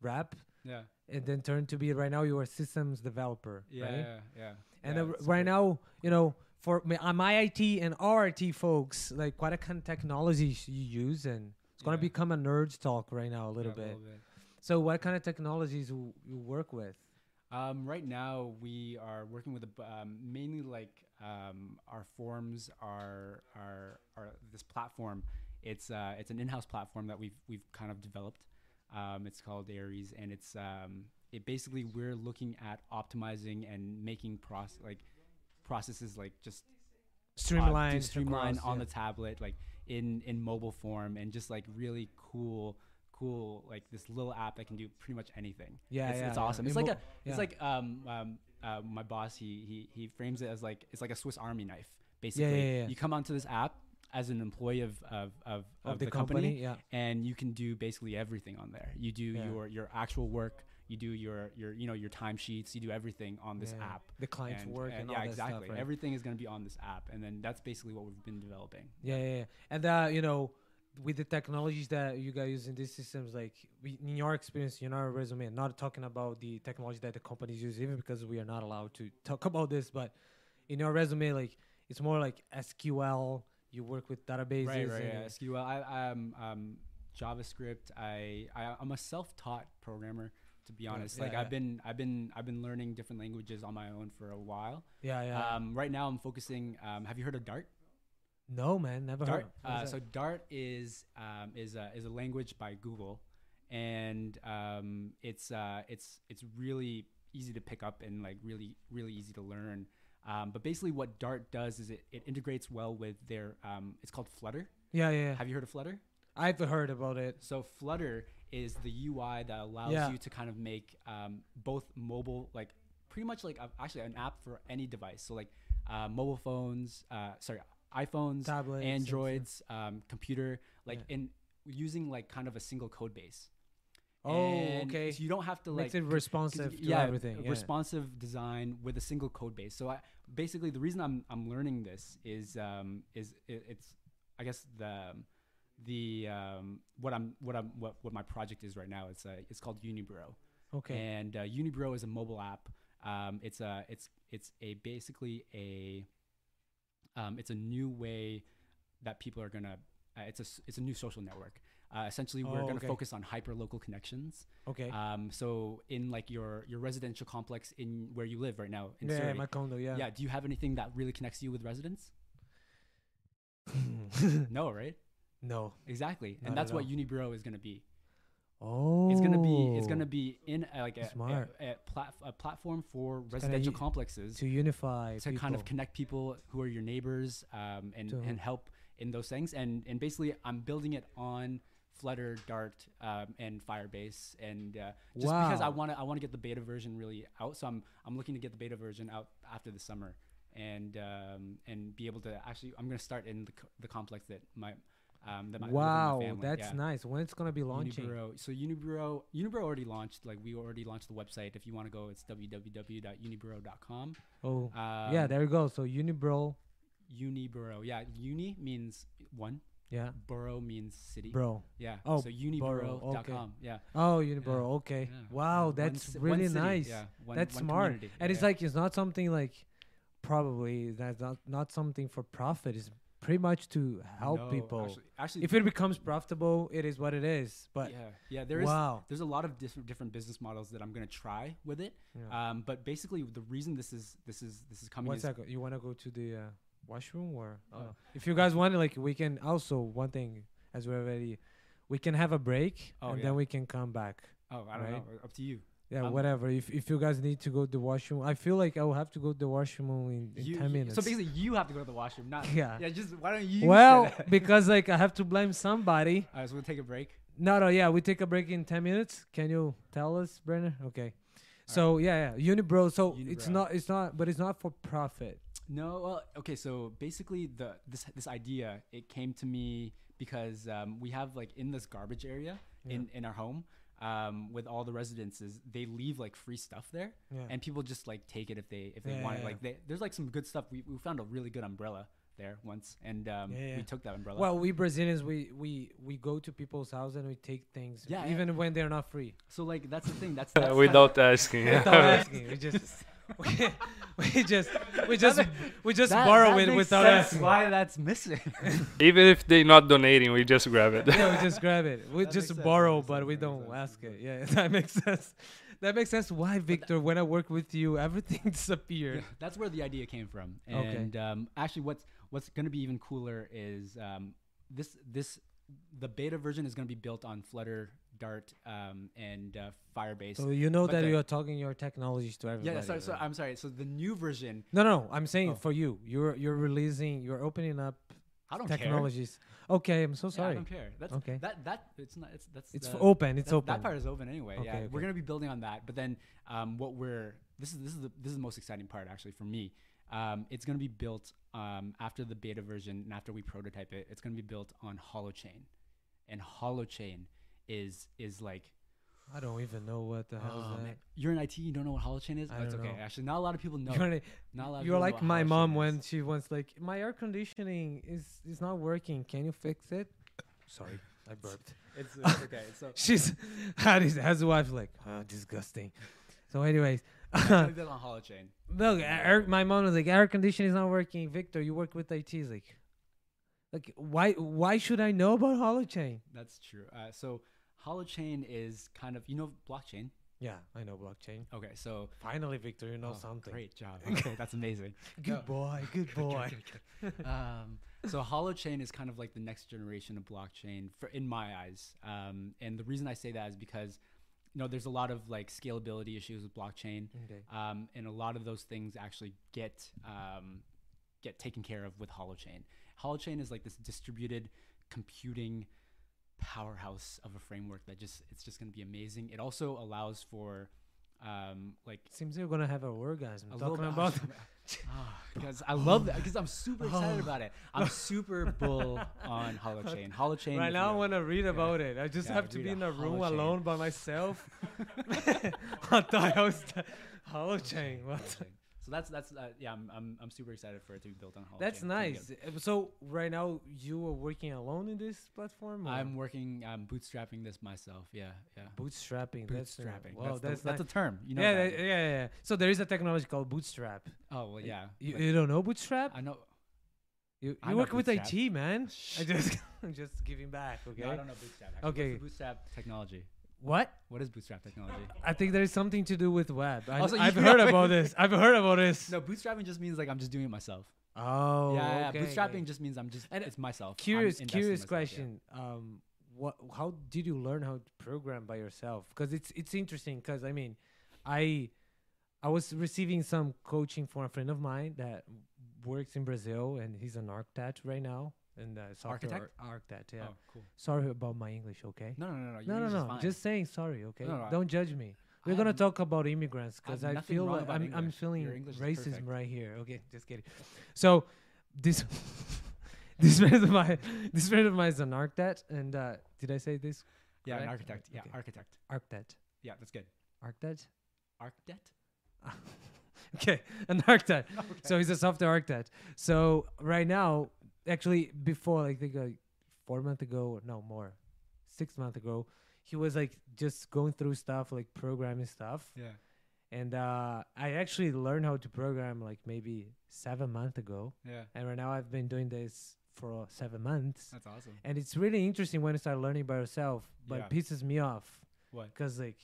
B: rep,
A: Yeah.
B: and then turn to be right now you are a systems developer.
A: Yeah.
B: right?
A: Yeah. yeah.
B: And
A: yeah,
B: uh, right
A: great.
B: now, you know, for my, uh, IT and our IT folks, like what kind of technologies you use, and it's gonna
A: Yeah.
B: become a nerds talk right now a little
A: Yeah,
B: bit. So, what kind of technologies you, you work with?
A: Um, right now, we are working with a, um, mainly like um, our forms are are are this platform. It's uh, it's an in-house platform that we've we've kind of developed. Um, it's called Aries, and it's um, it basically we're looking at optimizing and making process like processes like just uh, streamline
B: across,
A: on
B: yeah.
A: the tablet, like in in mobile form, and just like really cool cool like this little app that can do pretty much anything.
B: Yeah,
A: it's,
B: yeah,
A: it's
B: yeah.
A: awesome. It's like a
B: yeah.
A: it's like um um uh, my boss he he he frames it as like it's like a Swiss Army knife basically.
B: yeah, yeah.
A: You come onto this app as an employee of of of,
B: of the, company. Yeah.
A: and you can do basically everything on there. You do
B: Yeah.
A: your your actual work. You do your your you know your timesheets. You do everything on this
B: yeah.
A: app.
B: The client's
A: And,
B: work
A: uh,
B: and
A: yeah,
B: that
A: exactly.
B: stuff. Right?
A: Everything is going to be on this app, and then that's basically what we've been developing.
B: Yeah, yeah, yeah. And uh, you know, with the technologies that you guys use in these systems, like we, in your experience, in your resume, not talking about the technology that the companies use, even because we are not allowed to talk about this, but in your resume, like it's more like SQL. You work with databases.
A: Right, right.
B: and
A: Yeah. SQL. I um um JavaScript. I, I I'm a self-taught programmer. To be honest,
B: yeah,
A: like
B: yeah.
A: I've been I've been I've been learning different languages on my own for a while.
B: yeah, yeah.
A: Um, right now I'm focusing. Um, have you heard of Dart?
B: no, man, never
A: Dart.
B: heard.
A: Uh, so? Dart is um, is a is a language by Google, and um, it's uh, it's it's really easy to pick up and like really really easy to learn. Um, but basically, what Dart does is it, it integrates well with their. Um, it's called Flutter.
B: yeah, yeah, yeah.
A: Have you heard of Flutter?
B: I've heard about it.
A: So Flutter is the UI that allows
B: Yeah.
A: you to kind of make um, both mobile, like pretty much like a, actually an app for any device. So like uh, mobile phones, uh, sorry, iPhones,
B: Tablets.
A: Androids, um, computer, like
B: Yeah.
A: in using like kind of a single code base.
B: Oh,
A: And
B: okay.
A: So you don't have to
B: Makes
A: like
B: it
A: 'cause
B: responsive to
A: yeah,
B: everything. Yeah.
A: responsive design with a single code base. So I basically the reason I'm I'm learning this is um is it, it's I guess the the um what I'm what I'm what, what my project is right now. It's uh it's called Unibro.
B: okay.
A: And uh, Unibro is a mobile app. Um, it's a it's it's a basically a um, it's a new way that people are gonna. Uh, it's a it's a new social network. Uh, essentially, we're
B: Oh,
A: gonna
B: okay.
A: focus on hyper local connections.
B: okay.
A: Um, so in like your your residential complex in where you live right now in
B: yeah,
A: Surrey.
B: my condo. Yeah.
A: yeah. Do you have anything that really connects you with residents? (laughs) No, right?
B: No.
A: Exactly,
B: Not
A: and that's what
B: all.
A: Unibro is gonna be.
B: Oh.
A: It's gonna be it's gonna be in uh, like a,
B: Smart.
A: a, a, plat- a platform for
B: kinda
A: residential complexes
B: to unify
A: to kind of connect people who are your neighbors um, and
B: To-
A: and help in those things. And and basically, I'm building it on Flutter, Dart, um, and Firebase, and uh, just because I want to I want to get the beta version really out. So I'm I'm looking to get the beta version out after the summer. And um, and be able to actually, I'm gonna start in the, co- the complex that my um, that my within my
B: Wow, that's
A: yeah.
B: nice. When it's gonna be launching?
A: Unibro. So Unibro, Unibro already launched. Like we already launched the website. If you want to go, it's www.unibro.com.
B: Oh,
A: Um,
B: yeah, there you go. So Unibro,
A: Unibro. Yeah, uni means one.
B: yeah,
A: Borough means city.
B: bro.
A: Yeah.
B: Oh,
A: so uniborough.com. Yeah.
B: Oh, Unibro. Okay.
A: yeah.
B: Wow, that's
A: one
B: really nice.
A: Yeah. One,
B: that's
A: one
B: smart.
A: community,
B: And it's like it's not something like probably that's not not something for profit. It's pretty much to help
A: No,
B: people.
A: Actually, actually
B: if it becomes profitable, it is what it is. But
A: yeah, yeah. There is.
B: wow.
A: There's a lot of different different business models that I'm gonna try with it.
B: Yeah.
A: Um, but basically, the reason this is this is this is coming
B: One
A: is
B: second. You want to go to the uh, washroom or?
A: Oh.
B: uh, if you guys want, like, we can also one thing as we're already, we can have a break
A: Oh,
B: and
A: yeah.
B: then we can come back.
A: oh I don't
B: right?
A: know up to you.
B: Yeah,
A: Um,
B: whatever. If if you guys need to go to the washroom, I feel like I will have to go to the washroom in, in
A: You-
B: ten
A: you-
B: minutes.
A: So basically, you have to go to the washroom, not (laughs)
B: yeah.
A: yeah. Just why don't you?
B: Well, (laughs) because like I have to blame somebody.
A: All right, so we'll take a break.
B: No, no, yeah, we take a break in ten minutes. Can you tell us, Brenner? Okay. So yeah, yeah, Unibro. So it's not, it's not, but it's not for profit.
A: No, well, okay. So basically, the this this idea it came to me because um, we have like in this garbage area
B: Yeah.
A: in in our home um, with all the residences, they leave like free stuff there,
B: Yeah.
A: and people just like take it if they if they
B: Yeah,
A: want
B: yeah,
A: it. Like they, there's like some good stuff. We we found a really good umbrella there once, and um,
B: Yeah, yeah.
A: we took that umbrella.
B: Well, we Brazilians, we we we go to people's house and we take things,
A: Yeah,
B: even when they're not free.
A: so like that's the thing. That's, (laughs) that's
C: Without asking.
B: Without asking, we just (laughs) we, (laughs) we just we just we just
A: that,
B: borrow
A: that
B: it without
A: sense
B: asking.
A: Why that's missing? (laughs)
C: Even if they're not donating, we just grab it.
B: yeah, we just grab it. We
A: That
B: just
A: makes sense,
B: borrow, but we don't ask
A: that
B: it. Yeah, (laughs) that makes sense. That makes sense. Why, Victor? when I work with you, everything
A: Yeah,
B: disappeared.
A: that's where the idea came from.
B: Okay.
A: And um, actually, what's what's going to be even cooler is um, this this the beta version is going to be built on Flutter, Dart, um, and uh, Firebase.
B: So you know
A: But
B: that
A: the-
B: you're talking your technologies to everybody.
A: yeah, so, so? I'm sorry. So the new version,
B: no, no, I'm saying
A: Oh.
B: for you, you're you're releasing, you're opening up
A: I don't care.
B: technologies. Okay, I'm so
A: Yeah, I
B: sorry.
A: don't care. That's
B: Okay.
A: that that it's not it's that's
B: It's
A: the-
B: open. It's
A: that,
B: open.
A: That part is open anyway.
B: Okay,
A: yeah,
B: okay.
A: we're gonna be building on that. But then, um, what we're this is this is the this is the most exciting part actually for me. Um, it's gonna be built um, after the beta version and after we prototype it. It's gonna be built on Holochain, and Holochain is is like
B: I don't even know what the hell
A: oh,
B: is
A: man.
B: that.
A: you're in IT. You don't know what Holochain is.
B: I
A: it's
B: don't
A: okay.
B: know.
A: Actually, not a lot of people know.
B: You're, like-
A: not a lot of
B: you're like my mom
A: is.
B: when she was like, "My air conditioning is is not working. Can you fix it?" Sorry, I burped. (laughs)
A: It's, it's okay. (laughs) So
B: She's (laughs) had his has a wife like, oh, disgusting. So, anyways,
A: it's built on Holochain.
B: look, air, my mom was like, air conditioning is not working. Victor, you work with IT. He's like, like why why should I know about Holochain?
A: That's true. Uh, so Holochain is kind of you know blockchain.
B: Yeah, I know blockchain.
A: Okay, so
B: Finally, Victor, you know
A: oh,
B: something.
A: Great job. Okay, that's amazing. (laughs)
B: Good boy, good (laughs) boy.
A: um, so Holochain is kind of like the next generation of blockchain for in my eyes. Um, and the reason I say that is because you know there's a lot of like scalability issues with blockchain,
B: Okay.
A: um, and a lot of those things actually get um, get taken care of with Holochain. Holochain is like this distributed computing powerhouse of a framework that just it's just going to be amazing. It also allows for um, like
B: Seems you're gonna have an orgasm
A: a
B: talking about. (laughs)
A: Ah, because I love that because I'm super excited
B: Oh.
A: about it. I'm super bull on Holochain. (laughs) Holochain.
B: Right now, I want to read about it. I just
A: Yeah,
B: have to be in a room
A: holochain.
B: alone by myself. (laughs) I thought I was the holochain. What?
A: Holochain. That's that's uh, yeah. I'm, I'm I'm super excited for it to be built on Holochain.
B: That's
A: It's gonna be
B: nice. So right now, you are working alone in this platform. or
A: I'm working. I'm bootstrapping this myself. Yeah, yeah.
B: bootstrapping. That's
A: Bootstrapping.
B: Wow,
A: that's,
B: that's,
A: the, that's a term. You know
B: yeah,
A: that.
B: yeah, yeah, yeah. So there is a technology called Bootstrap.
A: Oh well, yeah.
B: You, you don't know Bootstrap?
A: I know.
B: You, you work with IT, man. (laughs) I just I'm just giving back. Okay.
A: No, I don't know Bootstrap. Actually.
B: Okay.
A: Bootstrap technology.
B: What?
A: What is Bootstrap technology?
B: I think there is something to do with web. I,
A: Also,
B: I've (laughs) heard about (laughs) this. I've heard about this.
A: No, bootstrapping just means like I'm just doing it myself.
B: Oh,
A: yeah, yeah. Bootstrapping
B: okay.
A: just means I'm just
B: And
A: it's myself.
B: Curious curious
A: myself, yeah.
B: question um what how did you learn how to program by yourself because it's it's interesting because i mean i i was receiving some coaching from a friend of mine that works in brazil and he's an architect right now and uh, software
A: Architect?
B: ar- architect yeah
A: Oh, cool.
B: sorry about my english okay
A: No, no, no, no.
B: no
A: Your
B: no
A: English
B: no
A: fine.
B: just saying sorry okay
A: No, no, I-
B: don't judge me we're gonna talk about immigrants because I, feel like I'm, I'm feeling
A: Your English is
B: racism right here. Okay, just kidding. So this (laughs) this friend of mine this friend of mine is an architect, and uh, did I say this?
A: Yeah, an architect. Yeah,
B: Okay.
A: architect.
B: Architect.
A: Yeah, that's good.
B: Architect.
A: Architect. (laughs)
B: okay, an architect. (laughs)
A: Okay.
B: So he's a software architect. So right now, actually, before like, I think like four months ago, no more, six months ago, he was like just going through stuff like programming stuff.
A: yeah.
B: and uh, I actually learned how to program like maybe seven months ago,
A: Yeah.
B: and right now I've been doing this for seven months,
A: That's awesome.
B: and it's really interesting when you start learning by yourself, but
A: Yeah.
B: it pisses me off
A: What?
B: because like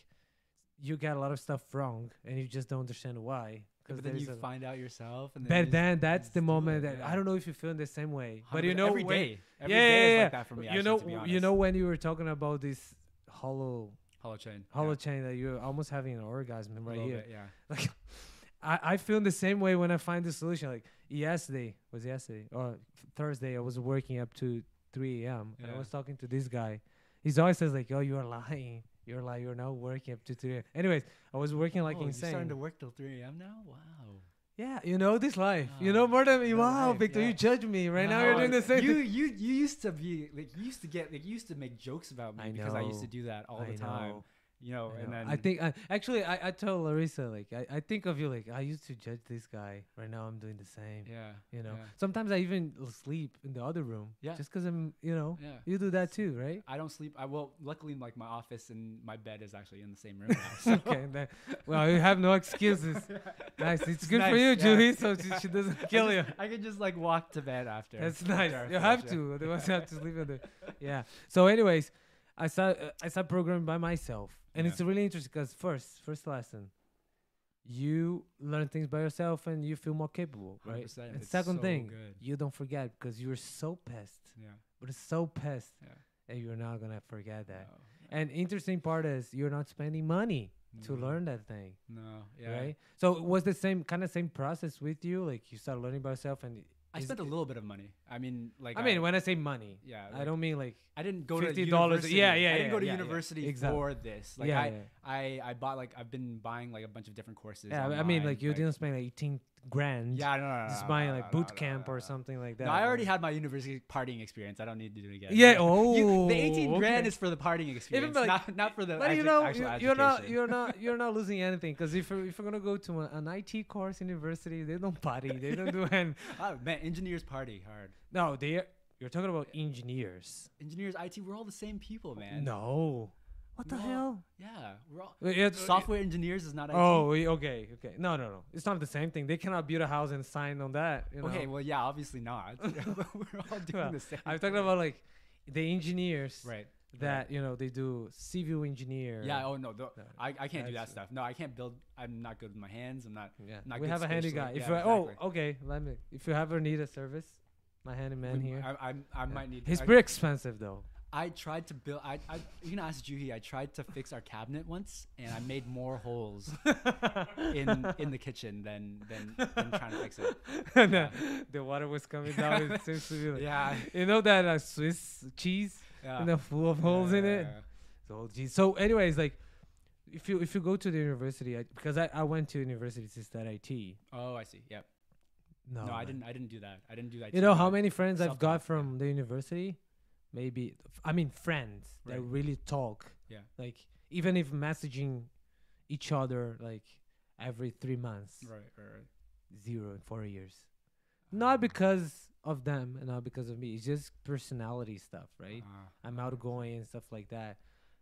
B: you get a lot of stuff wrong and you just don't understand why.
A: But
B: Because
A: then you
B: a
A: find out yourself, and then
B: but then that's the moment that
A: yeah.
B: I don't know if you feel in the same way, but you know
A: every
B: when,
A: day. Every
B: yeah,
A: day
B: yeah,
A: is
B: yeah.
A: like that for me.
B: you
A: actually,
B: know, you know when you were talking about this hollow
A: Holochain.
B: hollow
A: yeah.
B: chain that you're almost having an orgasm right here.
A: bit, yeah. (laughs)
B: like I, I feel the same way when I find the solution. Like yesterday was yesterday or Thursday, I was working up to 3 a.m. and I was talking to this guy. He's always says like, "Oh, you're lying. You're like You're now working up to 3 a.m." Anyways, I was working like
A: oh, You're
B: insane.
A: starting to work till 3 a.m. now. Wow.
B: yeah, you know this life. you
A: Ah,
B: know more than me. Wow,
A: life,
B: Victor,
A: yeah.
B: you judge me right now. You're doing the same.
A: You you you used to be like you used to get like you used to make jokes about me
B: I
A: because I used to do that all
B: I
A: the time.
B: know.
A: You know,
B: I
A: and
B: know.
A: then
B: I think I, actually I, I told Larissa like I, I think of you like I used to judge this guy. Right now I'm doing the same.
A: yeah,
B: You know,
A: yeah.
B: sometimes I even sleep in the other room.
A: Yeah.
B: Just 'cause I'm, you know,
A: yeah.
B: you do that too, right?
A: I don't sleep. I well, luckily, like my office and my bed is actually in the same room. Now, (laughs) so.
B: okay. Then, well, you have no excuses. (laughs) nice. It's good for you,
A: yeah.
B: Julie, so (laughs) she, she doesn't
A: I
B: kill you.
A: I can just like walk to bed after.
B: That's nice.
A: I
B: You have
A: yeah.
B: to. Otherwise, you have to sleep in there. Yeah. So, anyways, I start uh, I start programming by myself, and
A: Yeah.
B: it's really interesting because first first lesson, you learn things by yourself and you feel more capable, right?
A: 100%,
B: And
A: it's
B: second
A: so
B: thing,
A: good.
B: you don't forget because you're so pissed,
A: Yeah.
B: but it's so pissed,
A: Yeah.
B: and you're not gonna forget that.
A: No,
B: And interesting part is you're not spending money to learn that thing.
A: No. Yeah.
B: right? So it was the same kind of same process with you? Like you start learning by yourself, and
A: I spent a little bit of money. I mean, like
B: I mean, when I say money,
A: yeah,
B: I don't mean like
A: I didn't go to
B: $50
A: university.
B: yeah, yeah,
A: I didn't
B: yeah,
A: go to
B: yeah, yeah.
A: university
B: Exactly.
A: for this. Like
B: yeah,
A: I,
B: yeah.
A: I, I bought like I've been buying like a bunch of different courses.
B: Yeah, I mean, like you didn't spend like 18 grand.
A: Yeah, no, no, no.
B: just
A: no,
B: buying
A: no,
B: like boot camp or something like that.
A: No, I already had my university partying experience. I don't need to do it again.
B: Yeah.
A: You-
B: Oh,
A: the 18 grand is for the partying experience,
B: like-
A: not, not for the
B: But you know,
A: actual
B: you, you're not, you're not, (laughs) you're not losing anything because if you're, if you're gonna go to a, an IT course university, they don't party, they don't do any. (laughs)
A: Oh, man, engineers party hard.
B: No, they. You're talking about engineers.
A: Engineers, IT, we're all the same people, man.
B: No. What the
A: No.
B: hell?
A: Yeah, we're all
B: Wait, it's- uh,
A: software engineers is not oh, IT.
B: Oh, we- okay, okay. No, no, no. It's not the same thing. They cannot build a house and sign on that. You
A: okay, well, yeah, obviously not. (laughs) (laughs) we're all doing
B: Well,
A: the same.
B: I'm talking about like the engineers
A: right.
B: that you know they do civil engineer.
A: Yeah. Oh no, the,
B: No,
A: I, I can't do that stuff. No, I can't build. I'm not good with my hands. I'm not.
B: yeah.
A: not
B: we
A: good
B: have a handy guy. If
A: Yeah,
B: you oh
A: exactly.
B: okay, let me. If you ever need a service, my handyman
A: we-
B: here.
A: I, I, I might need.
B: He's
A: I,
B: pretty expensive though.
A: I tried to build. I, I you can ask Juhi. I tried to fix our cabinet once, and I made more holes (laughs) in in the kitchen than than, than trying to fix it. (laughs)
B: And the, the water was coming down. It (laughs) seems to be like,
A: Yeah.
B: you know that uh, Swiss cheese,
A: Yeah.
B: you know, full of holes in it.
A: Yeah.
B: So, geez. so anyways, like if you if you go to the university, I, because I, I went to university to study IT.
A: Oh, I see. Yep.
B: No,
A: No, I didn't. I didn't do that. I didn't do that.
B: You know how many friends I've got
A: yeah.
B: from the university? Maybe I mean friends that really talk.
A: Yeah.
B: Like even if messaging each other like every three months,
A: Right. Right. Right.
B: zero in four years. Not because of them and not because of me. It's just personality stuff, right?
A: Uh,
B: I'm outgoing and stuff like that.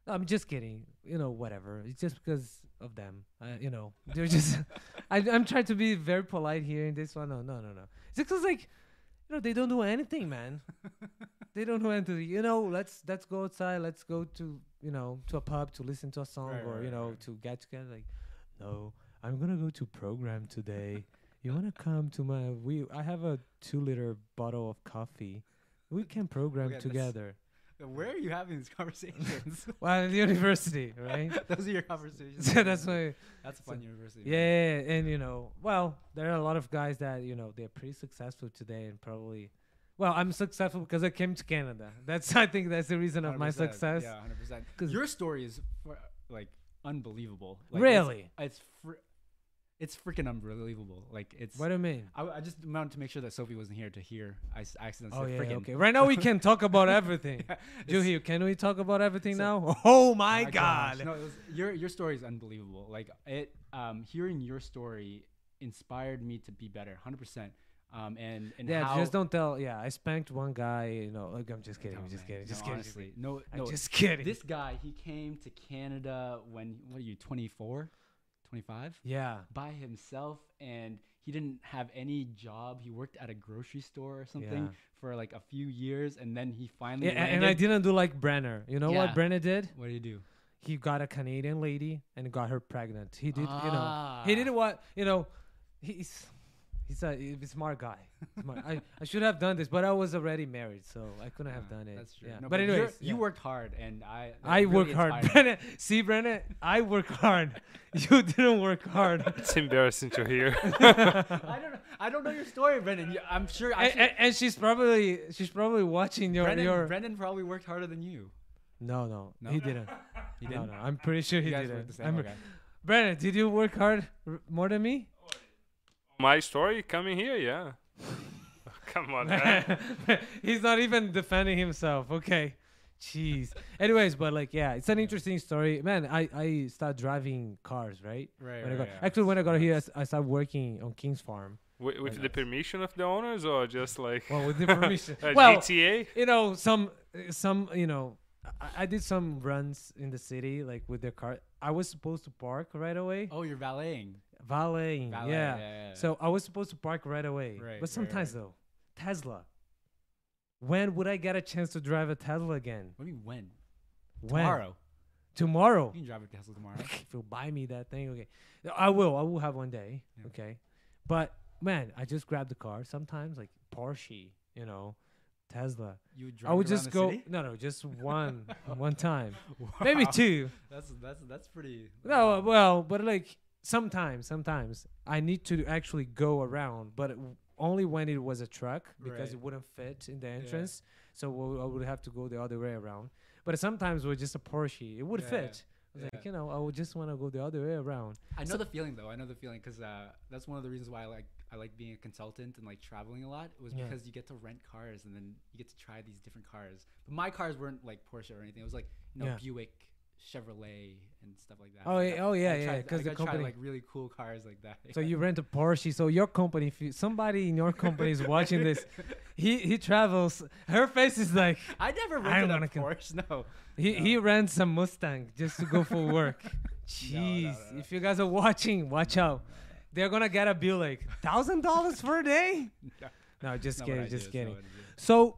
B: No, I'm just kidding. You know, whatever. It's just because of them. Uh, you know, (laughs) they're just. I, I'm trying to be very polite here in this one. No, no, no, no. It's because like, you know, they don't do anything, man. (laughs) they don't know anything. You know, let's let's go outside. Let's go to you know to a pub to listen to a song
A: Right,
B: or
A: right,
B: you know
A: right.
B: to get together. Like, no, I'm gonna go to program today. you wanna come to my? We I have a two liter bottle of coffee. We can program
A: that's-
B: together.
A: Where are you having these conversations? (laughs)
B: Well, at the university, right? (laughs)
A: Those are your conversations.
B: so (laughs) that's why.
A: That's a fun university. man.
B: Yeah, and you know, well, there are a lot of guys that you know they're pretty successful today, and probably. Well, I'm successful because I came to Canada. That's I think that's the reason of my
A: 100%,
B: success.
A: Yeah, hundred percent. Your story is like unbelievable. Like,
B: really?
A: It's fr- it's freaking unbelievable. Like it's.
B: What do you mean?
A: I, I just wanted to make sure that Sophie wasn't here to hear. I accidentally
B: Oh
A: said
B: yeah,
A: freaking.
B: okay. Right now we can talk about everything. (laughs)
A: It's-
B: Juhi, can we talk about everything
A: so-
B: now? (laughs) Oh my,
A: my
B: god!
A: gosh. No, it was, your your story is unbelievable. Like it, um, hearing your story inspired me to be better, hundred percent. Um, and and
B: yeah,
A: how,
B: just don't tell. Yeah, I spanked one guy. You know, like I'm just kidding.
A: No,
B: I'm just
A: man,
B: kidding. Just
A: no,
B: kidding.
A: Honestly, no,
B: I'm
A: no.
B: just kidding.
A: This guy, he came to Canada when what are you, 24, 25,
B: yeah.
A: by himself, and he didn't have any job. He worked at a grocery store or something
B: Yeah.
A: for like a few years, and then he finally
B: Yeah, and I didn't do like Brenner. You know
A: Yeah.
B: what Brenner did?
A: What do you do?
B: He got a Canadian lady and got her pregnant. He did, you know,
A: Ah.
B: he did what, you know, he's he's a, he's a smart guy. Smart. I, I should have done this, but I was already married, so I couldn't have
A: Ah,
B: done it.
A: That's true.
B: Yeah.
A: No,
B: but
A: you're-
B: anyways,
A: you worked hard, and I
B: I
A: really
B: work hard.
A: inspired.
B: Brennan, see, Brennan, I work hard. (laughs) You didn't work hard. (laughs)
C: It's embarrassing to hear. (laughs)
A: I don't know. I don't know your story, Brendan. You, I'm sure.
B: and, and, and she's probably she's probably watching your
A: Brendan,
B: your.
A: Brendan probably worked harder than you.
B: no, no,
A: No?
B: he didn't.
A: He
B: No,
A: didn't.
B: no, I'm pretty sure he
A: guys
B: didn't.
A: worked the same.
B: I'm-
A: okay.
B: Brennan, did you work hard r- more than me?
C: My story coming here, yeah. (laughs) Come on, man. (laughs)
B: He's not even defending himself. Okay. Jeez. (laughs) Anyways, but like, yeah, it's an interesting story. Man, I, I started driving cars, right?
A: Right.
B: When I got,
A: yeah.
B: Actually, when I got here, I started working on King's Farm.
C: With, with the permission of the owners or just like
B: Well, with the permission. well,
C: GTA?
B: you know, some, some, you know, I, I did some runs in the city, like with their car. I was supposed to park right away.
A: Oh, you're valeting.
B: Valeting.
A: Valet,
B: yeah.
A: yeah, yeah.
B: So I was supposed to park right away.
A: Right, right,
B: but sometimes
A: right.
B: though, Tesla. When would I get a chance to drive a Tesla again?
A: what do you mean when?
B: When?
A: Tomorrow.
B: Tomorrow.
A: You can drive a Tesla tomorrow. (laughs)
B: if you'll buy me that thing, okay. I will. I will have one day.
A: Yeah.
B: Okay. But man, I just grab the car sometimes, like Porsche, you know, Tesla.
A: You would drive
B: I would just go.
A: city?
B: No, no, just (laughs) one, one time, (laughs) maybe two.
A: That's that's that's pretty.
B: No, well, but like sometimes, sometimes I need to actually go around. But w- only when it was a truck because
A: Right.
B: it wouldn't fit in the entrance. So we, I would have to go the other way around. But sometimes with just a Porsche, it would
A: Yeah,
B: fit. I was
A: yeah.
B: like, you know, I would just want to go the other way around.
A: I know the feeling though. I know the feeling because uh, that's one of the reasons why I like I like being a consultant and like traveling a lot. It was
B: Yeah.
A: because you get to rent cars and then you get to try these different cars. But my cars weren't like Porsche or anything. It was like you know
B: Yeah.
A: Buick, Chevrolet, and stuff like that.
B: Oh,
A: Like,
B: yeah, oh, yeah,
A: I
B: yeah, 'cause
A: I
B: the company-
A: like really cool cars like that.
B: So you rent a Porsche. So your company, if you, somebody in your company is watching this, (laughs) he he travels. Her face is like
A: I never
B: I
A: rented a
B: wanna
A: Porsche. No.
B: he he rents a Mustang just to go for work.
A: no, (laughs)
B: Jeez,
A: no.
B: if you guys are watching, watch out. They're gonna get a bill like thousand dollars for a day. (laughs)
A: No.
B: No, just kidding, just kidding.
A: I.
B: So,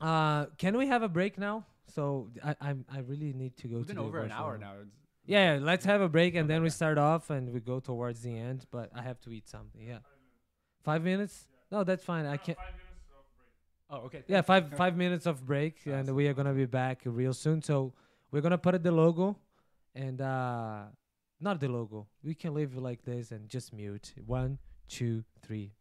B: uh, can we have a break now? So I I'm, I really need to go.
A: We've
B: to
A: been
B: the
A: over an hour now. It's-
B: Yeah, yeah, let's have a break and then we start off and we go towards the end. But I have to eat something. Yeah, five minutes? No, that's fine. I can't.
A: Oh, okay.
B: Yeah, five five minutes of break and we are gonna be back real soon. So we're gonna put it the logo and uh not the logo. We can leave it like this and just mute. One, two, three.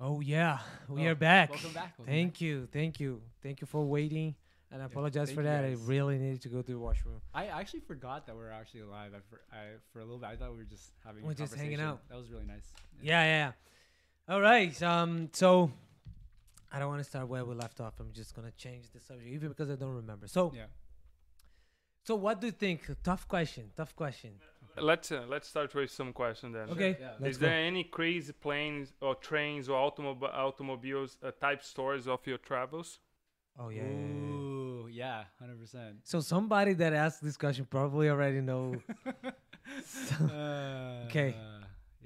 B: Oh yeah, we
A: Oh,
B: are back.
A: welcome back, welcome
B: thank you, thank you, thank you for waiting. And I apologize for that. I really needed to go to the washroom.
A: I actually forgot that we are actually alive. I for, I, for a little bit, I thought we were just having.
B: We're
A: a
B: just hanging
A: conversation.
B: out.
A: That was really nice.
B: Yeah, yeah. yeah. All right. Um. So, I don't want to start where we left off. I'm just gonna change the subject, even because I don't remember. So,
A: Yeah.
B: so what do you think? Tough question. Tough question.
C: Let's uh, let's start with some question then.
B: Okay.
A: yeah.
B: Let's
C: Is
B: go.
C: there any crazy planes or trains or automob- automobiles uh, type stories of your travels?
B: Oh yeah. yeah, yeah, yeah.
A: Ooh, yeah, hundred percent.
B: So somebody that asked this question probably already know. so (laughs) (laughs) Okay.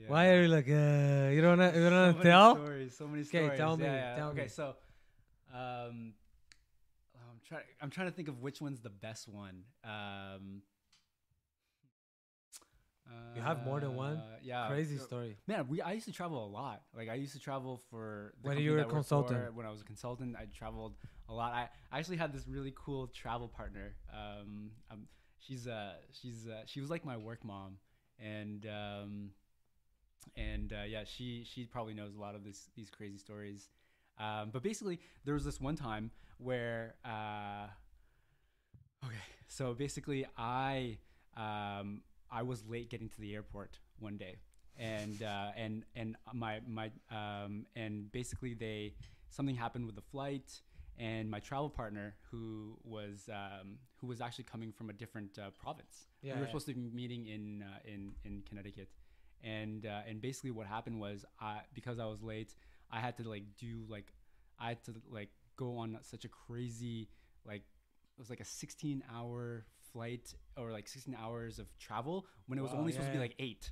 B: Why are you like? Uh, you don't. know- You don't
A: so
B: wanna
A: many
B: tell?
A: Stories, so many stories.
B: Okay, tell me,
A: Yeah, yeah.
B: tell
A: okay,
B: me.
A: so, um, I'm trying. I'm trying to think of which one's the best one. Um,
B: You have more than one?
A: uh, Yeah.
B: Crazy
A: so-
B: story.
A: Man, we I used to travel a lot. Like I used to travel for the
B: When you were a consultant.
A: for. When I was a consultant, I traveled a lot. I, I actually had this really cool travel partner. Um, um she's uh she's uh, she was like my work mom, and um, and uh, yeah, she she probably knows a lot of this these crazy stories. Um, but basically, there was this one time where uh, okay, so basically, I um, I was late getting to the airport one day, and uh, and and my my um, and basically they something happened with the flight, and my travel partner who was um, who was actually coming from a different uh, province.
B: Yeah,
A: we were
B: yeah.
A: supposed to be meeting in uh, in in Connecticut, and uh, and basically what happened was I because I was late, I had to like do like I had to like go on such a crazy like it was like a 16 hour flight or like 16 hours of travel when it was
B: Wow,
A: only supposed to be like eight.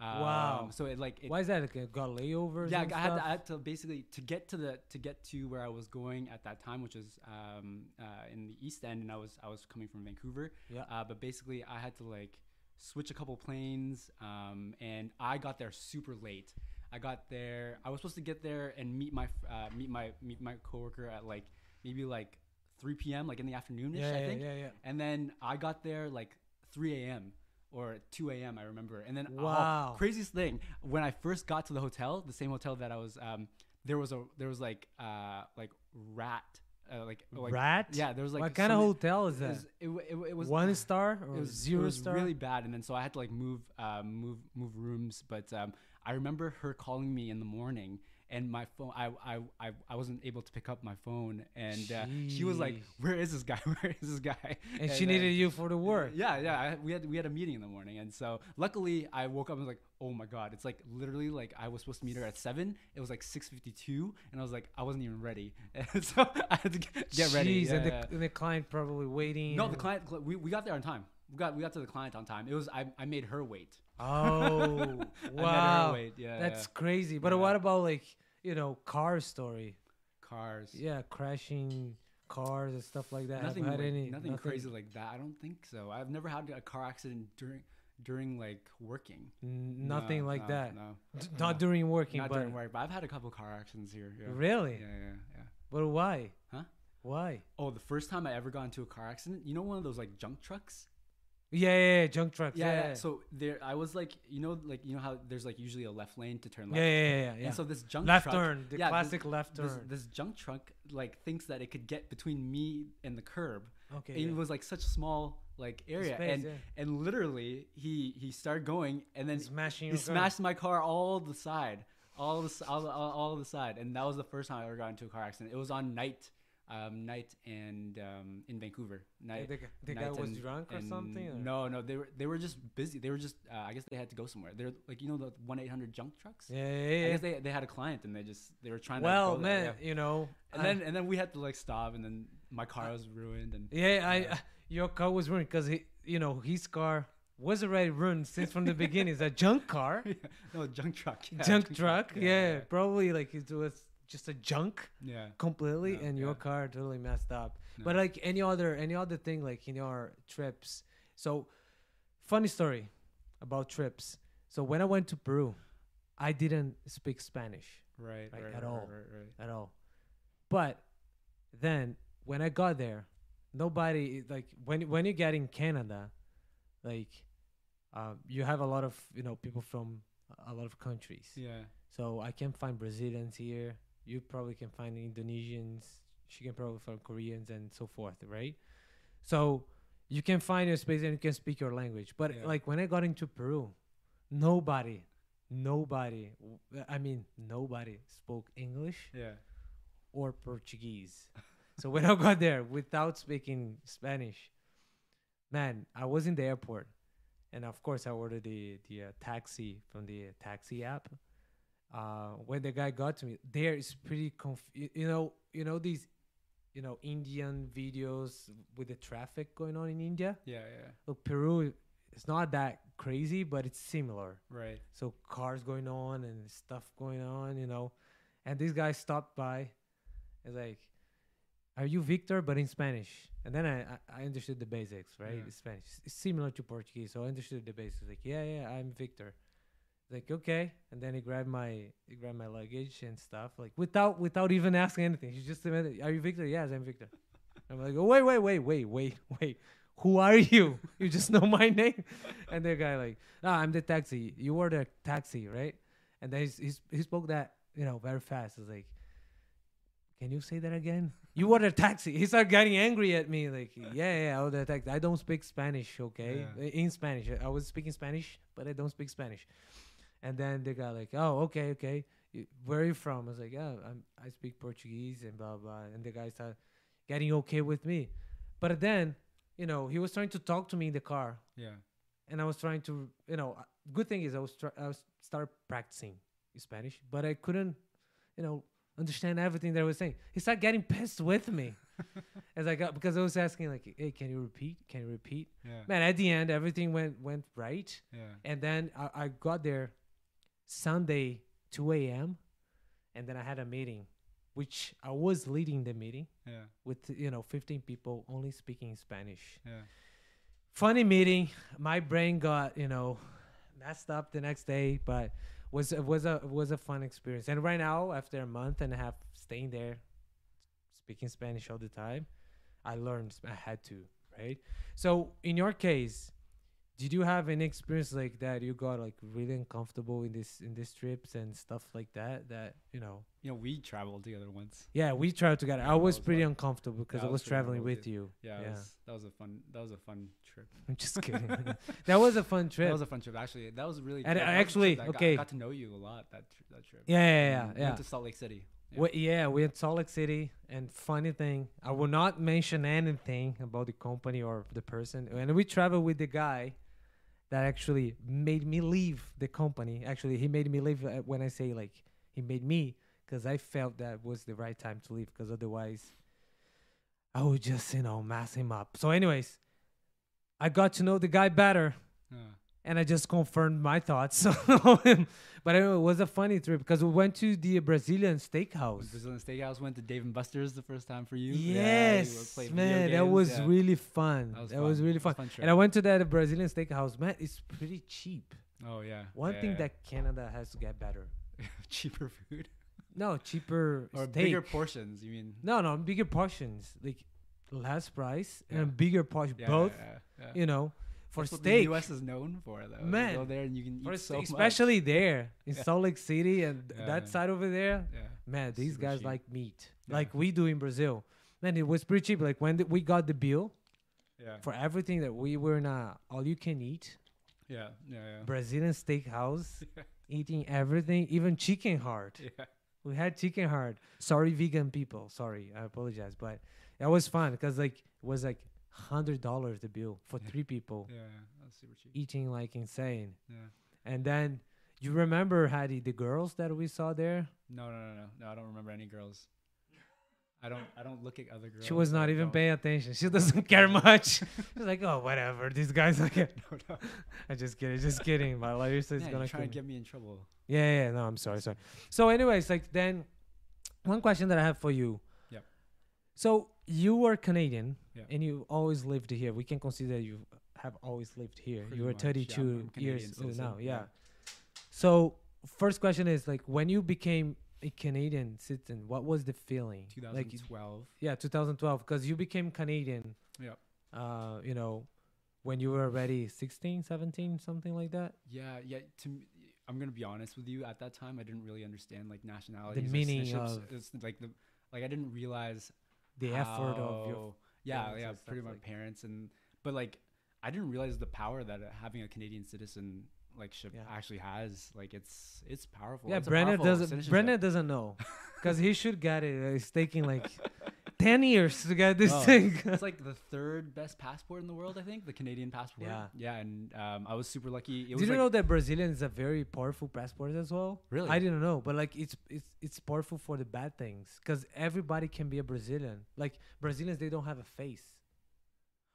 A: Um,
B: Wow.
A: So it like it,
B: Why is that? Like, got layovers?
A: yeah, I had, to. I had to basically to get to the to get to where I was going at that time, which was um, uh, in the East End, and I was I was coming from Vancouver.
B: Yeah.
A: Uh, but basically, I had to like switch a couple planes, um, and I got there super late. I got there. I was supposed to get there and meet my uh, meet my meet my coworker at like maybe like 3 p.m. like in the afternoonish,
B: yeah,
A: I think.
B: yeah, yeah.
A: And then I got there like 3 a.m. or 2 a.m. I remember. And then oh,
B: Wow.
A: craziest thing when I first got to the hotel, the same hotel that I was, um, there was a there was like uh like rat uh, like like
B: Rat?
A: yeah there was like
B: what kind of hotel is
A: it
B: that?
A: was, it, it, it was
B: One star or
A: it was
B: zero
A: it was
B: star?
A: really bad and then so I had to like move um move move rooms but um I remember her calling me in the morning and my phone I I I, I wasn't able to pick up my phone and uh, she was like where is this guy (laughs) where is this guy
B: and she
A: then-
B: needed you for the work.
A: yeah, yeah. I, we had we had a meeting in the morning, and so luckily I woke up and was like, "Oh my god!" It's like literally like I was supposed to meet her at seven. It was like six fifty two, and I was like, I wasn't even ready, (laughs) and so I had to get, get ready.
B: Jeez,
A: Yeah,
B: and, the,
A: yeah.
B: and the client probably waiting.
A: no, the client. We, we got there on time. We got we got to the client on time. It was I, I made her wait.
B: Oh, (laughs)
A: I made her
B: wow.
A: wait. Yeah,
B: That's
A: yeah.
B: crazy. But
A: Yeah.
B: what about like, you know, car story?
A: cars.
B: Yeah, crashing cars and stuff like that.
A: Nothing
B: had
A: like-
B: any
A: nothing crazy like that. I don't think so. I've never had a car accident during during like working.
B: N- nothing
A: No,
B: like
A: no,
B: that.
A: No,
B: D- Not during working,
A: not
B: but
A: during work. But I've had a couple car accidents here. Yeah.
B: really.
A: Yeah, yeah, yeah.
B: But why?
A: Huh?
B: Why?
A: Oh, the first time I ever got into a car accident, you know, one of those like junk trucks.
B: Yeah, yeah, yeah, junk trucks.
A: Yeah.
B: Yeah,
A: yeah. So there, I was like, you know, like you know how there's like usually a left lane to turn
B: yeah,
A: left.
B: yeah, yeah, yeah, yeah.
A: And so this junk
B: left
A: truck,
B: turn, the
A: yeah, this-
B: classic left turn.
A: this junk truck like thinks that it could get between me and the curb.
B: okay.
A: And. It was like such a small like area,
B: Space,
A: and and literally he he started going, and then
B: smashing
A: he
B: your car.
A: smashed my car all the side, all the all, all, all the side, and that was the first time I ever got into a car accident. It was on night, um, night and um, in Vancouver.
B: Yeah,
A: Night.
B: the, the guy was
A: and-
B: drunk or
A: and
B: something. Or?
A: No, no, they were they were just busy. They were just uh, I guess they had to go somewhere. They're like you know the one eight hundred junk trucks.
B: Yeah, yeah,
A: I guess they, they had a client and they just they were trying
B: well,
A: to. there,
B: man,
A: yeah.
B: you know.
A: And
B: I-
A: then and then we had to like stop and then my car was ruined and
B: yeah, I
A: Yeah. (laughs)
B: your car was ruined because he, you know, his car was already ruined since from the beginning. It's a junk car, (laughs)
A: no junk truck. Yeah,
B: junk truck. (laughs) Yeah,
A: yeah,
B: probably like it was just a junk
A: yeah.
B: completely,
A: Yeah,
B: and your
A: yeah.
B: car totally messed up.
A: No.
B: But like any other any other thing, like in your trips. So, funny story about trips. So when I went to Peru, I didn't speak Spanish
A: right,
B: like,
A: right,
B: at
A: right,
B: all.
A: right, right.
B: at all. But then when I got there, nobody like when when you get in Canada, like um, you have a lot of you know people from a lot of countries.
A: Yeah.
B: So I can't find Brazilians here. You probably can find Indonesians. She can probably find Koreans and so forth, right? So you can find your space and you can speak your language. But
A: Yeah.
B: like when I got into Peru, nobody, nobody, I mean nobody spoke English
A: Yeah.
B: or Portuguese. so when I got there without speaking Spanish, man, I was in the airport, and of course I ordered the the uh, taxi from the taxi app. Uh, when the guy got to me, there is pretty conf- you know you know these you know Indian videos with the traffic going on in India.
A: Yeah. Yeah.
B: Look, Peru, it's not that crazy, but it's similar
A: Right.
B: so cars going on and stuff going on, you know. And this guy stopped by, and like, "Are you Victor?" But in Spanish. And then I I, understood the basics, right?
A: Yeah.
B: Spanish, it's similar to Portuguese, so I understood the basics. Like, yeah, yeah, I'm Victor. Like, okay. And then he grabbed my he grabbed my luggage and stuff, like without without even asking anything. He just said, "Are you Victor?" Yes, I'm Victor. I'm like, oh, wait, wait, wait, wait, wait, wait. Who are you? You just know my name? And the guy like, ah, I'm the taxi. You were the taxi, right? And then he's, he's, he spoke that, you know, very fast. I was like, can you say that again? You were the taxi. He started getting angry at me. Like, yeah, yeah, I was the taxi. I don't speak Spanish, okay?
A: Yeah.
B: In Spanish. I was speaking Spanish, but I don't speak Spanish. And then the guy like, oh, okay, okay. Where are you from? I was like, yeah, I'm, I speak Portuguese and blah, blah. And the guy started getting okay with me. But then, you know, he was trying to talk to me in the car
A: Yeah.
B: and I was trying to, you know, good thing is I was try- I was start practicing Spanish, but I couldn't, you know, understand everything that I was saying. He started getting pissed with me, (laughs) as I got because I was asking like, "Hey, can you repeat? Can you repeat?"
A: Yeah.
B: Man, at the end, everything went went right,
A: Yeah.
B: and then I, I got there Sunday 2 a.m. and then I had a meeting, which I was leading the meeting
A: Yeah.
B: with you know 15 people only speaking Spanish
A: Yeah.
B: funny meeting. My brain got you know messed up the next day, but was was a was a fun experience. And right now, after a month and a half staying there, speaking Spanish all the time, I learned I had to right. So in your case, did you have any experience like that? You got like really uncomfortable in this in these trips and stuff like that. That you know,
A: You know, we traveled together once.
B: yeah, we tried together. I was
A: was
B: pretty
A: fun.
B: uncomfortable because
A: Yeah,
B: I was
A: was
B: traveling with you.
A: Yeah.
B: Yeah.
A: Was, that was a fun. That was a fun trip. (laughs)
B: I'm just kidding. (laughs) (laughs) that was a fun trip.
A: That was a fun trip. Actually, that was really.
B: And I
A: was a trip
B: actually-
A: I got-
B: okay.
A: got to know you a lot that tr- that trip.
B: yeah, yeah, yeah, yeah.
A: Went to Salt Lake City. Yeah.
B: We, yeah, we had Salt Lake City, and funny thing, I will not mention anything about the company or the person. And we traveled with the guy that actually made me leave the company. Actually, he made me leave uh, when I say like he made me, because I felt that was the right time to leave. Because otherwise, I would just you know mess him up. So, anyways, I got to know the guy better
A: Yeah.
B: And I just confirmed my thoughts. (laughs) but it was a funny trip because we went to the Brazilian steakhouse.
A: Brazilian Steakhouse went to Dave and Buster's the first time for you. Yeah, you
B: Yes,
A: video
B: man, that was
A: yeah.
B: really fun.
A: That was
B: That was really
A: It was
B: fun. And I went to that Brazilian steakhouse. Man, it's pretty cheap.
A: Oh yeah.
B: One
A: yeah,
B: thing
A: yeah.
B: that Canada has to get better. (laughs)
A: cheaper food
B: No, cheaper (laughs)
A: or
B: steak.
A: bigger portions. You mean?
B: no, no, bigger portions. Like less price
A: Yeah.
B: and bigger portion.
A: Yeah,
B: Both,
A: Yeah, yeah.
B: you know, for
A: That's what
B: steak.
A: the U.S. is known for, though.
B: Man,
A: you go there and you can eat so much.
B: especially there in
A: Yeah.
B: Salt Lake City and
A: Yeah,
B: that side over there.
A: Yeah.
B: Man, these
A: Super
B: guys
A: cheap.
B: like meat, like we do in Brazil. Man, it was pretty cheap. Like when we got the bill
A: Yeah.
B: for everything that we were in a all you can eat
A: Yeah. Yeah. Yeah.
B: Brazilian steakhouse, (laughs) eating everything, even chicken heart.
A: yeah.
B: We had chicken heart. Sorry, vegan people. Sorry, I apologize, but that was fun because like it was like hundred dollars the bill for
A: Yeah.
B: three people
A: Yeah. That's super cheap.
B: eating like insane.
A: Yeah.
B: And then you remember Hadi the girls that we saw there?
A: No, no, no, no, no. I don't remember any girls. I don't. I don't look at other girls.
B: She was not even paying attention. She doesn't care much. (laughs) She's like, oh, whatever. These guys like. (laughs)
A: No, no. (laughs)
B: I just kidding, just kidding. My Larissa is
A: Yeah,
B: gonna kill
A: to get me in trouble.
B: Yeah, yeah, yeah, no, I'm sorry, sorry. So, anyways, like then, one question that I have for you. So you were Canadian,
A: Yeah.
B: and you always lived here. We can consider you have always lived here.
A: Pretty
B: you
A: yeah,
B: 32
A: I'm- I'm
B: years old now.
A: yeah.
B: Yeah. So, first question is like, when you became a Canadian citizen, what was the feeling? Like,
A: 2012.
B: yeah, 2012, because you became Canadian.
A: Yep.
B: Uh, you know, when you were already 16, 17, something like that.
A: Yeah, yeah. To me, I'm gonna be honest with you. At that time, I didn't really understand like nationalities. or
B: meaning of-
A: it's like the like I didn't realize
B: The effort of your
A: yeah
B: parents
A: yeah
B: and
A: pretty my
B: like-
A: parents and but like I didn't realize the power that uh, having a Canadian citizen like ship
B: Yeah.
A: actually has. Like it's it's powerful.
B: Yeah,
A: It's powerful
B: doesn't. Brennan doesn't know, because he should get it. It's taking like (laughs) ten years to get this
A: Oh,
B: thing.
A: it's (laughs) like the third best passport in the world, I think, the Canadian passport.
B: Yeah.
A: yeah, and um, I was super lucky. It
B: Did you
A: like,
B: know that Brazilian is a very powerful passport as well?
A: Really?
B: I didn't know, but like it's it's it's powerful for the bad things because everybody can be a Brazilian. Like Brazilians, they don't have a face.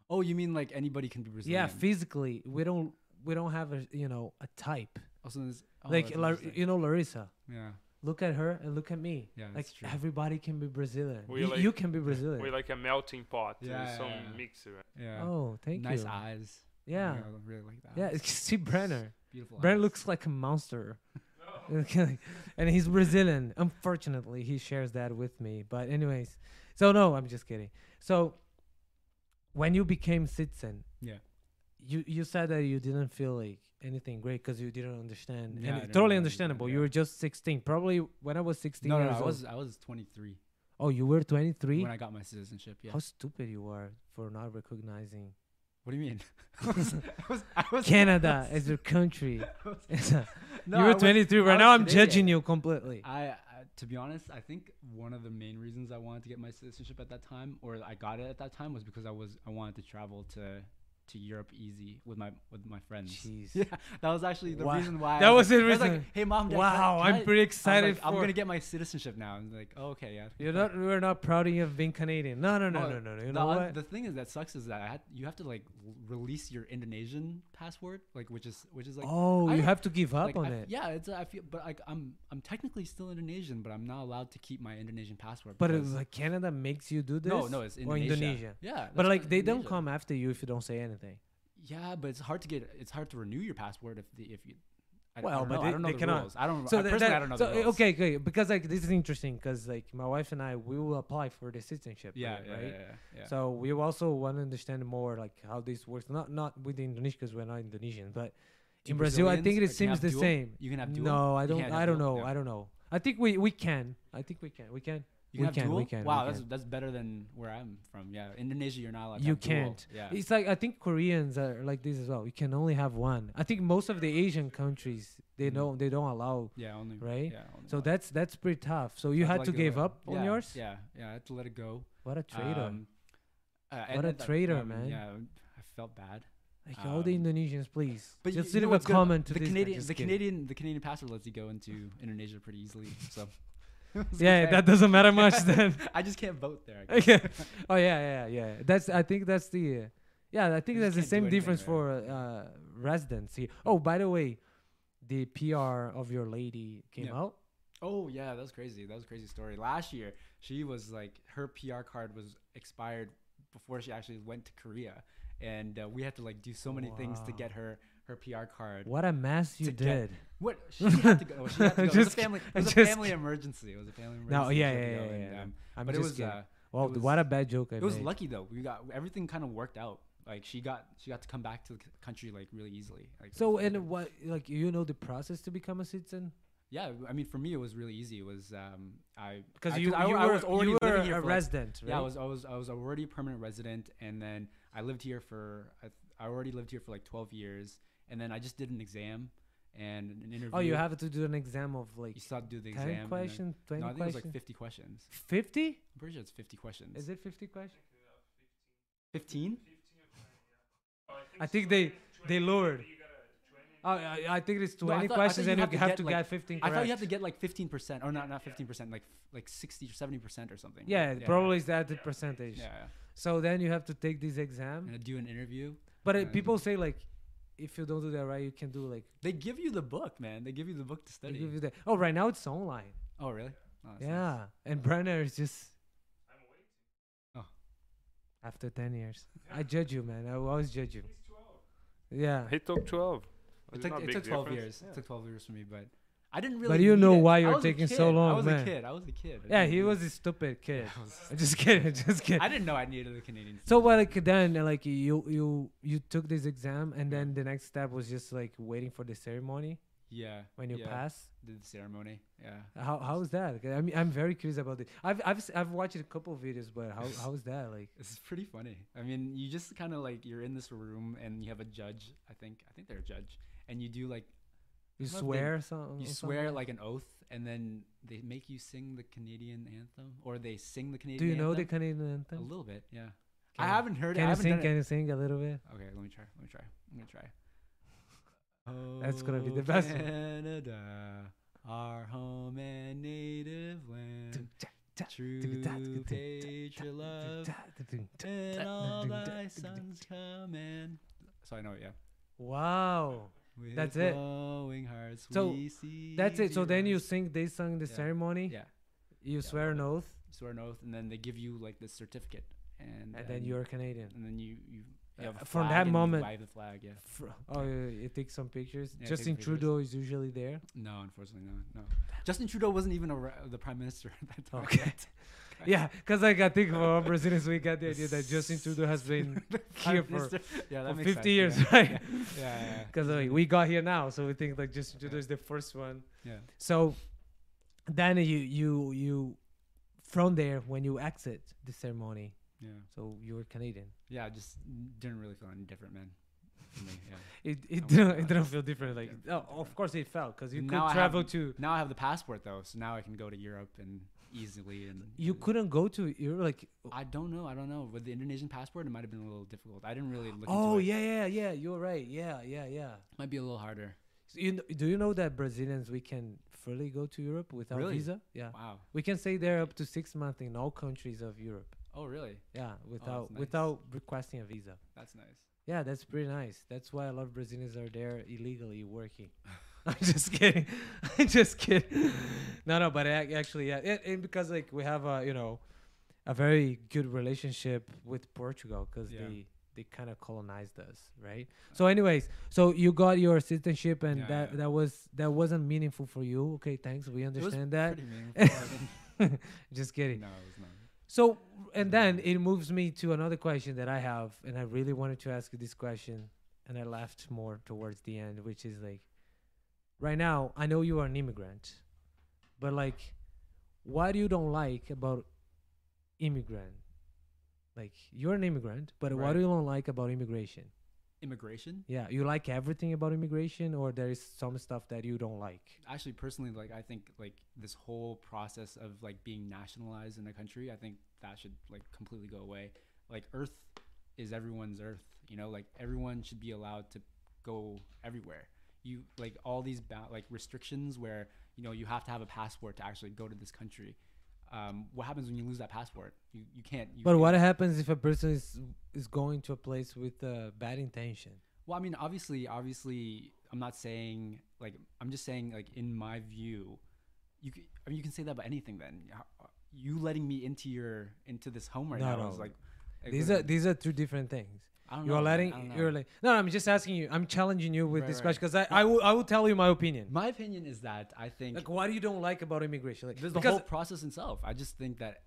A: Oh, you mean like anybody can be Brazilian?
B: Yeah, physically, we don't we don't have a you know a type.
A: Also, oh,
B: like you know Larissa.
A: yeah,
B: Look at her and look at me.
A: yeah,
B: like
A: true.
B: everybody can be Brazilian.
C: We
B: You,
C: like-
B: you can be Brazilian.
C: We're like a melting pot.
A: Yeah,
C: Yeah, some
A: yeah, yeah.
C: Right?
A: yeah.
B: Oh, thank
A: nice
B: you.
A: Nice eyes.
B: Yeah.
A: I really like that.
B: Yeah, (laughs) see Brenner.
A: beautiful.
B: Brent
A: eyes.
B: looks like a monster. (laughs) (laughs) And he's Brazilian. Unfortunately, he shares that with me. But anyways, so no, I'm just kidding. So when you became citizen,
A: Yeah.
B: you you said that you didn't feel like anything great because you didn't understand.
A: Yeah,
B: and totally understandable.
A: understand,
B: You were just 16. Probably when I was 16
A: No, no,
B: years
A: no, I
B: old.
A: was I was 23
B: oh, you were 23.
A: when I got my citizenship. Yeah.
B: How stupid you are for not recognizing
A: What do you mean? (laughs) I was, I was, I was
B: Canada (laughs) as your country. (laughs)
A: No,
B: you were 23.
A: I
B: Right now, I'm
A: Canadian.
B: judging you completely.
A: I, I, to be honest, I think one of the main reasons I wanted to get my citizenship at that time, or I got it at that time, was because I was I wanted to travel to to Europe easy with my with my friends.
B: Jeez. (laughs)
A: Yeah, that was actually the
B: Wow.
A: reason why. I
B: That was
A: like,
B: the
A: I was like, hey mom, dad, can I-
B: Wow,
A: can
B: I'm
A: I-"
B: pretty
A: I was
B: excited
A: like, I'm gonna get my citizenship now. And like, oh, okay, yeah.
B: You're not. We're not proud of you of being Canadian. No, no, no,
A: Well,
B: no, no. no. You
A: the,
B: know what?
A: the thing is that sucks is that I had you have to like release your Indonesian passport, like which is which is like
B: oh, you have to give up
A: like,
B: on
A: I f-
B: it.
A: Yeah, it's I feel, but like I'm I'm technically still Indonesian, but I'm not allowed to keep my Indonesian passport.
B: But it's like Canada makes you do this.
A: no, no, it's
B: or
A: Indonesia.
B: Indonesia.
A: Yeah,
B: But like
A: what-
B: they don't come after you if you don't say anything.
A: Yeah, but it's hard to get. It's hard to renew your passport if the if you. I,
B: Well,
A: I
B: but
A: know.
B: they-
A: I don't know
B: they
A: the
B: cannot.
A: rules. I don't.
B: So
A: I personally,
B: that-
A: I don't know
B: so, okay, okay, because like this is interesting because like my wife and I we will apply for the citizenship.
A: Yeah,
B: right?
A: yeah,
B: right?
A: yeah, yeah.
B: So we also want to understand more like how this works. Not not with Indonesia because we're not Indonesian, but
A: Do
B: in Brazil I think it seems the
A: dual?
B: same.
A: You can have dual.
B: No, I don't. I don't know. I don't know. I think we we can. I think we can. We can.
A: You
B: we
A: can have
B: can,
A: dual.
B: we can, we
A: Wow, that's
B: can.
A: that's better than where I'm from. Yeah, Indonesia, you're not allowed. To
B: You can't.
A: Yeah.
B: It's like I think Koreans are like this as well. You can only have one. I think most of the Asian countries they don't they don't allow.
A: Yeah, only.
B: Right?
A: Yeah. Only
B: So that's that's pretty tough. So you had
A: like
B: to give up on
A: yeah,
B: yours.
A: Yeah, yeah. I had to let it go.
B: What a traitor!
A: Um, uh,
B: What a traitor,
A: mean,
B: man.
A: Yeah, I felt bad.
B: like all the
A: um,
B: Indonesians, please
A: But
B: just
A: you, you know
B: a comment to
A: the
B: this.
A: Canadian, the
B: kidding.
A: Canadian, the Canadian passport lets you go into Indonesia pretty easily. So. (laughs) (laughs)
B: Yeah, that doesn't matter much (laughs) then.
A: I just can't vote there. I (laughs) guess.
B: yeah. Oh yeah, yeah, yeah. That's I think that's the uh, yeah. I think
A: You
B: that's the same difference for uh, residency. Oh, by the way, the PR of your lady came
A: Yeah.
B: out.
A: Oh yeah, that was crazy. That was a crazy story. Last year, she was like her PR card was expired before she actually went to Korea, and uh, we had to like do so many things to get her her PR card.
B: What a mess you
A: get-
B: did.
A: What she had to go. She had to go. It was a (laughs)
B: Just
A: family. It was a
B: just
A: family emergency. It was a family emergency.
B: No, yeah, yeah, yeah,
A: and,
B: yeah.
A: um,
B: I'm
A: but it was
B: kidding.
A: uh,
B: well,
A: it was-
B: what a bad joke I
A: it was lucky though. We got everything kind of worked out. Like she got she got to come back to the country like really easily. Like
B: So and
A: good.
B: what like you know the process to become a citizen?
A: yeah, I mean for me it was really easy. It was um I
B: Because you,
A: I,
B: you
A: I
B: were
A: was already
B: you were
A: living here
B: a
A: for, like,
B: resident, right?
A: Yeah, I was I was I was already a permanent resident, and then I lived here for I, I already lived here for like twelve years, and then I just did an exam and an interview.
B: oh, you have to do an exam of like
A: you still have to do the
B: ten
A: exam. and then-
B: questions, twenty
A: No, I think it was like fifty questions.
B: Fifty?
A: I'm pretty sure it's fifty questions.
B: Is it fifty questions?
A: fifteen?
B: I think they they lowered. Oh, I, I think it's twenty
A: thought- I thought
B: questions,
A: you
B: and
A: have
B: you
A: to
B: have
A: get,
B: to
A: like-
B: get fifteen.
A: I thought you have to get like fifteen percent, or not not fifteen percent, like like sixty or seventy percent or something.
B: Yeah,
A: yeah.
B: probably is that the percentage.
A: Yeah, yeah.
B: So then you have to take this exam.
A: and do an interview.
B: But uh,
A: and-
B: people say like, if you don't do that right, you can do like
A: They give you the book, man. They give you the book to
B: they
A: study.
B: give you the. Oh, right now it's online.
A: oh, really? Oh, that's nice.
B: Yeah, and Brenner is just. I'm waiting.
A: Oh.
B: After ten years, I judge you, man. I will always judge you. Yeah,
C: He took 12.
A: It took, it took 12
C: difference.
A: years.
C: Yeah.
A: It took 12 years for me, but I didn't really.
B: But you know
A: it.
B: why you're taking so
A: kid. I
B: long,
A: was
B: man.
A: a kid. I was a kid. I
B: yeah, he was a stupid (laughs) kid.
A: I was-
B: I'm just kidding, just kidding.
A: I didn't know I needed a Canadian.
B: So well, like then like you you you took this exam and then the next step was just like waiting for the ceremony.
A: Yeah.
B: when you
A: yeah.
B: pass?
A: Did the ceremony. Yeah.
B: How how is that? I mean, I'm very curious about it. I've I've s- I've watched a couple of videos, but how how is that like? (laughs)
A: It's pretty funny. I mean, you just kind of like you're in this room and you have a judge. I think I think they're a judge, and you do like
B: You
A: I don't know if they-
B: swear something?
A: you swear like an oath, and then they make you sing the Canadian anthem, or they sing the Canadian.
B: Do you know the Canadian anthem.
A: A little bit, yeah.
B: Can
A: I
B: you-
A: haven't heard it.
B: Can
A: I
B: you
A: haven't
B: sing? Can
A: it.
B: you sing a little bit?
A: Okay, let me try. Let me try. I'm gonna try.
B: That's gonna be
A: Oh,
B: the best.
A: Canada, our home and native land. True patriot love, and all thy sons come in. So I know it, yeah.
B: Wow,
A: With
B: That's it.
A: hearts
B: So, that's it. So then you sing. They sung the
A: Yeah.
B: ceremony.
A: yeah,
B: You
A: Yeah,
B: swear an oath,
A: swear an oath, and then they give you like this certificate, and
B: and then you're Canadian.
A: and then you you, you have
B: Uh, from that
A: you
B: moment-
A: wave the flag, yeah.
B: Fr- Oh, yeah, you take some pictures. Justin
A: take pictures.
B: Trudeau is usually there.
A: No, unfortunately, no, no. Justin Trudeau wasn't even a, the prime minister at that time.
B: Okay. (laughs) (laughs) Yeah, because like I think for Brazilians we got the idea that Justin Trudeau has been (laughs) here for,
A: yeah,
B: for 50
A: sense,
B: years,
A: yeah.
B: right?
A: Yeah, yeah, yeah.
B: Because (laughs) like, we got here now, so we think like Justin Trudeau is the first one.
A: yeah.
B: So then you you you from there when you exit the ceremony,
A: yeah,
B: so you were Canadian.
A: yeah. I just didn't really feel any different, man. Yeah.
B: It it didn't it didn't feel different. Like
A: Didn't
B: oh, of course it felt because you
A: Now I
B: could
A: have-
B: travel to.
A: Now I have the passport though, so now I can go to Europe and easily and.
B: You
A: and-
B: couldn't go to you're like.
A: I don't know. I don't know. With the Indonesian passport, it might have been a little difficult. I didn't really look
B: Oh yeah yeah yeah you're right yeah yeah yeah.
A: Might be a little harder.
B: So you kn- do you know that Brazilians we can freely go to Europe without
A: Really?
B: visa? Yeah,
A: Wow.
B: we can stay there up to six months in all countries of Europe.
A: Oh really?
B: Yeah, oh, without
A: nice.
B: without requesting a visa.
A: That's nice.
B: Yeah, that's pretty nice. That's why a lot of Brazilians are there illegally working. (laughs) (laughs) I'm just kidding. (laughs) I'm just kidding. no, no, but ac- actually, yeah, and, and because like we have a you know a very good relationship with Portugal because
A: Yeah.
B: they they kind of colonized us, right? So, anyways, so you got your citizenship, and
A: Yeah,
B: that
A: yeah.
B: that was that wasn't meaningful for you. Okay, thanks. We
A: It
B: understand that. (laughs) Just kidding.
A: no, it was not.
B: So, and then it moves me to another question that I have, and I really wanted to ask you this question, and I laughed more towards the end, which is like, right now, I know you are an immigrant, but like, what do you don't like about immigrant? Like, you're an immigrant, but what do you don't like about immigration?
A: Immigration.
B: Yeah, you like everything about immigration, or there is some stuff that you don't like?
A: Actually, personally, like I think like this whole process of like being nationalized in a country, I think that should like completely go away. Like Earth is everyone's Earth. You know, like everyone should be allowed to go everywhere. You like all these ba- like restrictions where you know you have to have a passport to actually go to this country. Um, what happens when you lose that passport? You you can't. You
B: But
A: can't-
B: what happens if a person is is going to a place with uh, bad intention?
A: Well, I mean, obviously, obviously, I'm not saying like I'm just saying like in my view, you can, I mean you can say that about anything. Then you letting me into your into this home right
B: No,
A: now
B: no.
A: is like,
B: These are these are two different things.
A: I don't
B: you're
A: man,
B: letting
A: I don't
B: you're
A: know.
B: like no, no. I'm just asking you. I'm challenging you with
A: Right,
B: this
A: right.
B: question because I, I will I will tell you my opinion.
A: my opinion is that I think
B: Like, what do you don't like about immigration? Like,
A: there's the whole process itself. I just think that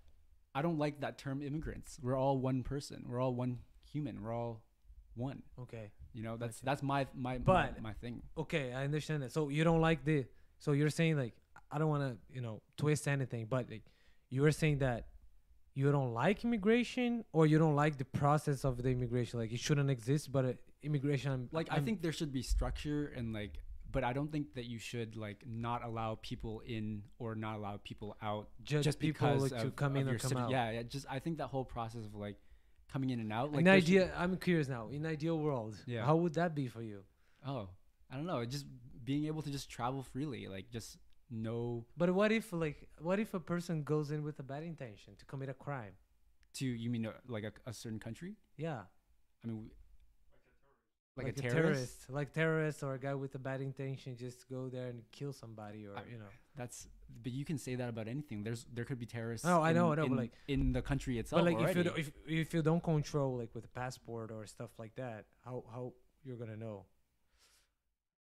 A: I don't like that term immigrants. We're all one person. We're all one human. We're all one.
B: okay,
A: You know, that's
B: Gotcha.
A: that's my my
B: But-
A: my, my thing.
B: okay, I understand that. So you don't like the. So you're saying like I don't want to you know twist anything, but like you are saying that you don't like immigration or you don't like the process of the immigration. Like it shouldn't exist, but uh, immigration. I'm,
A: like i
B: I'm-
A: think there should be structure and like but i don't think that you should like not allow people in or not allow people out just
B: people
A: because
B: like, to
A: of-
B: come
A: of
B: in or come
A: citi-
B: out.
A: yeah yeah just i think that whole process of like coming in and out like
B: in
A: there should-
B: idea, I'm curious now. In ideal world,
A: Yeah.
B: how would that be for you?
A: oh i don't know just being able to just travel freely like just no
B: But what if like what if a person goes in with a bad intention to commit a crime?
A: to you mean uh, like a, a certain country
B: Yeah,
A: i mean we- like,
B: like,
A: a, terrorist?
B: like terrorist or a guy with a bad intention just go there and kill somebody or
A: I-
B: you know.
A: that's but you can say that about anything there's there could be terrorists
B: No, I know,
A: in,
B: I know,
A: in,
B: like-
A: in the country itself
B: But like if you don't, if if you don't control like with a passport or stuff like that, how how you're gonna know?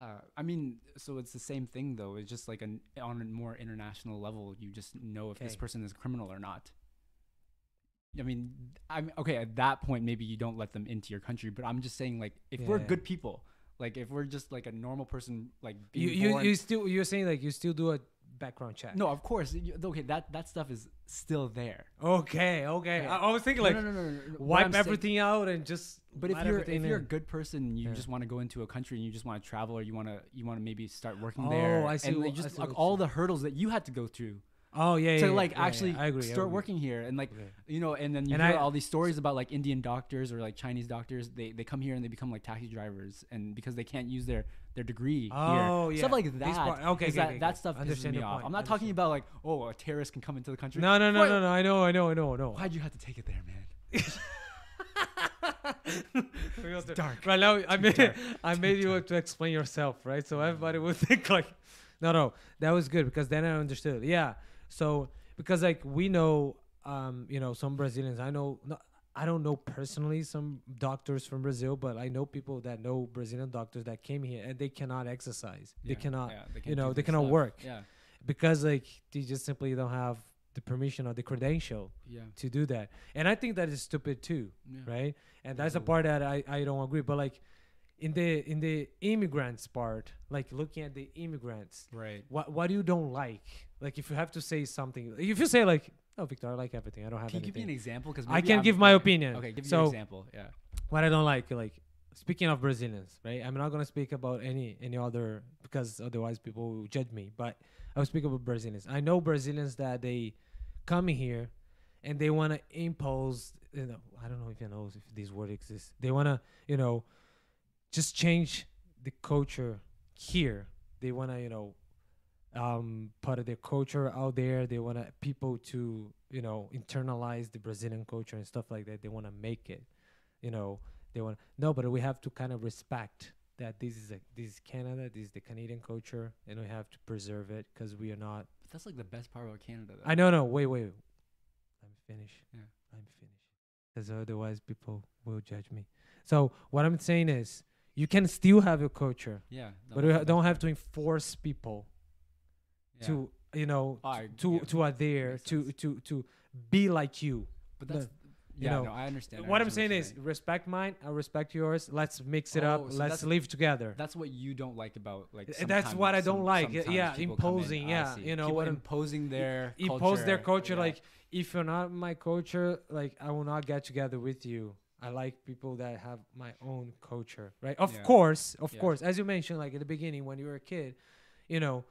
A: Uh, I mean, so it's the same thing though. It's just like an on a more international level. You just know if this person is a criminal or not. I mean, I'm okay. At that point, maybe you don't let them into your country. But I'm just saying, like, if we're good people, Like if we're just like a normal person, like
B: You you,
A: born,
B: you still you're saying like you still do a background check.
A: no, of course, you- okay, that that stuff is still there.
B: Okay, okay.
A: Yeah.
B: I, I was thinking
A: No,
B: like
A: no, no, no, no, no. What I'm
B: wipe
A: saying-
B: everything out and just.
A: But if
B: let
A: you're
B: everything
A: if you're a
B: in.
A: good person, and you
B: Yeah.
A: just want to go into a country and you just want to travel, or you want to you want to maybe start working
B: Oh,
A: there,
B: I see
A: and
B: what-
A: like,
B: I
A: just
B: see
A: like
B: what
A: all the hurdles that you had to go through
B: Oh yeah, yeah.
A: to
B: yeah,
A: like
B: yeah, yeah,
A: actually
B: I agree,
A: start working here, and like
B: Okay.
A: you know, and then you
B: And
A: hear
B: I-
A: all these stories about like Indian doctors or like Chinese doctors. They they come here and they become like taxi drivers, and because they can't use their their degree
B: Oh,
A: here,
B: yeah.
A: stuff like that.
B: part- okay, okay,
A: that
B: okay,
A: that stuff pisses
B: Understand
A: me off.
B: point,
A: I'm not talking about like oh a terrorist can come into the country.
B: No, no, no,
A: Why-
B: no, no. I know, I know, I know, I know.
A: Why'd you have to take it there, man? (laughs) (laughs)
B: It's
A: dark.
B: Right now, I made
A: dark.
B: I made you to explain yourself, right? So mm. everybody would (laughs) think like, no, no, that was good because then I understood. Yeah. So because like we know, um, you know, some Brazilians. I know, no, I don't know personally some doctors from Brazil, but I know people that know Brazilian doctors that came here and they cannot exercise. They cannot
A: yeah, they
B: you know, they cannot
A: stuff.
B: work.
A: Yeah,
B: because like they just simply don't have the permission or the credential
A: yeah,
B: to do that. And I think that is stupid too
A: yeah.
B: right? And that's the part that I, I don't agree. But like in the in the immigrants part, like looking at the immigrants,
A: Right.
B: what what you don't like? Like if you have to say something, if you say like, "Oh, Victor, I like everything. I don't have
A: Can you give me an example? Because
B: I can't give my opinion.
A: Okay, give me
B: So-
A: your example. Yeah.
B: what I don't like, like speaking of Brazilians, right? I'm not gonna speak about any any other because otherwise people will judge me. But I will speak about Brazilians. I know Brazilians that they come here and they want to impose. You know, I don't know if you know if this word exists. They want to, you know, just change the culture here. They want to, you know, um, of their culture out there. They want people to, you know, internalize the Brazilian culture and stuff like that. They want to make it, you know, they want no, but we have to kind of respect that this is a this is Canada, this is the Canadian culture, and we have to preserve it because we are not.
A: But that's like the best part about Canada. Though.
B: I know, no, wait, wait, I'm finished.
A: Yeah.
B: I'm finished, because otherwise people will judge me. So what I'm saying is, you can still have your culture,
A: Yeah.
B: but
A: that's
B: we
A: the
B: ha-
A: best
B: don't have to enforce people
A: Yeah.
B: to, you know,
A: I-
B: to
A: yeah,
B: to adhere to to to be like you.
A: But
B: the-
A: that's
B: you
A: yeah.
B: know,
A: no, I understand. I
B: what I'm saying
A: you're
B: is, respect mine, I respect yours. Let's mix it
A: Oh,
B: up.
A: so
B: Let's live together.
A: That's what you don't like about like.
B: That's what I don't
A: some-
B: like. Yeah,
A: in,
B: imposing, yeah, you know
A: People
B: what I'm-
A: imposing their
B: impose their culture
A: yeah.
B: like if you're not my culture like i will not get together with you i like people that have my own culture right of
A: Yeah.
B: course of
A: Yeah.
B: course as you mentioned like at the beginning when you were a kid you know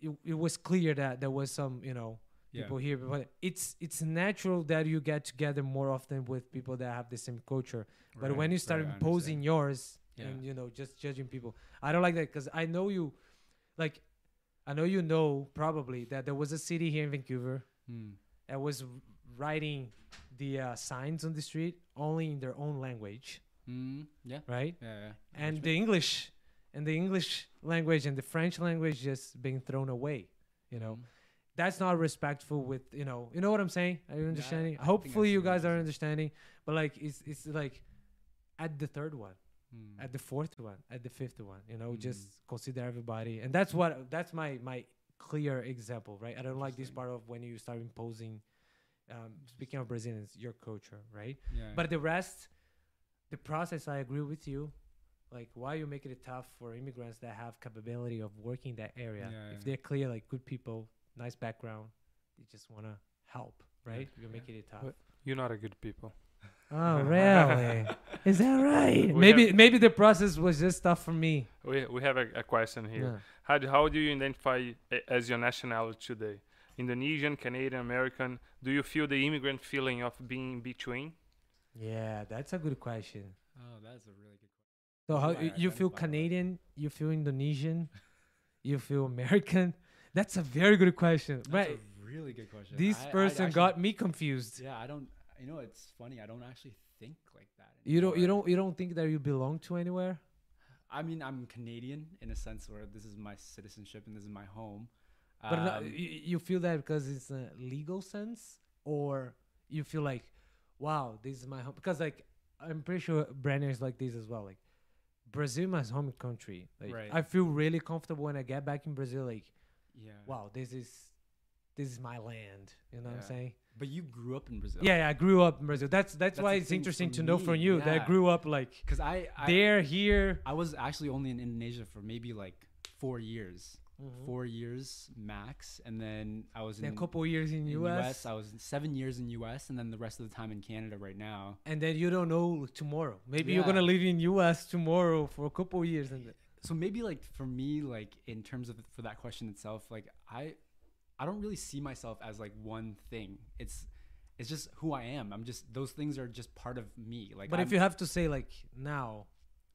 B: it, it was clear that there was some you know
A: Yeah.
B: people here but it's it's natural that you get together more often with people that have the same culture but
A: Right,
B: when you start
A: right,
B: imposing yours
A: Yeah.
B: and you know just judging people i don't like that because i know you like i know you know probably that there was a city here in vancouver
A: Hmm.
B: that was writing the uh, signs on the street only in their own language,
A: Mm, yeah.
B: right?
A: Yeah. yeah.
B: And the English and the English language and the French language just being thrown away. You know,
A: Mm.
B: that's not respectful. With you know, you know what I'm saying? Are you understanding?
A: I I
B: Hopefully, you guys are understanding. But like, it's it's like at the third one,
A: Hmm.
B: at the fourth one, at the fifth one. You know,
A: Mm.
B: just consider everybody, and that's what that's my my clear example, right? I don't like this part of when you start imposing. Um, speaking of Brazilians, your culture, right?
A: yeah.
B: But the rest, the process, I agree with you. Like, why you making it tough for immigrants that have capability of working that area?
A: Yeah,
B: if they're clear, like good people, nice background, they just wanna help, right? You're
A: yeah.
B: making it tough.
C: But- You're not a good people. (laughs)
B: Oh, really? Is that (laughs) right?
C: We
B: maybe
C: have-
B: maybe the process was just tough for me.
C: We we have a, a question here.
B: Yeah.
C: How do, how do you identify as your nationality today? Indonesian, Canadian, American. Do you feel the immigrant feeling of being in between?
B: Yeah, that's a good question.
A: oh, that's a really good. Question.
B: So
A: How
B: how
A: do I
B: y- you feel
A: identify that?
B: Canadian? You feel Indonesian? (laughs) you feel American? That's a very good question.
A: That's
B: right.
A: a really good question.
B: This
A: I- I
B: person
A: actually-
B: got me confused.
A: Yeah, I don't. You know, it's funny. I don't actually think like that.
B: You don't you don't you don't think that you belong to anywhere?
A: I mean, I'm Canadian in a sense where this is my citizenship and this is my home.
B: But
A: Um,
B: you feel that because it's a legal sense, or you feel like, wow, this is my home. Because like I'm pretty sure Brandon is like this as well. Like Brazil, my home country. Like
A: Right.
B: I feel really comfortable when I get back in Brazil. Like
A: yeah.
B: wow, this is this is my land. You know what I'm saying?
A: But you grew up in Brazil.
B: Yeah, yeah, I grew up in Brazil. That's that's,
A: That's
B: why it's interesting to know from you that I grew up like
A: Because I, I
B: there, here.
A: I was actually only in Indonesia for maybe like four years,
B: Mhm.
A: four years max, and then I was in
B: a couple years in,
A: in
B: US,
A: I was seven years in US, and then the rest of the time in Canada right now.
B: and then you don't know tomorrow. Maybe you're gonna live in US tomorrow for a couple years, and
A: So maybe like for me, like in terms of for that question itself, like I, I don't really see myself as like one thing. It's, it's just who I am. I'm just those things are just part of me. Like,
B: but if
A: I'm-
B: you have to say like now,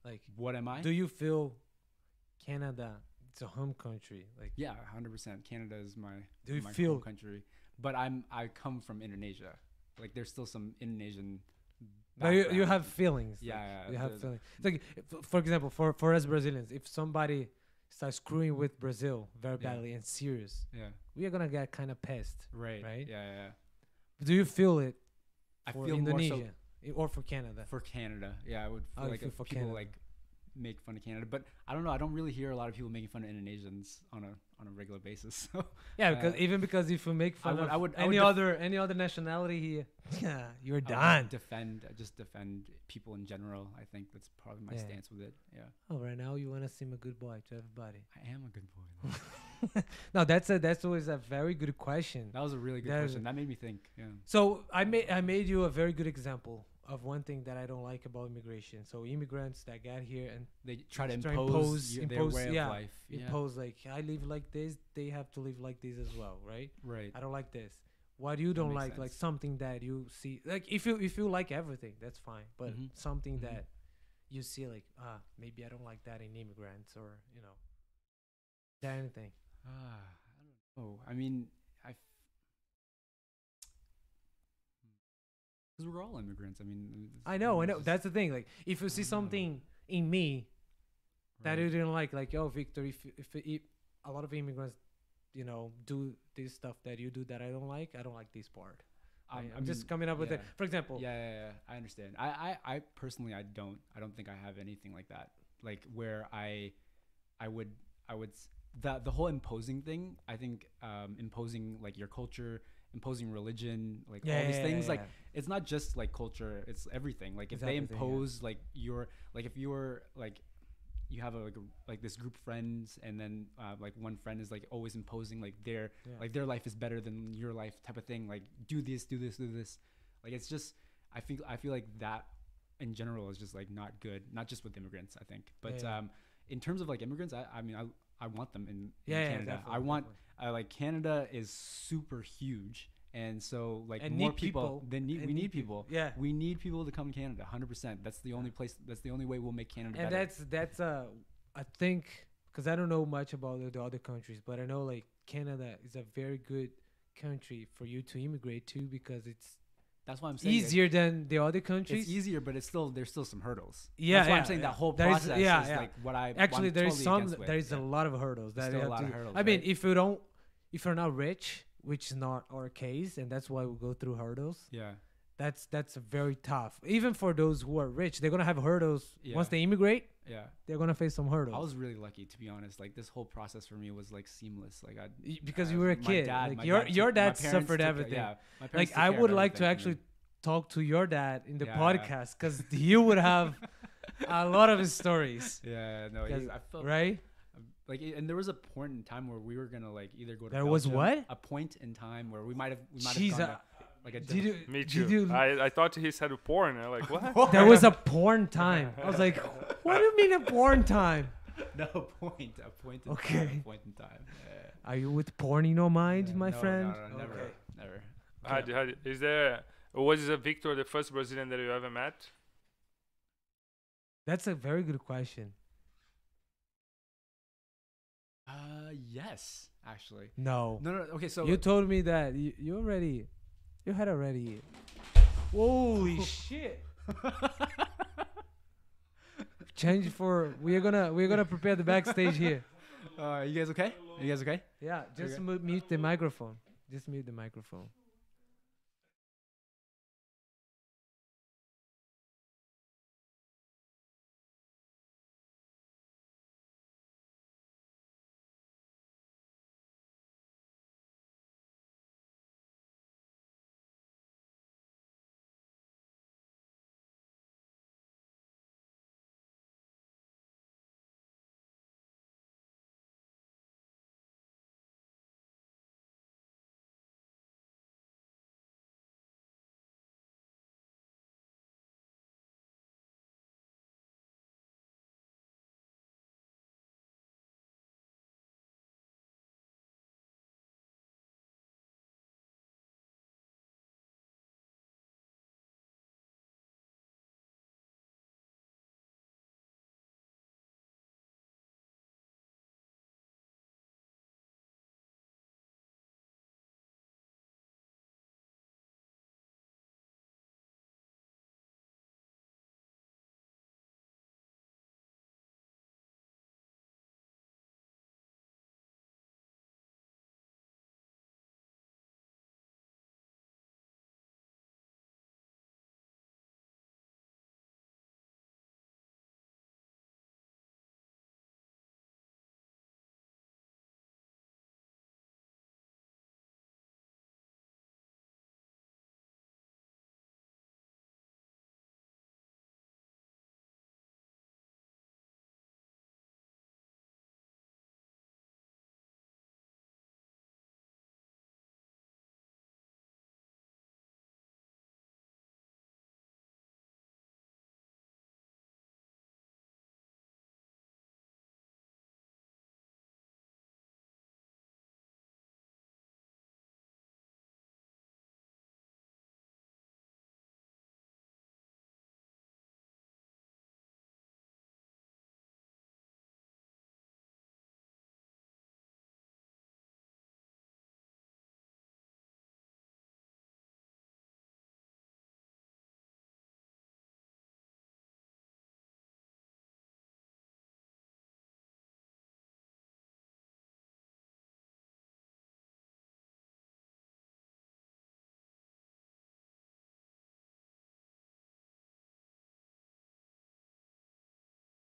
B: like
A: what am I?
B: do you feel Canada it's a home country? Like
A: Yeah, hundred percent. Canada is my
B: Do
A: my
B: feel-
A: home country, but I'm I come from Indonesia. Like there's still some Indonesian.
B: but you, you have feelings.
A: Yeah,
B: like,
A: yeah,
B: you have
A: the-
B: feelings. It's like for example, for for us Brazilians, if somebody starts screwing with Brazil very
A: Yeah.
B: badly and serious,
A: Yeah.
B: we are gonna get kind of pissed.
A: Right.
B: Right?
A: Yeah, yeah. yeah.
B: Do you feel it
A: I
B: for
A: feel
B: Indonesia
A: so
B: or for Canada?
A: for Canada. Yeah, I would
B: Oh,
A: feel
B: you
A: like
B: feel for
A: people
B: Canada.
A: like make fun of Canada, but I don't know. I don't really hear a lot of people making fun of Indonesians on a on a regular basis. (laughs) So
B: Yeah, because
A: Uh,
B: even because if you make fun
A: would-
B: of
A: I would- I
B: any
A: would def-
B: other any other nationality here, yeah, (laughs) you're
A: I
B: done.
A: defend just defend people in general. I think that's probably my
B: Yeah.
A: stance with it. Yeah,
B: oh, right now you wanna seem a good boy to everybody.
A: I am a good boy. (laughs)
B: no, that's a that's always a very good question.
A: that was a really good
B: That
A: question. That made me think. Yeah.
B: So I made I made you a very good example of one thing that I don't like about immigration. So immigrants that get here and
A: They try to impose,
B: impose-
A: y-
B: impose-
A: their way
B: yeah,
A: of life. Yeah.
B: impose like I live like this, they have to live like this as well, right?
A: Right.
B: I don't like this. What you
A: That
B: don't like, like something that you see, like if you if you like everything, that's fine. But
A: Mhm.
B: something
A: Mhm.
B: that you see, like ah, maybe I don't like that in immigrants, or you know, that anything.
A: Ah, I don't know. I mean, I. Because we're all immigrants. I mean,
B: I know, I know.
A: just-
B: That's the thing. Like if you see something in me that
A: right.
B: you didn't like, like oh Victor, if if, if a lot of immigrants, you know, do this stuff that you do that I don't like, I don't like this part. I, I'm
A: I
B: just coming up with it. For example,
A: Yeah, yeah, yeah. I understand. I, I, I personally, I don't, I don't think I have anything like that. Like where I, I would, I would, the the whole imposing thing. I think um, imposing like your culture, imposing religion, like
B: yeah,
A: all these
B: yeah,
A: things.
B: yeah,
A: Like it's not just like culture; it's everything. Like if
B: It's
A: they impose like your, like if you're like, you have a like, a, like this group of friends, and then uh, like one friend is like always imposing like their like their life is better than your life type of thing like do this do this do this. Like it's just i feel i feel like that in general is just like not good not just with immigrants i think. But um in terms of like immigrants i i mean i i want them in, in
B: yeah, yeah,
A: canada i want. I like canada is super huge and so like
B: And
A: more
B: need
A: people,
B: people,
A: need we
B: need
A: need
B: people.
A: people
B: Yeah.
A: we need people to come to canada 100% that's the only place that's the only way we'll make canada
B: and
A: better
B: that's that's uh I think because I don't know much about the, the other countries, but I know like Canada is a very good country for you to immigrate to because it's
A: that's why i'm saying
B: easier than the other countries.
A: it's easier, but it's still there's still some hurdles.
B: Yeah,
A: that's why
B: yeah,
A: I'm saying
B: yeah.
A: that whole
B: There is-
A: process
B: yeah,
A: is
B: yeah.
A: like what I
B: Actually, there is some. There is a lot of hurdles
A: There's
B: that
A: still a lot of hurdles,
B: I mean, if you don't, if you're not rich, which is not our case, and that's why we go through hurdles.
A: Yeah,
B: That's that's very tough. Even for those who are rich, they're gonna have hurdles once they immigrate.
A: Yeah.
B: They're gonna face some hurdles.
A: I was really lucky to be honest. Like this whole process for me was like seamless. Like I
B: Y- because
A: uh,
B: you were a kid.
A: dad-
B: like your
A: dad
B: your dad
A: parents
B: suffered
A: took-
B: everything.
A: Yeah, my parents
B: like I would like to
A: everything for me.
B: actually talk to your dad in the
A: Yeah.
B: podcast because you would have (laughs) a lot of his stories,
A: Yeah, no, he,
B: 'Cause-
A: I felt
B: right?
A: like, and there was a point in time where we were gonna like either go to.
B: There was what?
A: A point in time where we might have we might have
B: uh,
A: to, like a
B: Did you?
C: Me
B: did
C: too.
B: you-
C: I, I thought he said porn. I'm like, what?
B: there was a porn time. I was like, what do you mean a porn time? (laughs)
A: no point a point in time,
B: Okay.
A: a point in time. Yeah.
B: Are you with porn in your mind,
A: Yeah,
B: my
A: no,
B: friend?
A: No, no, never,
B: Okay.
A: never.
C: How do- how do- is there? Was uh, Victor the first Brazilian that you ever met?
B: That's a very good question.
A: Uh, yes, actually.
B: No.
A: No, no. Okay, so
B: you told me that you, you already, you had already. Holy (laughs) shit! (laughs) Change for we're gonna we're gonna prepare the backstage here. (laughs)
A: uh, you guys okay? You guys okay?
B: Yeah, just
A: Okay.
B: mute the microphone. Just mute the microphone.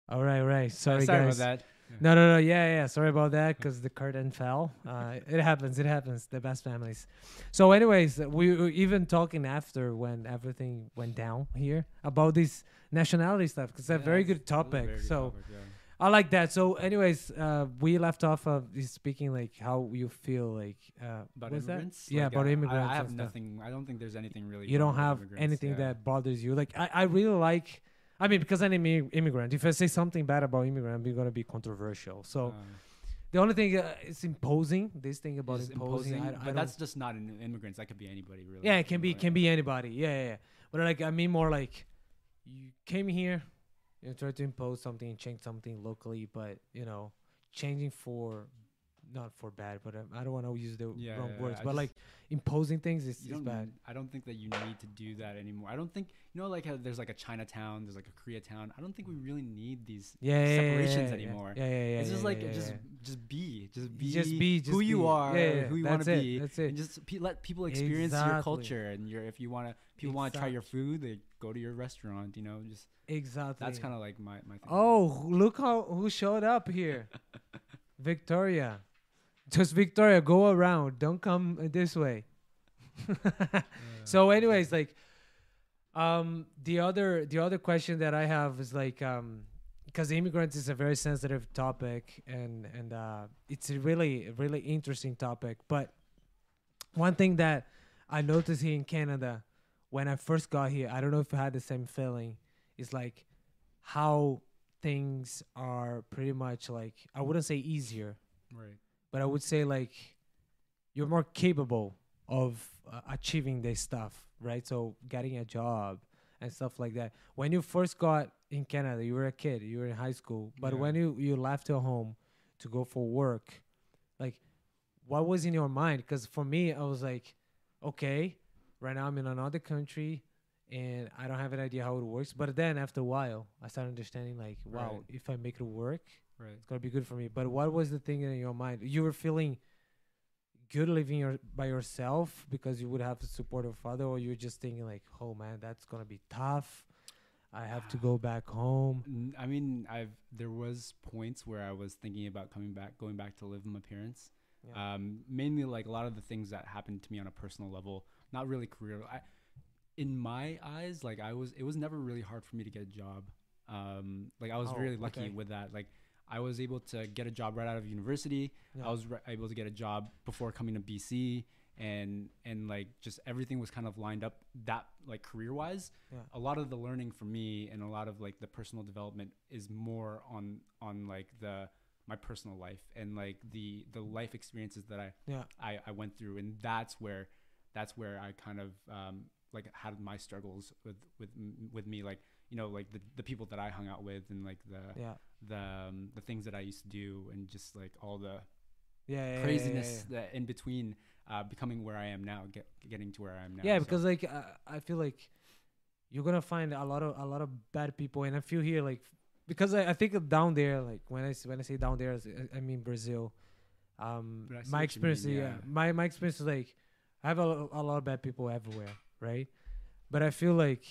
B: All right, right. Sorry,
A: sorry
B: guys.
A: about that.
B: No, no, no. Yeah, yeah. Sorry about that because the curtain fell. Uh, it happens. It happens. The best families. So, anyways, we were even talking after when everything went down here about this nationality stuff because it's a very good
A: it was a
B: topic.
A: very
B: so,
A: topic, yeah.
B: I like that. So, anyways, uh, we left off of speaking like how you feel like uh,
A: about
B: what's that?
A: immigrants.
B: Yeah,
A: Like,
B: about
A: I-
B: immigrants
A: I, have nothing. I don't think there's anything really.
B: You don't have anything
A: yeah.
B: that bothers you. Like I, I really like. I mean, because I'm an immi- immigrant. If I say something bad about immigrant, I'm gonna be controversial. So
A: Um,
B: the only thing uh, is imposing. This thing about
A: just
B: imposing. I, I
A: but that's just not in immigrants. That could be anybody, really.
B: yeah, it can be can be anybody. Yeah, yeah, yeah. But like I mean more like you came here, you try to impose something change something locally, but you know, changing for not for bad, but um, I don't want to use the
A: Yeah,
B: wrong
A: yeah,
B: words,
A: I
B: but
A: just-
B: like imposing things is, is bad.
A: I don't think that you need to do that anymore. I don't think you know, like how there's like a Chinatown, there's like a Koreatown. I don't think we really need these.
B: Yeah, yeah, yeah,
A: separations
B: yeah, yeah,
A: anymore.
B: Yeah, yeah, yeah.
A: it's just
B: yeah,
A: like
B: yeah,
A: just
B: yeah.
A: just be, just be,
B: just be just
A: who you are,
B: Yeah, yeah,
A: who you want to be,
B: That's it.
A: and just pe- let people experience your culture. And your if you want to, people want to try your food, they go to your restaurant. You know, just
B: Exactly.
A: that's kind of like my my. Thing.
B: Oh, look how who showed up here. (laughs) Victoria. Just Victoria, go around. Don't come this way. (laughs) so anyways, like um the other the other question that I have is like um because immigrants is a very sensitive topic and and uh it's a really really interesting topic, but one thing that I noticed here in Canada when I first got here, I don't know if I had the same feeling, is like how things are pretty much like I wouldn't say easier,
A: right.
B: But I would say like you're more capable of uh, achieving this stuff, right? So getting a job and stuff like that. When you first got in Canada, you were a kid, you were in high school, but
A: Yeah.
B: when you you left your home to go for work, like what was in your mind? Because for me, I was like, okay, right now I'm in another country. And I don't have an idea how it works, but then after a while, I started understanding like, wow,
A: Right.
B: if I make it work,
A: Right.
B: it's gonna be good for me. But what was the thing in your mind? You were feeling good living your by yourself because you would have the support of father, or you're just thinking like, oh man, that's gonna be tough. I have to go back home.
A: I mean, I've there was points where I was thinking about coming back, going back to live with my parents.
B: Yeah.
A: Um, mainly like a lot of the things that happened to me on a personal level, not really career. I, in my eyes, like I was, it was never really hard for me to get a job. Um, like I was
B: Oh,
A: really lucky
B: okay.
A: with that. Like I was able to get a job right out of university.
B: Yeah.
A: I was re- able to get a job before coming to BC, and and like just everything was kind of lined up that like career wise.
B: Yeah.
A: A lot of the learning for me and a lot of like the personal development is more on on like the my personal life and like the the life experiences that I
B: yeah,
A: I, I went through and that's where that's where I kind of um, like had my struggles with with with me like you know like the, the people that I hung out with and like the
B: yeah,
A: the um, the things that I used to do and just like all the
B: yeah, yeah, yeah,
A: craziness
B: Yeah,
A: that in between uh, becoming where I am now get, getting to where I am now
B: yeah.
A: so-
B: because like uh, I feel like you're gonna find a lot of a lot of bad people, and I feel here like because I, I think down there, like when I when I say down there, I- I mean Brazil. Um, my experience,
A: mean,
B: yeah.
A: yeah.
B: my my experience is like I have a, a lot of bad people everywhere, right? But I feel like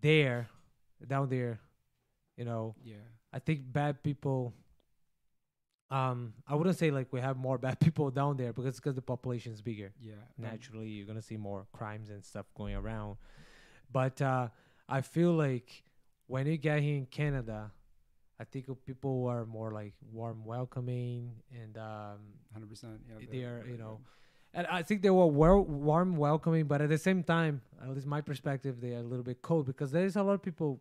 B: there, down there, you know,
A: yeah
B: I think bad people. Um, I wouldn't say like we have more bad (laughs) people down there because because the population is bigger.
A: Yeah
B: naturally you're gonna see more crimes and stuff going around. But uh i feel like when you get here in canada i think people are more like warm welcoming and um
A: 100% yeah
B: they are, you know, and i think they were well, warm welcoming but at the same time at least my perspective they are a little bit cold because there's a lot of people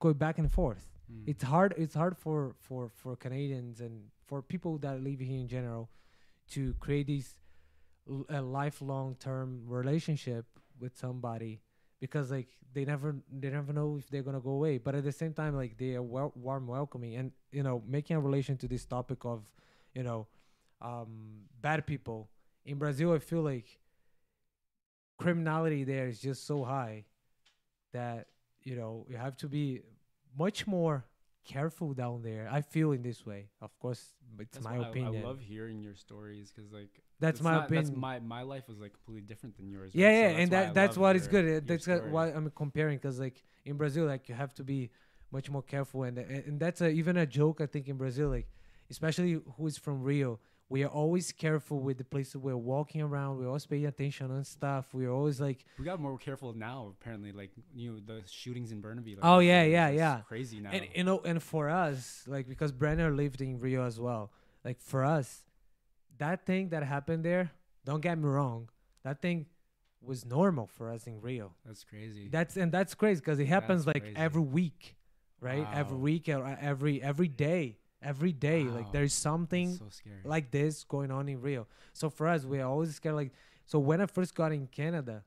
B: going back and forth
A: Mm.
B: it's hard it's hard for for for canadians and for people that live here in general to create these l- a lifelong term relationship with somebody because like they never they never know if they're gonna go away but at the same time like they are wel- warm welcoming and you know making a relation to this topic of you know um bad people in brazil i feel like criminality there is just so high that you know you have to be much more careful down there i feel in this way of course it's
A: That's
B: my
A: why I-
B: opinion
A: I, love hearing your stories because like
B: that's
A: it's
B: my
A: not-
B: opinion
A: That's my my life was like completely different than yours.
B: yeah
A: right?
B: Yeah
A: that's
B: and that that's what is
A: your-
B: good Uh,
A: your
B: that's why i'm comparing because like in brazil like you have to be much more careful, and and, and that's a, even a joke I think in Brazil, like especially who is from Rio. We are always careful with the places we're walking around. We're always paying attention on stuff. We're always like,
A: We got more careful now. Apparently, like you know the shootings in Burnaby. Like,
B: Oh, yeah, yeah, yeah.
A: Crazy now.
B: and you know, and for us, like because Brenner lived in Rio as well. Like for us, that thing that happened there. Don't get me wrong, that thing was normal for us in Rio.
A: That's crazy.
B: That's and that's crazy because it happens
A: That's
B: like
A: crazy.
B: every week, right? Every week or every every day, every day. Like there's something
A: so scary.
B: like this going on in Rio. So for us, we're always scared. Like so, when I first got in Canada,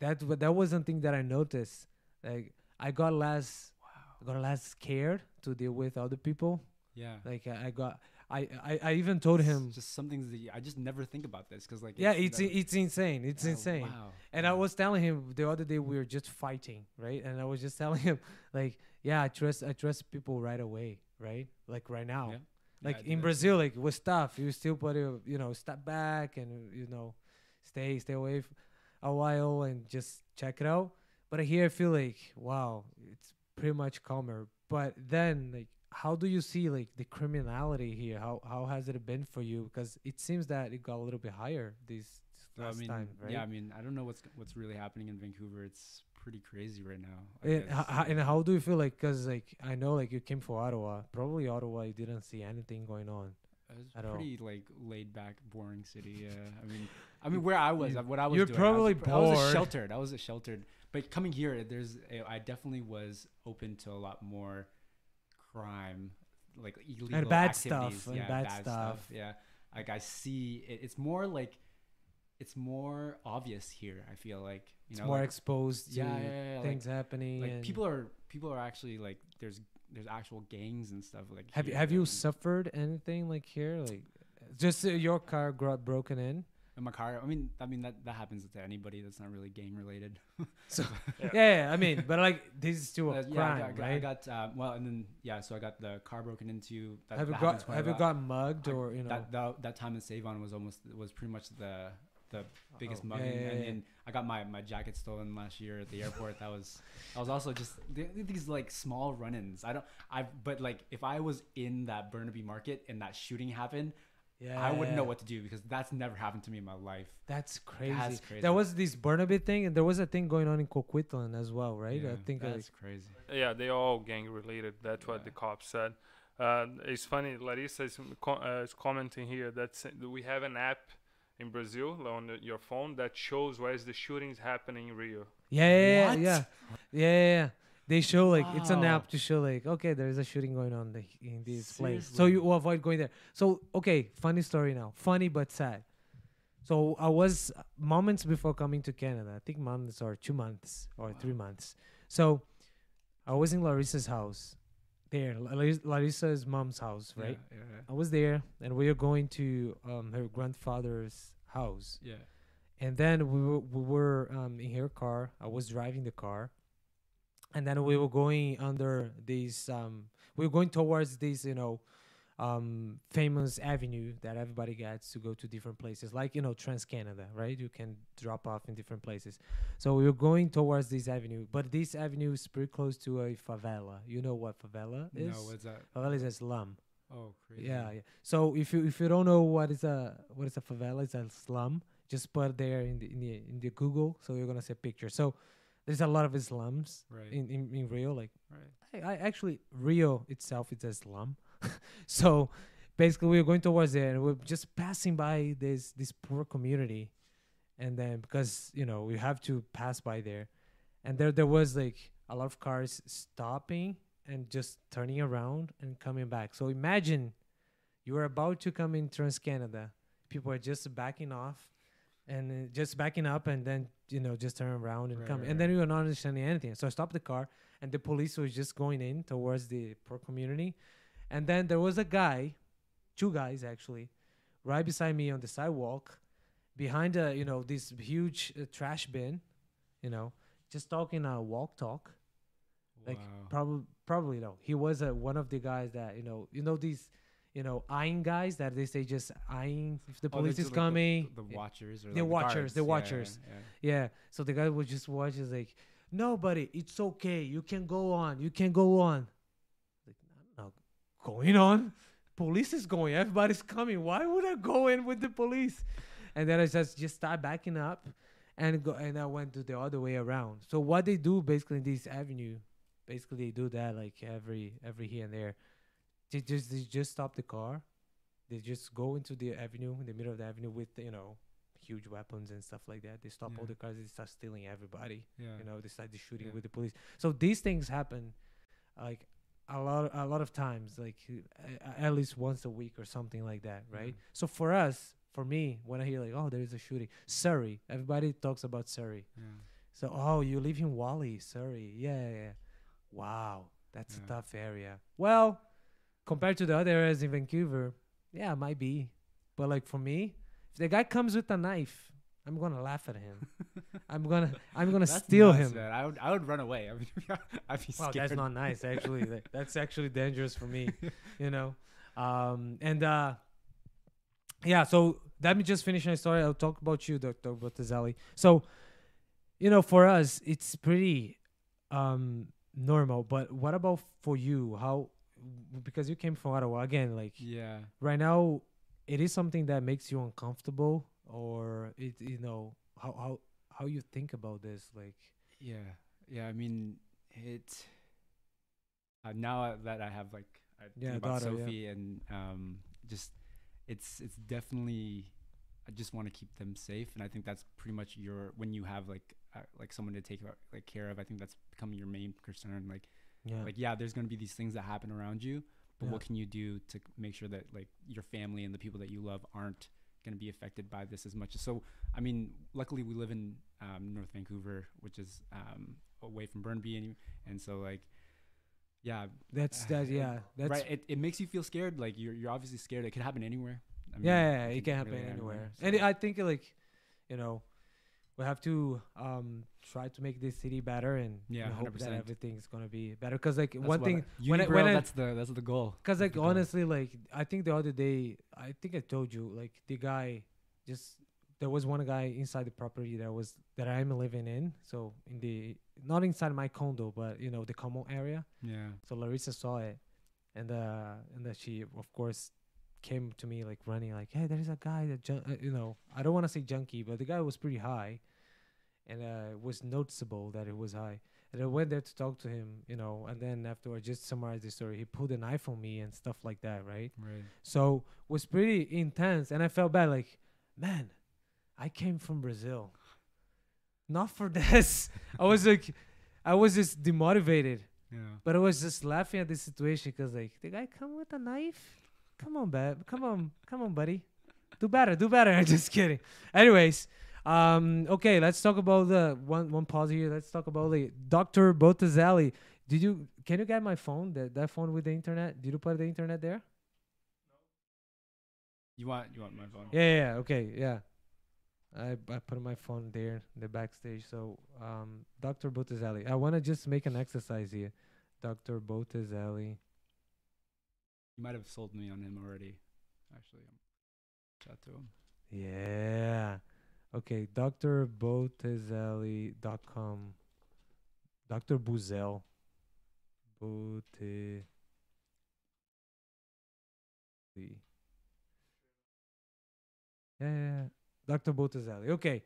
B: that that was something that I noticed. Like I got less,
A: wow.
B: got less scared to deal with other people.
A: Yeah.
B: Like I, I got, I, I, I even told
A: It's
B: him,
A: just some things that I just never think about this because like
B: yeah, it's
A: that-
B: it's insane. It's
A: yeah,
B: insane.
A: Wow.
B: And I was telling him the other day we were just fighting, right? And I was just telling him (laughs) like, yeah, I trust I trust people right away, right? Like right now.
A: Yeah.
B: Like
A: Yeah,
B: in
A: that.
B: Brazil, like with stuff, you still put a you know step back and you know stay stay away a while and just check it out. But here I feel like wow, it's pretty much calmer. But then like how do you see like the criminality here? How how has it been for you? Because it seems that it got a little bit higher this
A: So, I
B: last
A: mean,
B: time, right?
A: yeah, I mean, I don't know what's what's really happening in Vancouver. It's pretty crazy right now.
B: And, ho- and how do you feel like? Cause like I know like you came for Ottawa. Probably Ottawa, you didn't see anything going on.
A: It's
B: at all.
A: pretty like laid back, boring city. Yeah, I mean, (laughs) I mean, where I was,
B: You-
A: uh, what I was
B: you're
A: doing, I was
B: probably
A: pr- I was a sheltered. I was a sheltered. But coming here, there's, a, I definitely was open to a lot more crime, like illegal
B: bad
A: activities.
B: stuff, and
A: yeah,
B: bad stuff.
A: Yeah, like I see, it, it's more like, it's more obvious here. I feel like you
B: It's
A: know,
B: more
A: like,
B: exposed to
A: yeah, yeah, yeah, yeah,
B: things happening.
A: like
B: and
A: people are people are actually like there's there's actual gangs and stuff like.
B: have you have you suffered anything like here? Like just uh, your car got broken in.
A: in my car. I mean, I mean that that happens to anybody that's not really gang related. (laughs)
B: So (laughs)
C: Yeah.
B: yeah, yeah, I mean, but like this is still a
A: Uh, yeah, I
B: crime,
A: got,
B: right?
A: I got uh, well, and then yeah, so I got the car broken into. That,
B: have you
A: that
B: got
A: happens when I
B: have you got mugged
A: I-
B: or you know?
A: that, that that time in Savon was almost was pretty much the the biggest
B: Oh, yeah,
A: mugging,
B: yeah,
A: and then I got my, my jacket stolen last year at the airport. that was that was also just th- these like small run-ins. I don't I but like if I was in that Burnaby market and that shooting happened,
B: yeah,
A: I wouldn't know what to do because that's never happened to me in my life.
B: That's crazy.
A: That's crazy.
B: There was this Burnaby thing, and there was a thing going on in Coquitlam as well, right? Yeah, I
A: Yeah,
B: think like,
A: that's crazy.
C: Yeah, they all gang related. That's what the cops said. Uh, it's funny. Larissa is, co- uh, is commenting here that we have an app in Brazil on the, your phone that shows where is the shootings happening in Rio.
B: Yeah, yeah,
A: What?
B: yeah, yeah, yeah, yeah, yeah. They show like it's an app to show like okay, there is a shooting going on the, in this place, so you avoid going there. So okay, funny story now, funny but sad. So I was uh, moments before coming to Canada. I think months or two months or three months. So I was in Larissa's house, there, Laris- Larissa's mom's house, right?
A: Yeah,
B: I was there, and we were going to um, her grandfather's house.
A: yeah.
B: And then we were, we were um, in her car. I was driving the car, and then we were going under these. Um, we were going towards these, you know, um, famous avenue that everybody gets to go to different places, like you know Trans Canada, right? You can drop off in different places. So we were going towards this avenue, but this avenue is pretty close to a favela. You know what favela is?
A: No, what's that?
B: favela is a slum.
A: Oh, crazy.
B: Yeah, yeah. So if you if you don't know what is a what is a favela, it's a slum. Just put there in the in the in the Google, so you're gonna see a picture. So there's a lot of slums
A: Right.
B: in, in in Rio. Like
A: right.
B: I, I actually Rio itself is a slum. (laughs) so basically, we were going towards there, and we are just passing by this this poor community, and then because you know we have to pass by there, and there there was like a lot of cars stopping and just turning around and coming back. So imagine you are about to come in Trans Canada, people are just backing off. And uh, just backing up, and then you know, just turn around and
A: Right,
B: come,
A: right,
B: and then you are not understanding anything. So I stopped the car, and the police was just going in towards the poor community and then there was a guy two guys actually right beside me on the sidewalk behind a you know this huge uh, trash bin you know just talking a walk talk like
A: wow.
B: probably probably no he was uh, one of the guys that you know you know these you know eyeing guys that they say just eyeing if the
A: Oh,
B: police
A: they're
B: is
A: like
B: coming
A: The, the watchers or
B: The
A: like
B: watchers,
A: guards.
B: the watchers.
A: Yeah, yeah.
B: Yeah. So the guy would just watch is like no, buddy, it's okay. You can go on. You can go on. Like, I'm not going on. Police is going. Everybody's coming. Why would I go in with the police? And then I just just start backing up, and go. And I went to the other way around. So what they do basically in this avenue, basically they do that like every every here and there. They just they just stop the car. They just go into the avenue in the middle of the avenue with you know huge weapons and stuff like that. They stop all the cars. They start stealing everybody
A: Yeah.
B: you know they started shooting
A: Yeah.
B: with the police so these things happen like a lot a lot of times like at least once a week or something like that right
A: Mhm.
B: so for us for me when i hear like oh there's a shooting surrey everybody talks about surrey
A: Yeah.
B: so oh you live in Whalley surrey yeah yeah, wow that's
A: Yeah.
B: a tough area well compared to the other areas in vancouver yeah it might be but like for me if the guy comes with a knife i'm gonna laugh at him (laughs) i'm gonna i'm gonna steal
A: nuts,
B: him
A: Man. I would I would run away. I (laughs) I'd be scared.
B: that's not nice. Actually, That- (laughs) that's actually dangerous for me. You know, um, and uh, yeah. So let me just finish my story. I'll talk about you, Doctor Bottizelli. So, you know, for us, it's pretty um normal. But what about for you? How? Because you came from Ottawa again, like
A: yeah.
B: right now, it is something that makes you uncomfortable, or it, you know, how how how you think about this, like.
A: Yeah, yeah. I mean, it. Uh, now that I have like, I
B: Yeah,
A: about
B: daughter, yeah.
A: Sophie and um, just, it's it's definitely. I just want to keep them safe, and I think that's pretty much your when you have like uh, like someone to take like care of. I think that's becoming your main concern. Like
B: Yeah.
A: like yeah, there's gonna be these things that happen around you, but
B: Yeah.
A: what can you do to make sure that like your family and the people that you love aren't gonna be affected by this as much? As so I mean, luckily we live in um, North Vancouver, which is um, away from Burnaby, and, and so like yeah,
B: That's (sighs) that. Yeah. That's
A: right. It, it makes you feel scared. Like you're you're obviously scared. It could happen anywhere. I mean,
B: yeah, yeah,
A: it
B: it can happen
A: really
B: anywhere.
A: so-
B: And I think like, you know, we have to um try to make this city better and
A: Yeah,
B: hope that
A: 100%.
B: everything's gonna be better. Cause like
A: That's
B: one thing,
A: I-
B: when I- when I-
A: that's the that's the goal.
B: cause like
A: the goal.
B: honestly, like I think the other day, I think I told you like the guy just there was one guy inside the property that was that I'm living in. So in the not inside my condo, but you know the common area.
A: Yeah.
B: So Larissa saw it, and uh, and then she of course came to me like running, like, "Hey, there's a guy that jun- uh, you know I don't want to say junkie, but the guy was pretty high, and uh, it was noticeable that it was high." And I went there to talk to him, you know, and then afterwards, just summarize the story. He pulled a knife on me and stuff like that, right?
A: Right.
B: So it was pretty intense, and I felt bad. Like, man, I came from Brazil, not for (laughs) this. I was like, I was just demotivated.
A: Yeah.
B: But I was just laughing at the situation because, like, the guy come with a knife. Come on, babe. Come on, come on, buddy. Do better. Do better. I'm (laughs) just kidding. Anyways, um, okay, let's talk about the one one pause here. Let's talk about the Doctor Bottizelli. Did you can you get my phone? That that phone with the internet? Did you put the internet there?
A: You want you want my phone?
B: Yeah, yeah, okay, yeah. I I put my phone there, in the backstage. So, um, Dr. Bottizelli, I want to just make an exercise here. Dr. Bottizelli.
A: You might have sold me on him already. Actually, chat to him.
B: Yeah. Okay, drbottizelli.com. Dr. Buzel. Botte. Yeah, yeah, yeah. Dr. Bottizelli. Okay.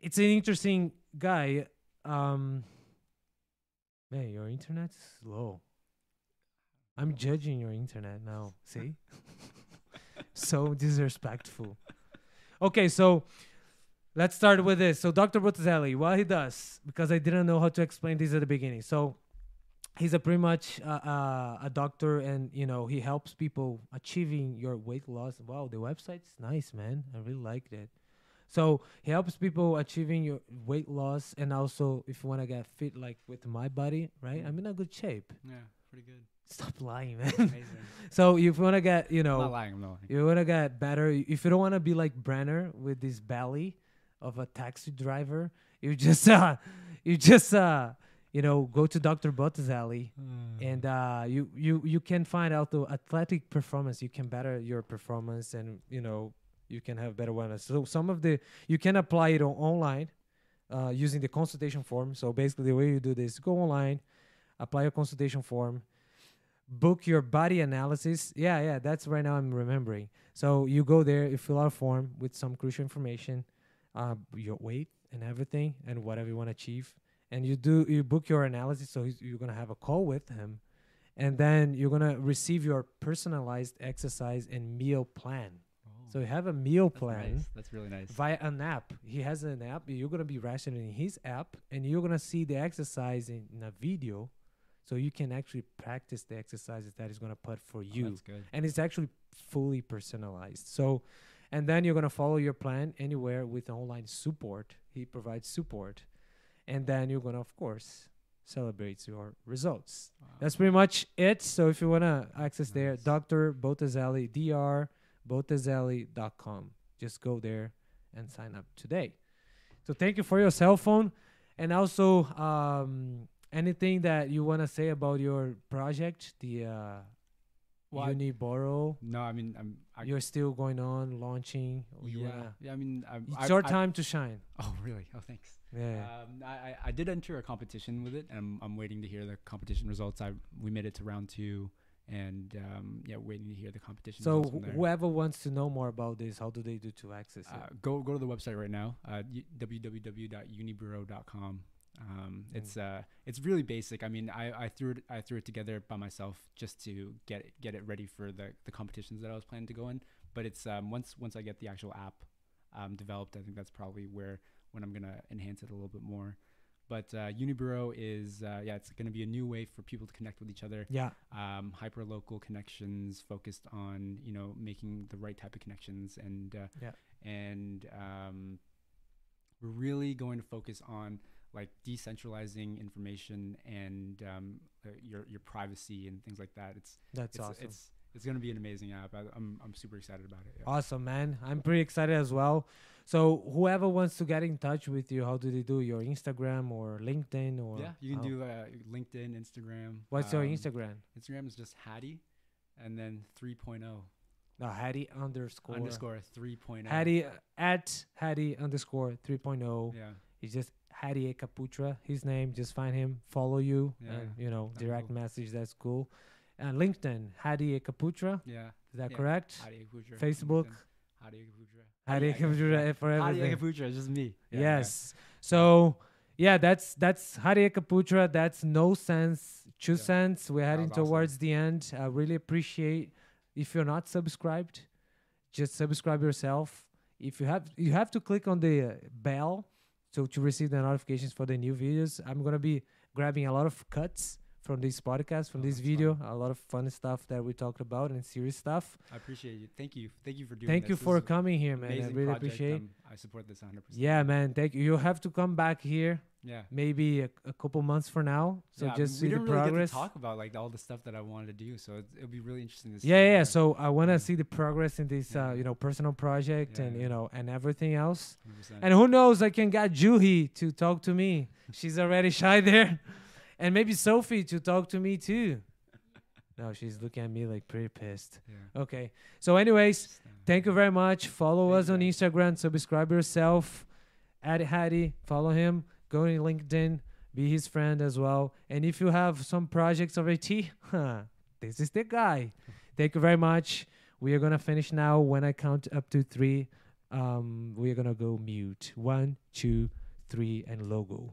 B: It's an interesting guy. Um Man, your internet's slow. I'm judging your internet now. See? so disrespectful. Okay, so let's start with this. So Dr. Bottizelli, what he does, because I didn't know how to explain this at the beginning. So he's a pretty much uh, uh, a doctor, and you know he helps people achieving your weight loss. Wow, the website's nice, man. I really liked it. So he helps people achieving your weight loss, and also if you want to get fit, like with my body, right? I'm in a good shape.
A: Yeah, pretty good.
B: Stop lying, man. (laughs) So if you want to get, you know,
A: I'm not lying. I'm not lying.
B: you want to get better. If you don't want to be like Brenner with this belly of a taxi driver, you (laughs) just uh, you just uh, you know, go to Dr. Bottizelli and uh, you you you can find out the athletic performance. You can better your performance, and you know you can have better wellness. So some of the you can apply it on online, uh, using the consultation form. So basically, the way you do this: go online, apply a consultation form, book your body analysis. Yeah, yeah, that's right now I'm remembering. So you go there, you fill out a form with some crucial information, uh, your weight and everything, and whatever you want to achieve, and you do you book your analysis. So you're gonna have a call with him, and then you're gonna receive your personalized exercise and meal plan. So you have a meal
A: That's
B: plan
A: nice. That's really nice.
B: via an app. He has an app. You're gonna be rationing his app, and you're gonna see the exercise in, in a video, so you can actually practice the exercises that he's gonna put for
A: Oh,
B: you.
A: that's good.
B: and it's actually fully personalized. So, and then you're gonna follow your plan anywhere with online support. He provides support, and then you're gonna, of course, celebrate your results.
A: Wow.
B: That's pretty much it. So if you wanna access there, Dr. Botazelli, Dr. Botazelli.com. Just go there and sign up today. So thank you for your cell phone, and also um, anything that you wanna say about your project, the uh,
A: Well,
B: Unibureau.
A: No, I mean, I'm. I,
B: You're still going on launching.
A: yeah,
B: wanna-
A: yeah. I mean, I'm,
B: it's
A: I,
B: your
A: I-
B: time to shine.
A: Oh, really? Oh, thanks.
B: Yeah.
A: Um, I, I- did enter a competition with it, and I'm, I'm waiting to hear the competition results. I we made it to round two, and um, yeah, waiting to hear the competition.
B: so wh- whoever wants to know more about this, how do they do to access
A: Uh,
B: it?
A: go go to the website right now, uh, www.unibureau.com. Um,
B: Mm.
A: it's uh, it's really basic. I mean, I, I threw it I threw it together by myself just to get it, get it ready for the, the competitions that I was planning to go in. But it's um, once once I get the actual app um, developed, I think that's probably where when I'm gonna enhance it a little bit more. But uh, Unibureau is uh, yeah, it's gonna be a new way for people to connect with each other
B: Yeah.
A: um, hyper local connections focused on you know making the right type of connections and uh,
B: Yeah.
A: and um, we're really going to focus on like decentralizing information and um, uh, your your privacy and things like that. It's
B: That's
A: it's
B: awesome.
A: it's it's going to be an amazing app. I, I'm I'm super excited about it. Yeah.
B: awesome, man. I'm pretty excited as well. So whoever wants to get in touch with you, how do they do? Your Instagram or LinkedIn or
A: yeah, you can
B: how-
A: do uh, LinkedIn, Instagram.
B: What's your
A: um,
B: Instagram?
A: Instagram is just Hadi, and then 3.0
B: No, Hadi underscore
A: underscore oh. 3.0.
B: Hadi uh, at Hadi underscore 3.0.
A: Yeah.
B: He's just Hadi Ekaputra, his name. Just find him, follow you,
A: Yeah,
B: and you know, direct
A: cool.
B: message. That's cool. And LinkedIn, Hadi Ekaputra.
A: Yeah.
B: Is that
A: Yeah.
B: correct?
A: Hadi Ekaputra.
B: Facebook?
A: Hadi Ekaputra.
B: Hadi Ekaputra for everything.
A: Ekaputra is just me. Yeah, yeah.
B: yes. So yeah, that's that's Hadi Ekaputra. That's no sense, two
A: Yeah.
B: cents. We're heading
A: awesome.
B: towards the end. I really appreciate if you're not subscribed, just subscribe yourself. If you have, you have to click on the uh, bell so to receive the notifications for the new videos. I'm gonna be grabbing a lot of cuts from this podcast, from
A: Oh,
B: this video, a lot of fun stuff that we talked about and serious stuff.
A: I appreciate you. Thank you. Thank you for doing
B: Thank
A: this.
B: you
A: This
B: for coming here, man. I really
A: project.
B: appreciate.
A: Um, I support this 100%.
B: Yeah, man. Thank you. You have to come back here
A: Yeah.
B: maybe a, a couple months from now. So
A: yeah,
B: just
A: we
B: see the
A: really
B: progress.
A: talk about like all the stuff that I wanted to do, so it, it'll be really interesting to see.
B: yeah, yeah.
A: yeah.
B: So I want
A: Yeah.
B: to see the progress in this, uh, you know, personal project
A: Yeah,
B: and
A: yeah.
B: you know, and everything else.
A: 100%.
B: And who knows? I can get Juhi to talk to me. She's already shy there, and maybe Sophie to talk to me too. (laughs) No, she's looking at me like pretty pissed.
A: yeah.
B: Okay. So, anyways, thank you very much. Follow
A: Thank
B: us on. Instagram. Subscribe yourself. Add Hadi. Follow him. Go to LinkedIn. Be his friend as well. And if you have some projects of IT, (laughs) huh, this is the guy. Thank you very much. We are gonna finish now. When I count up to three, um, we are gonna go mute. One, two, three, and logo.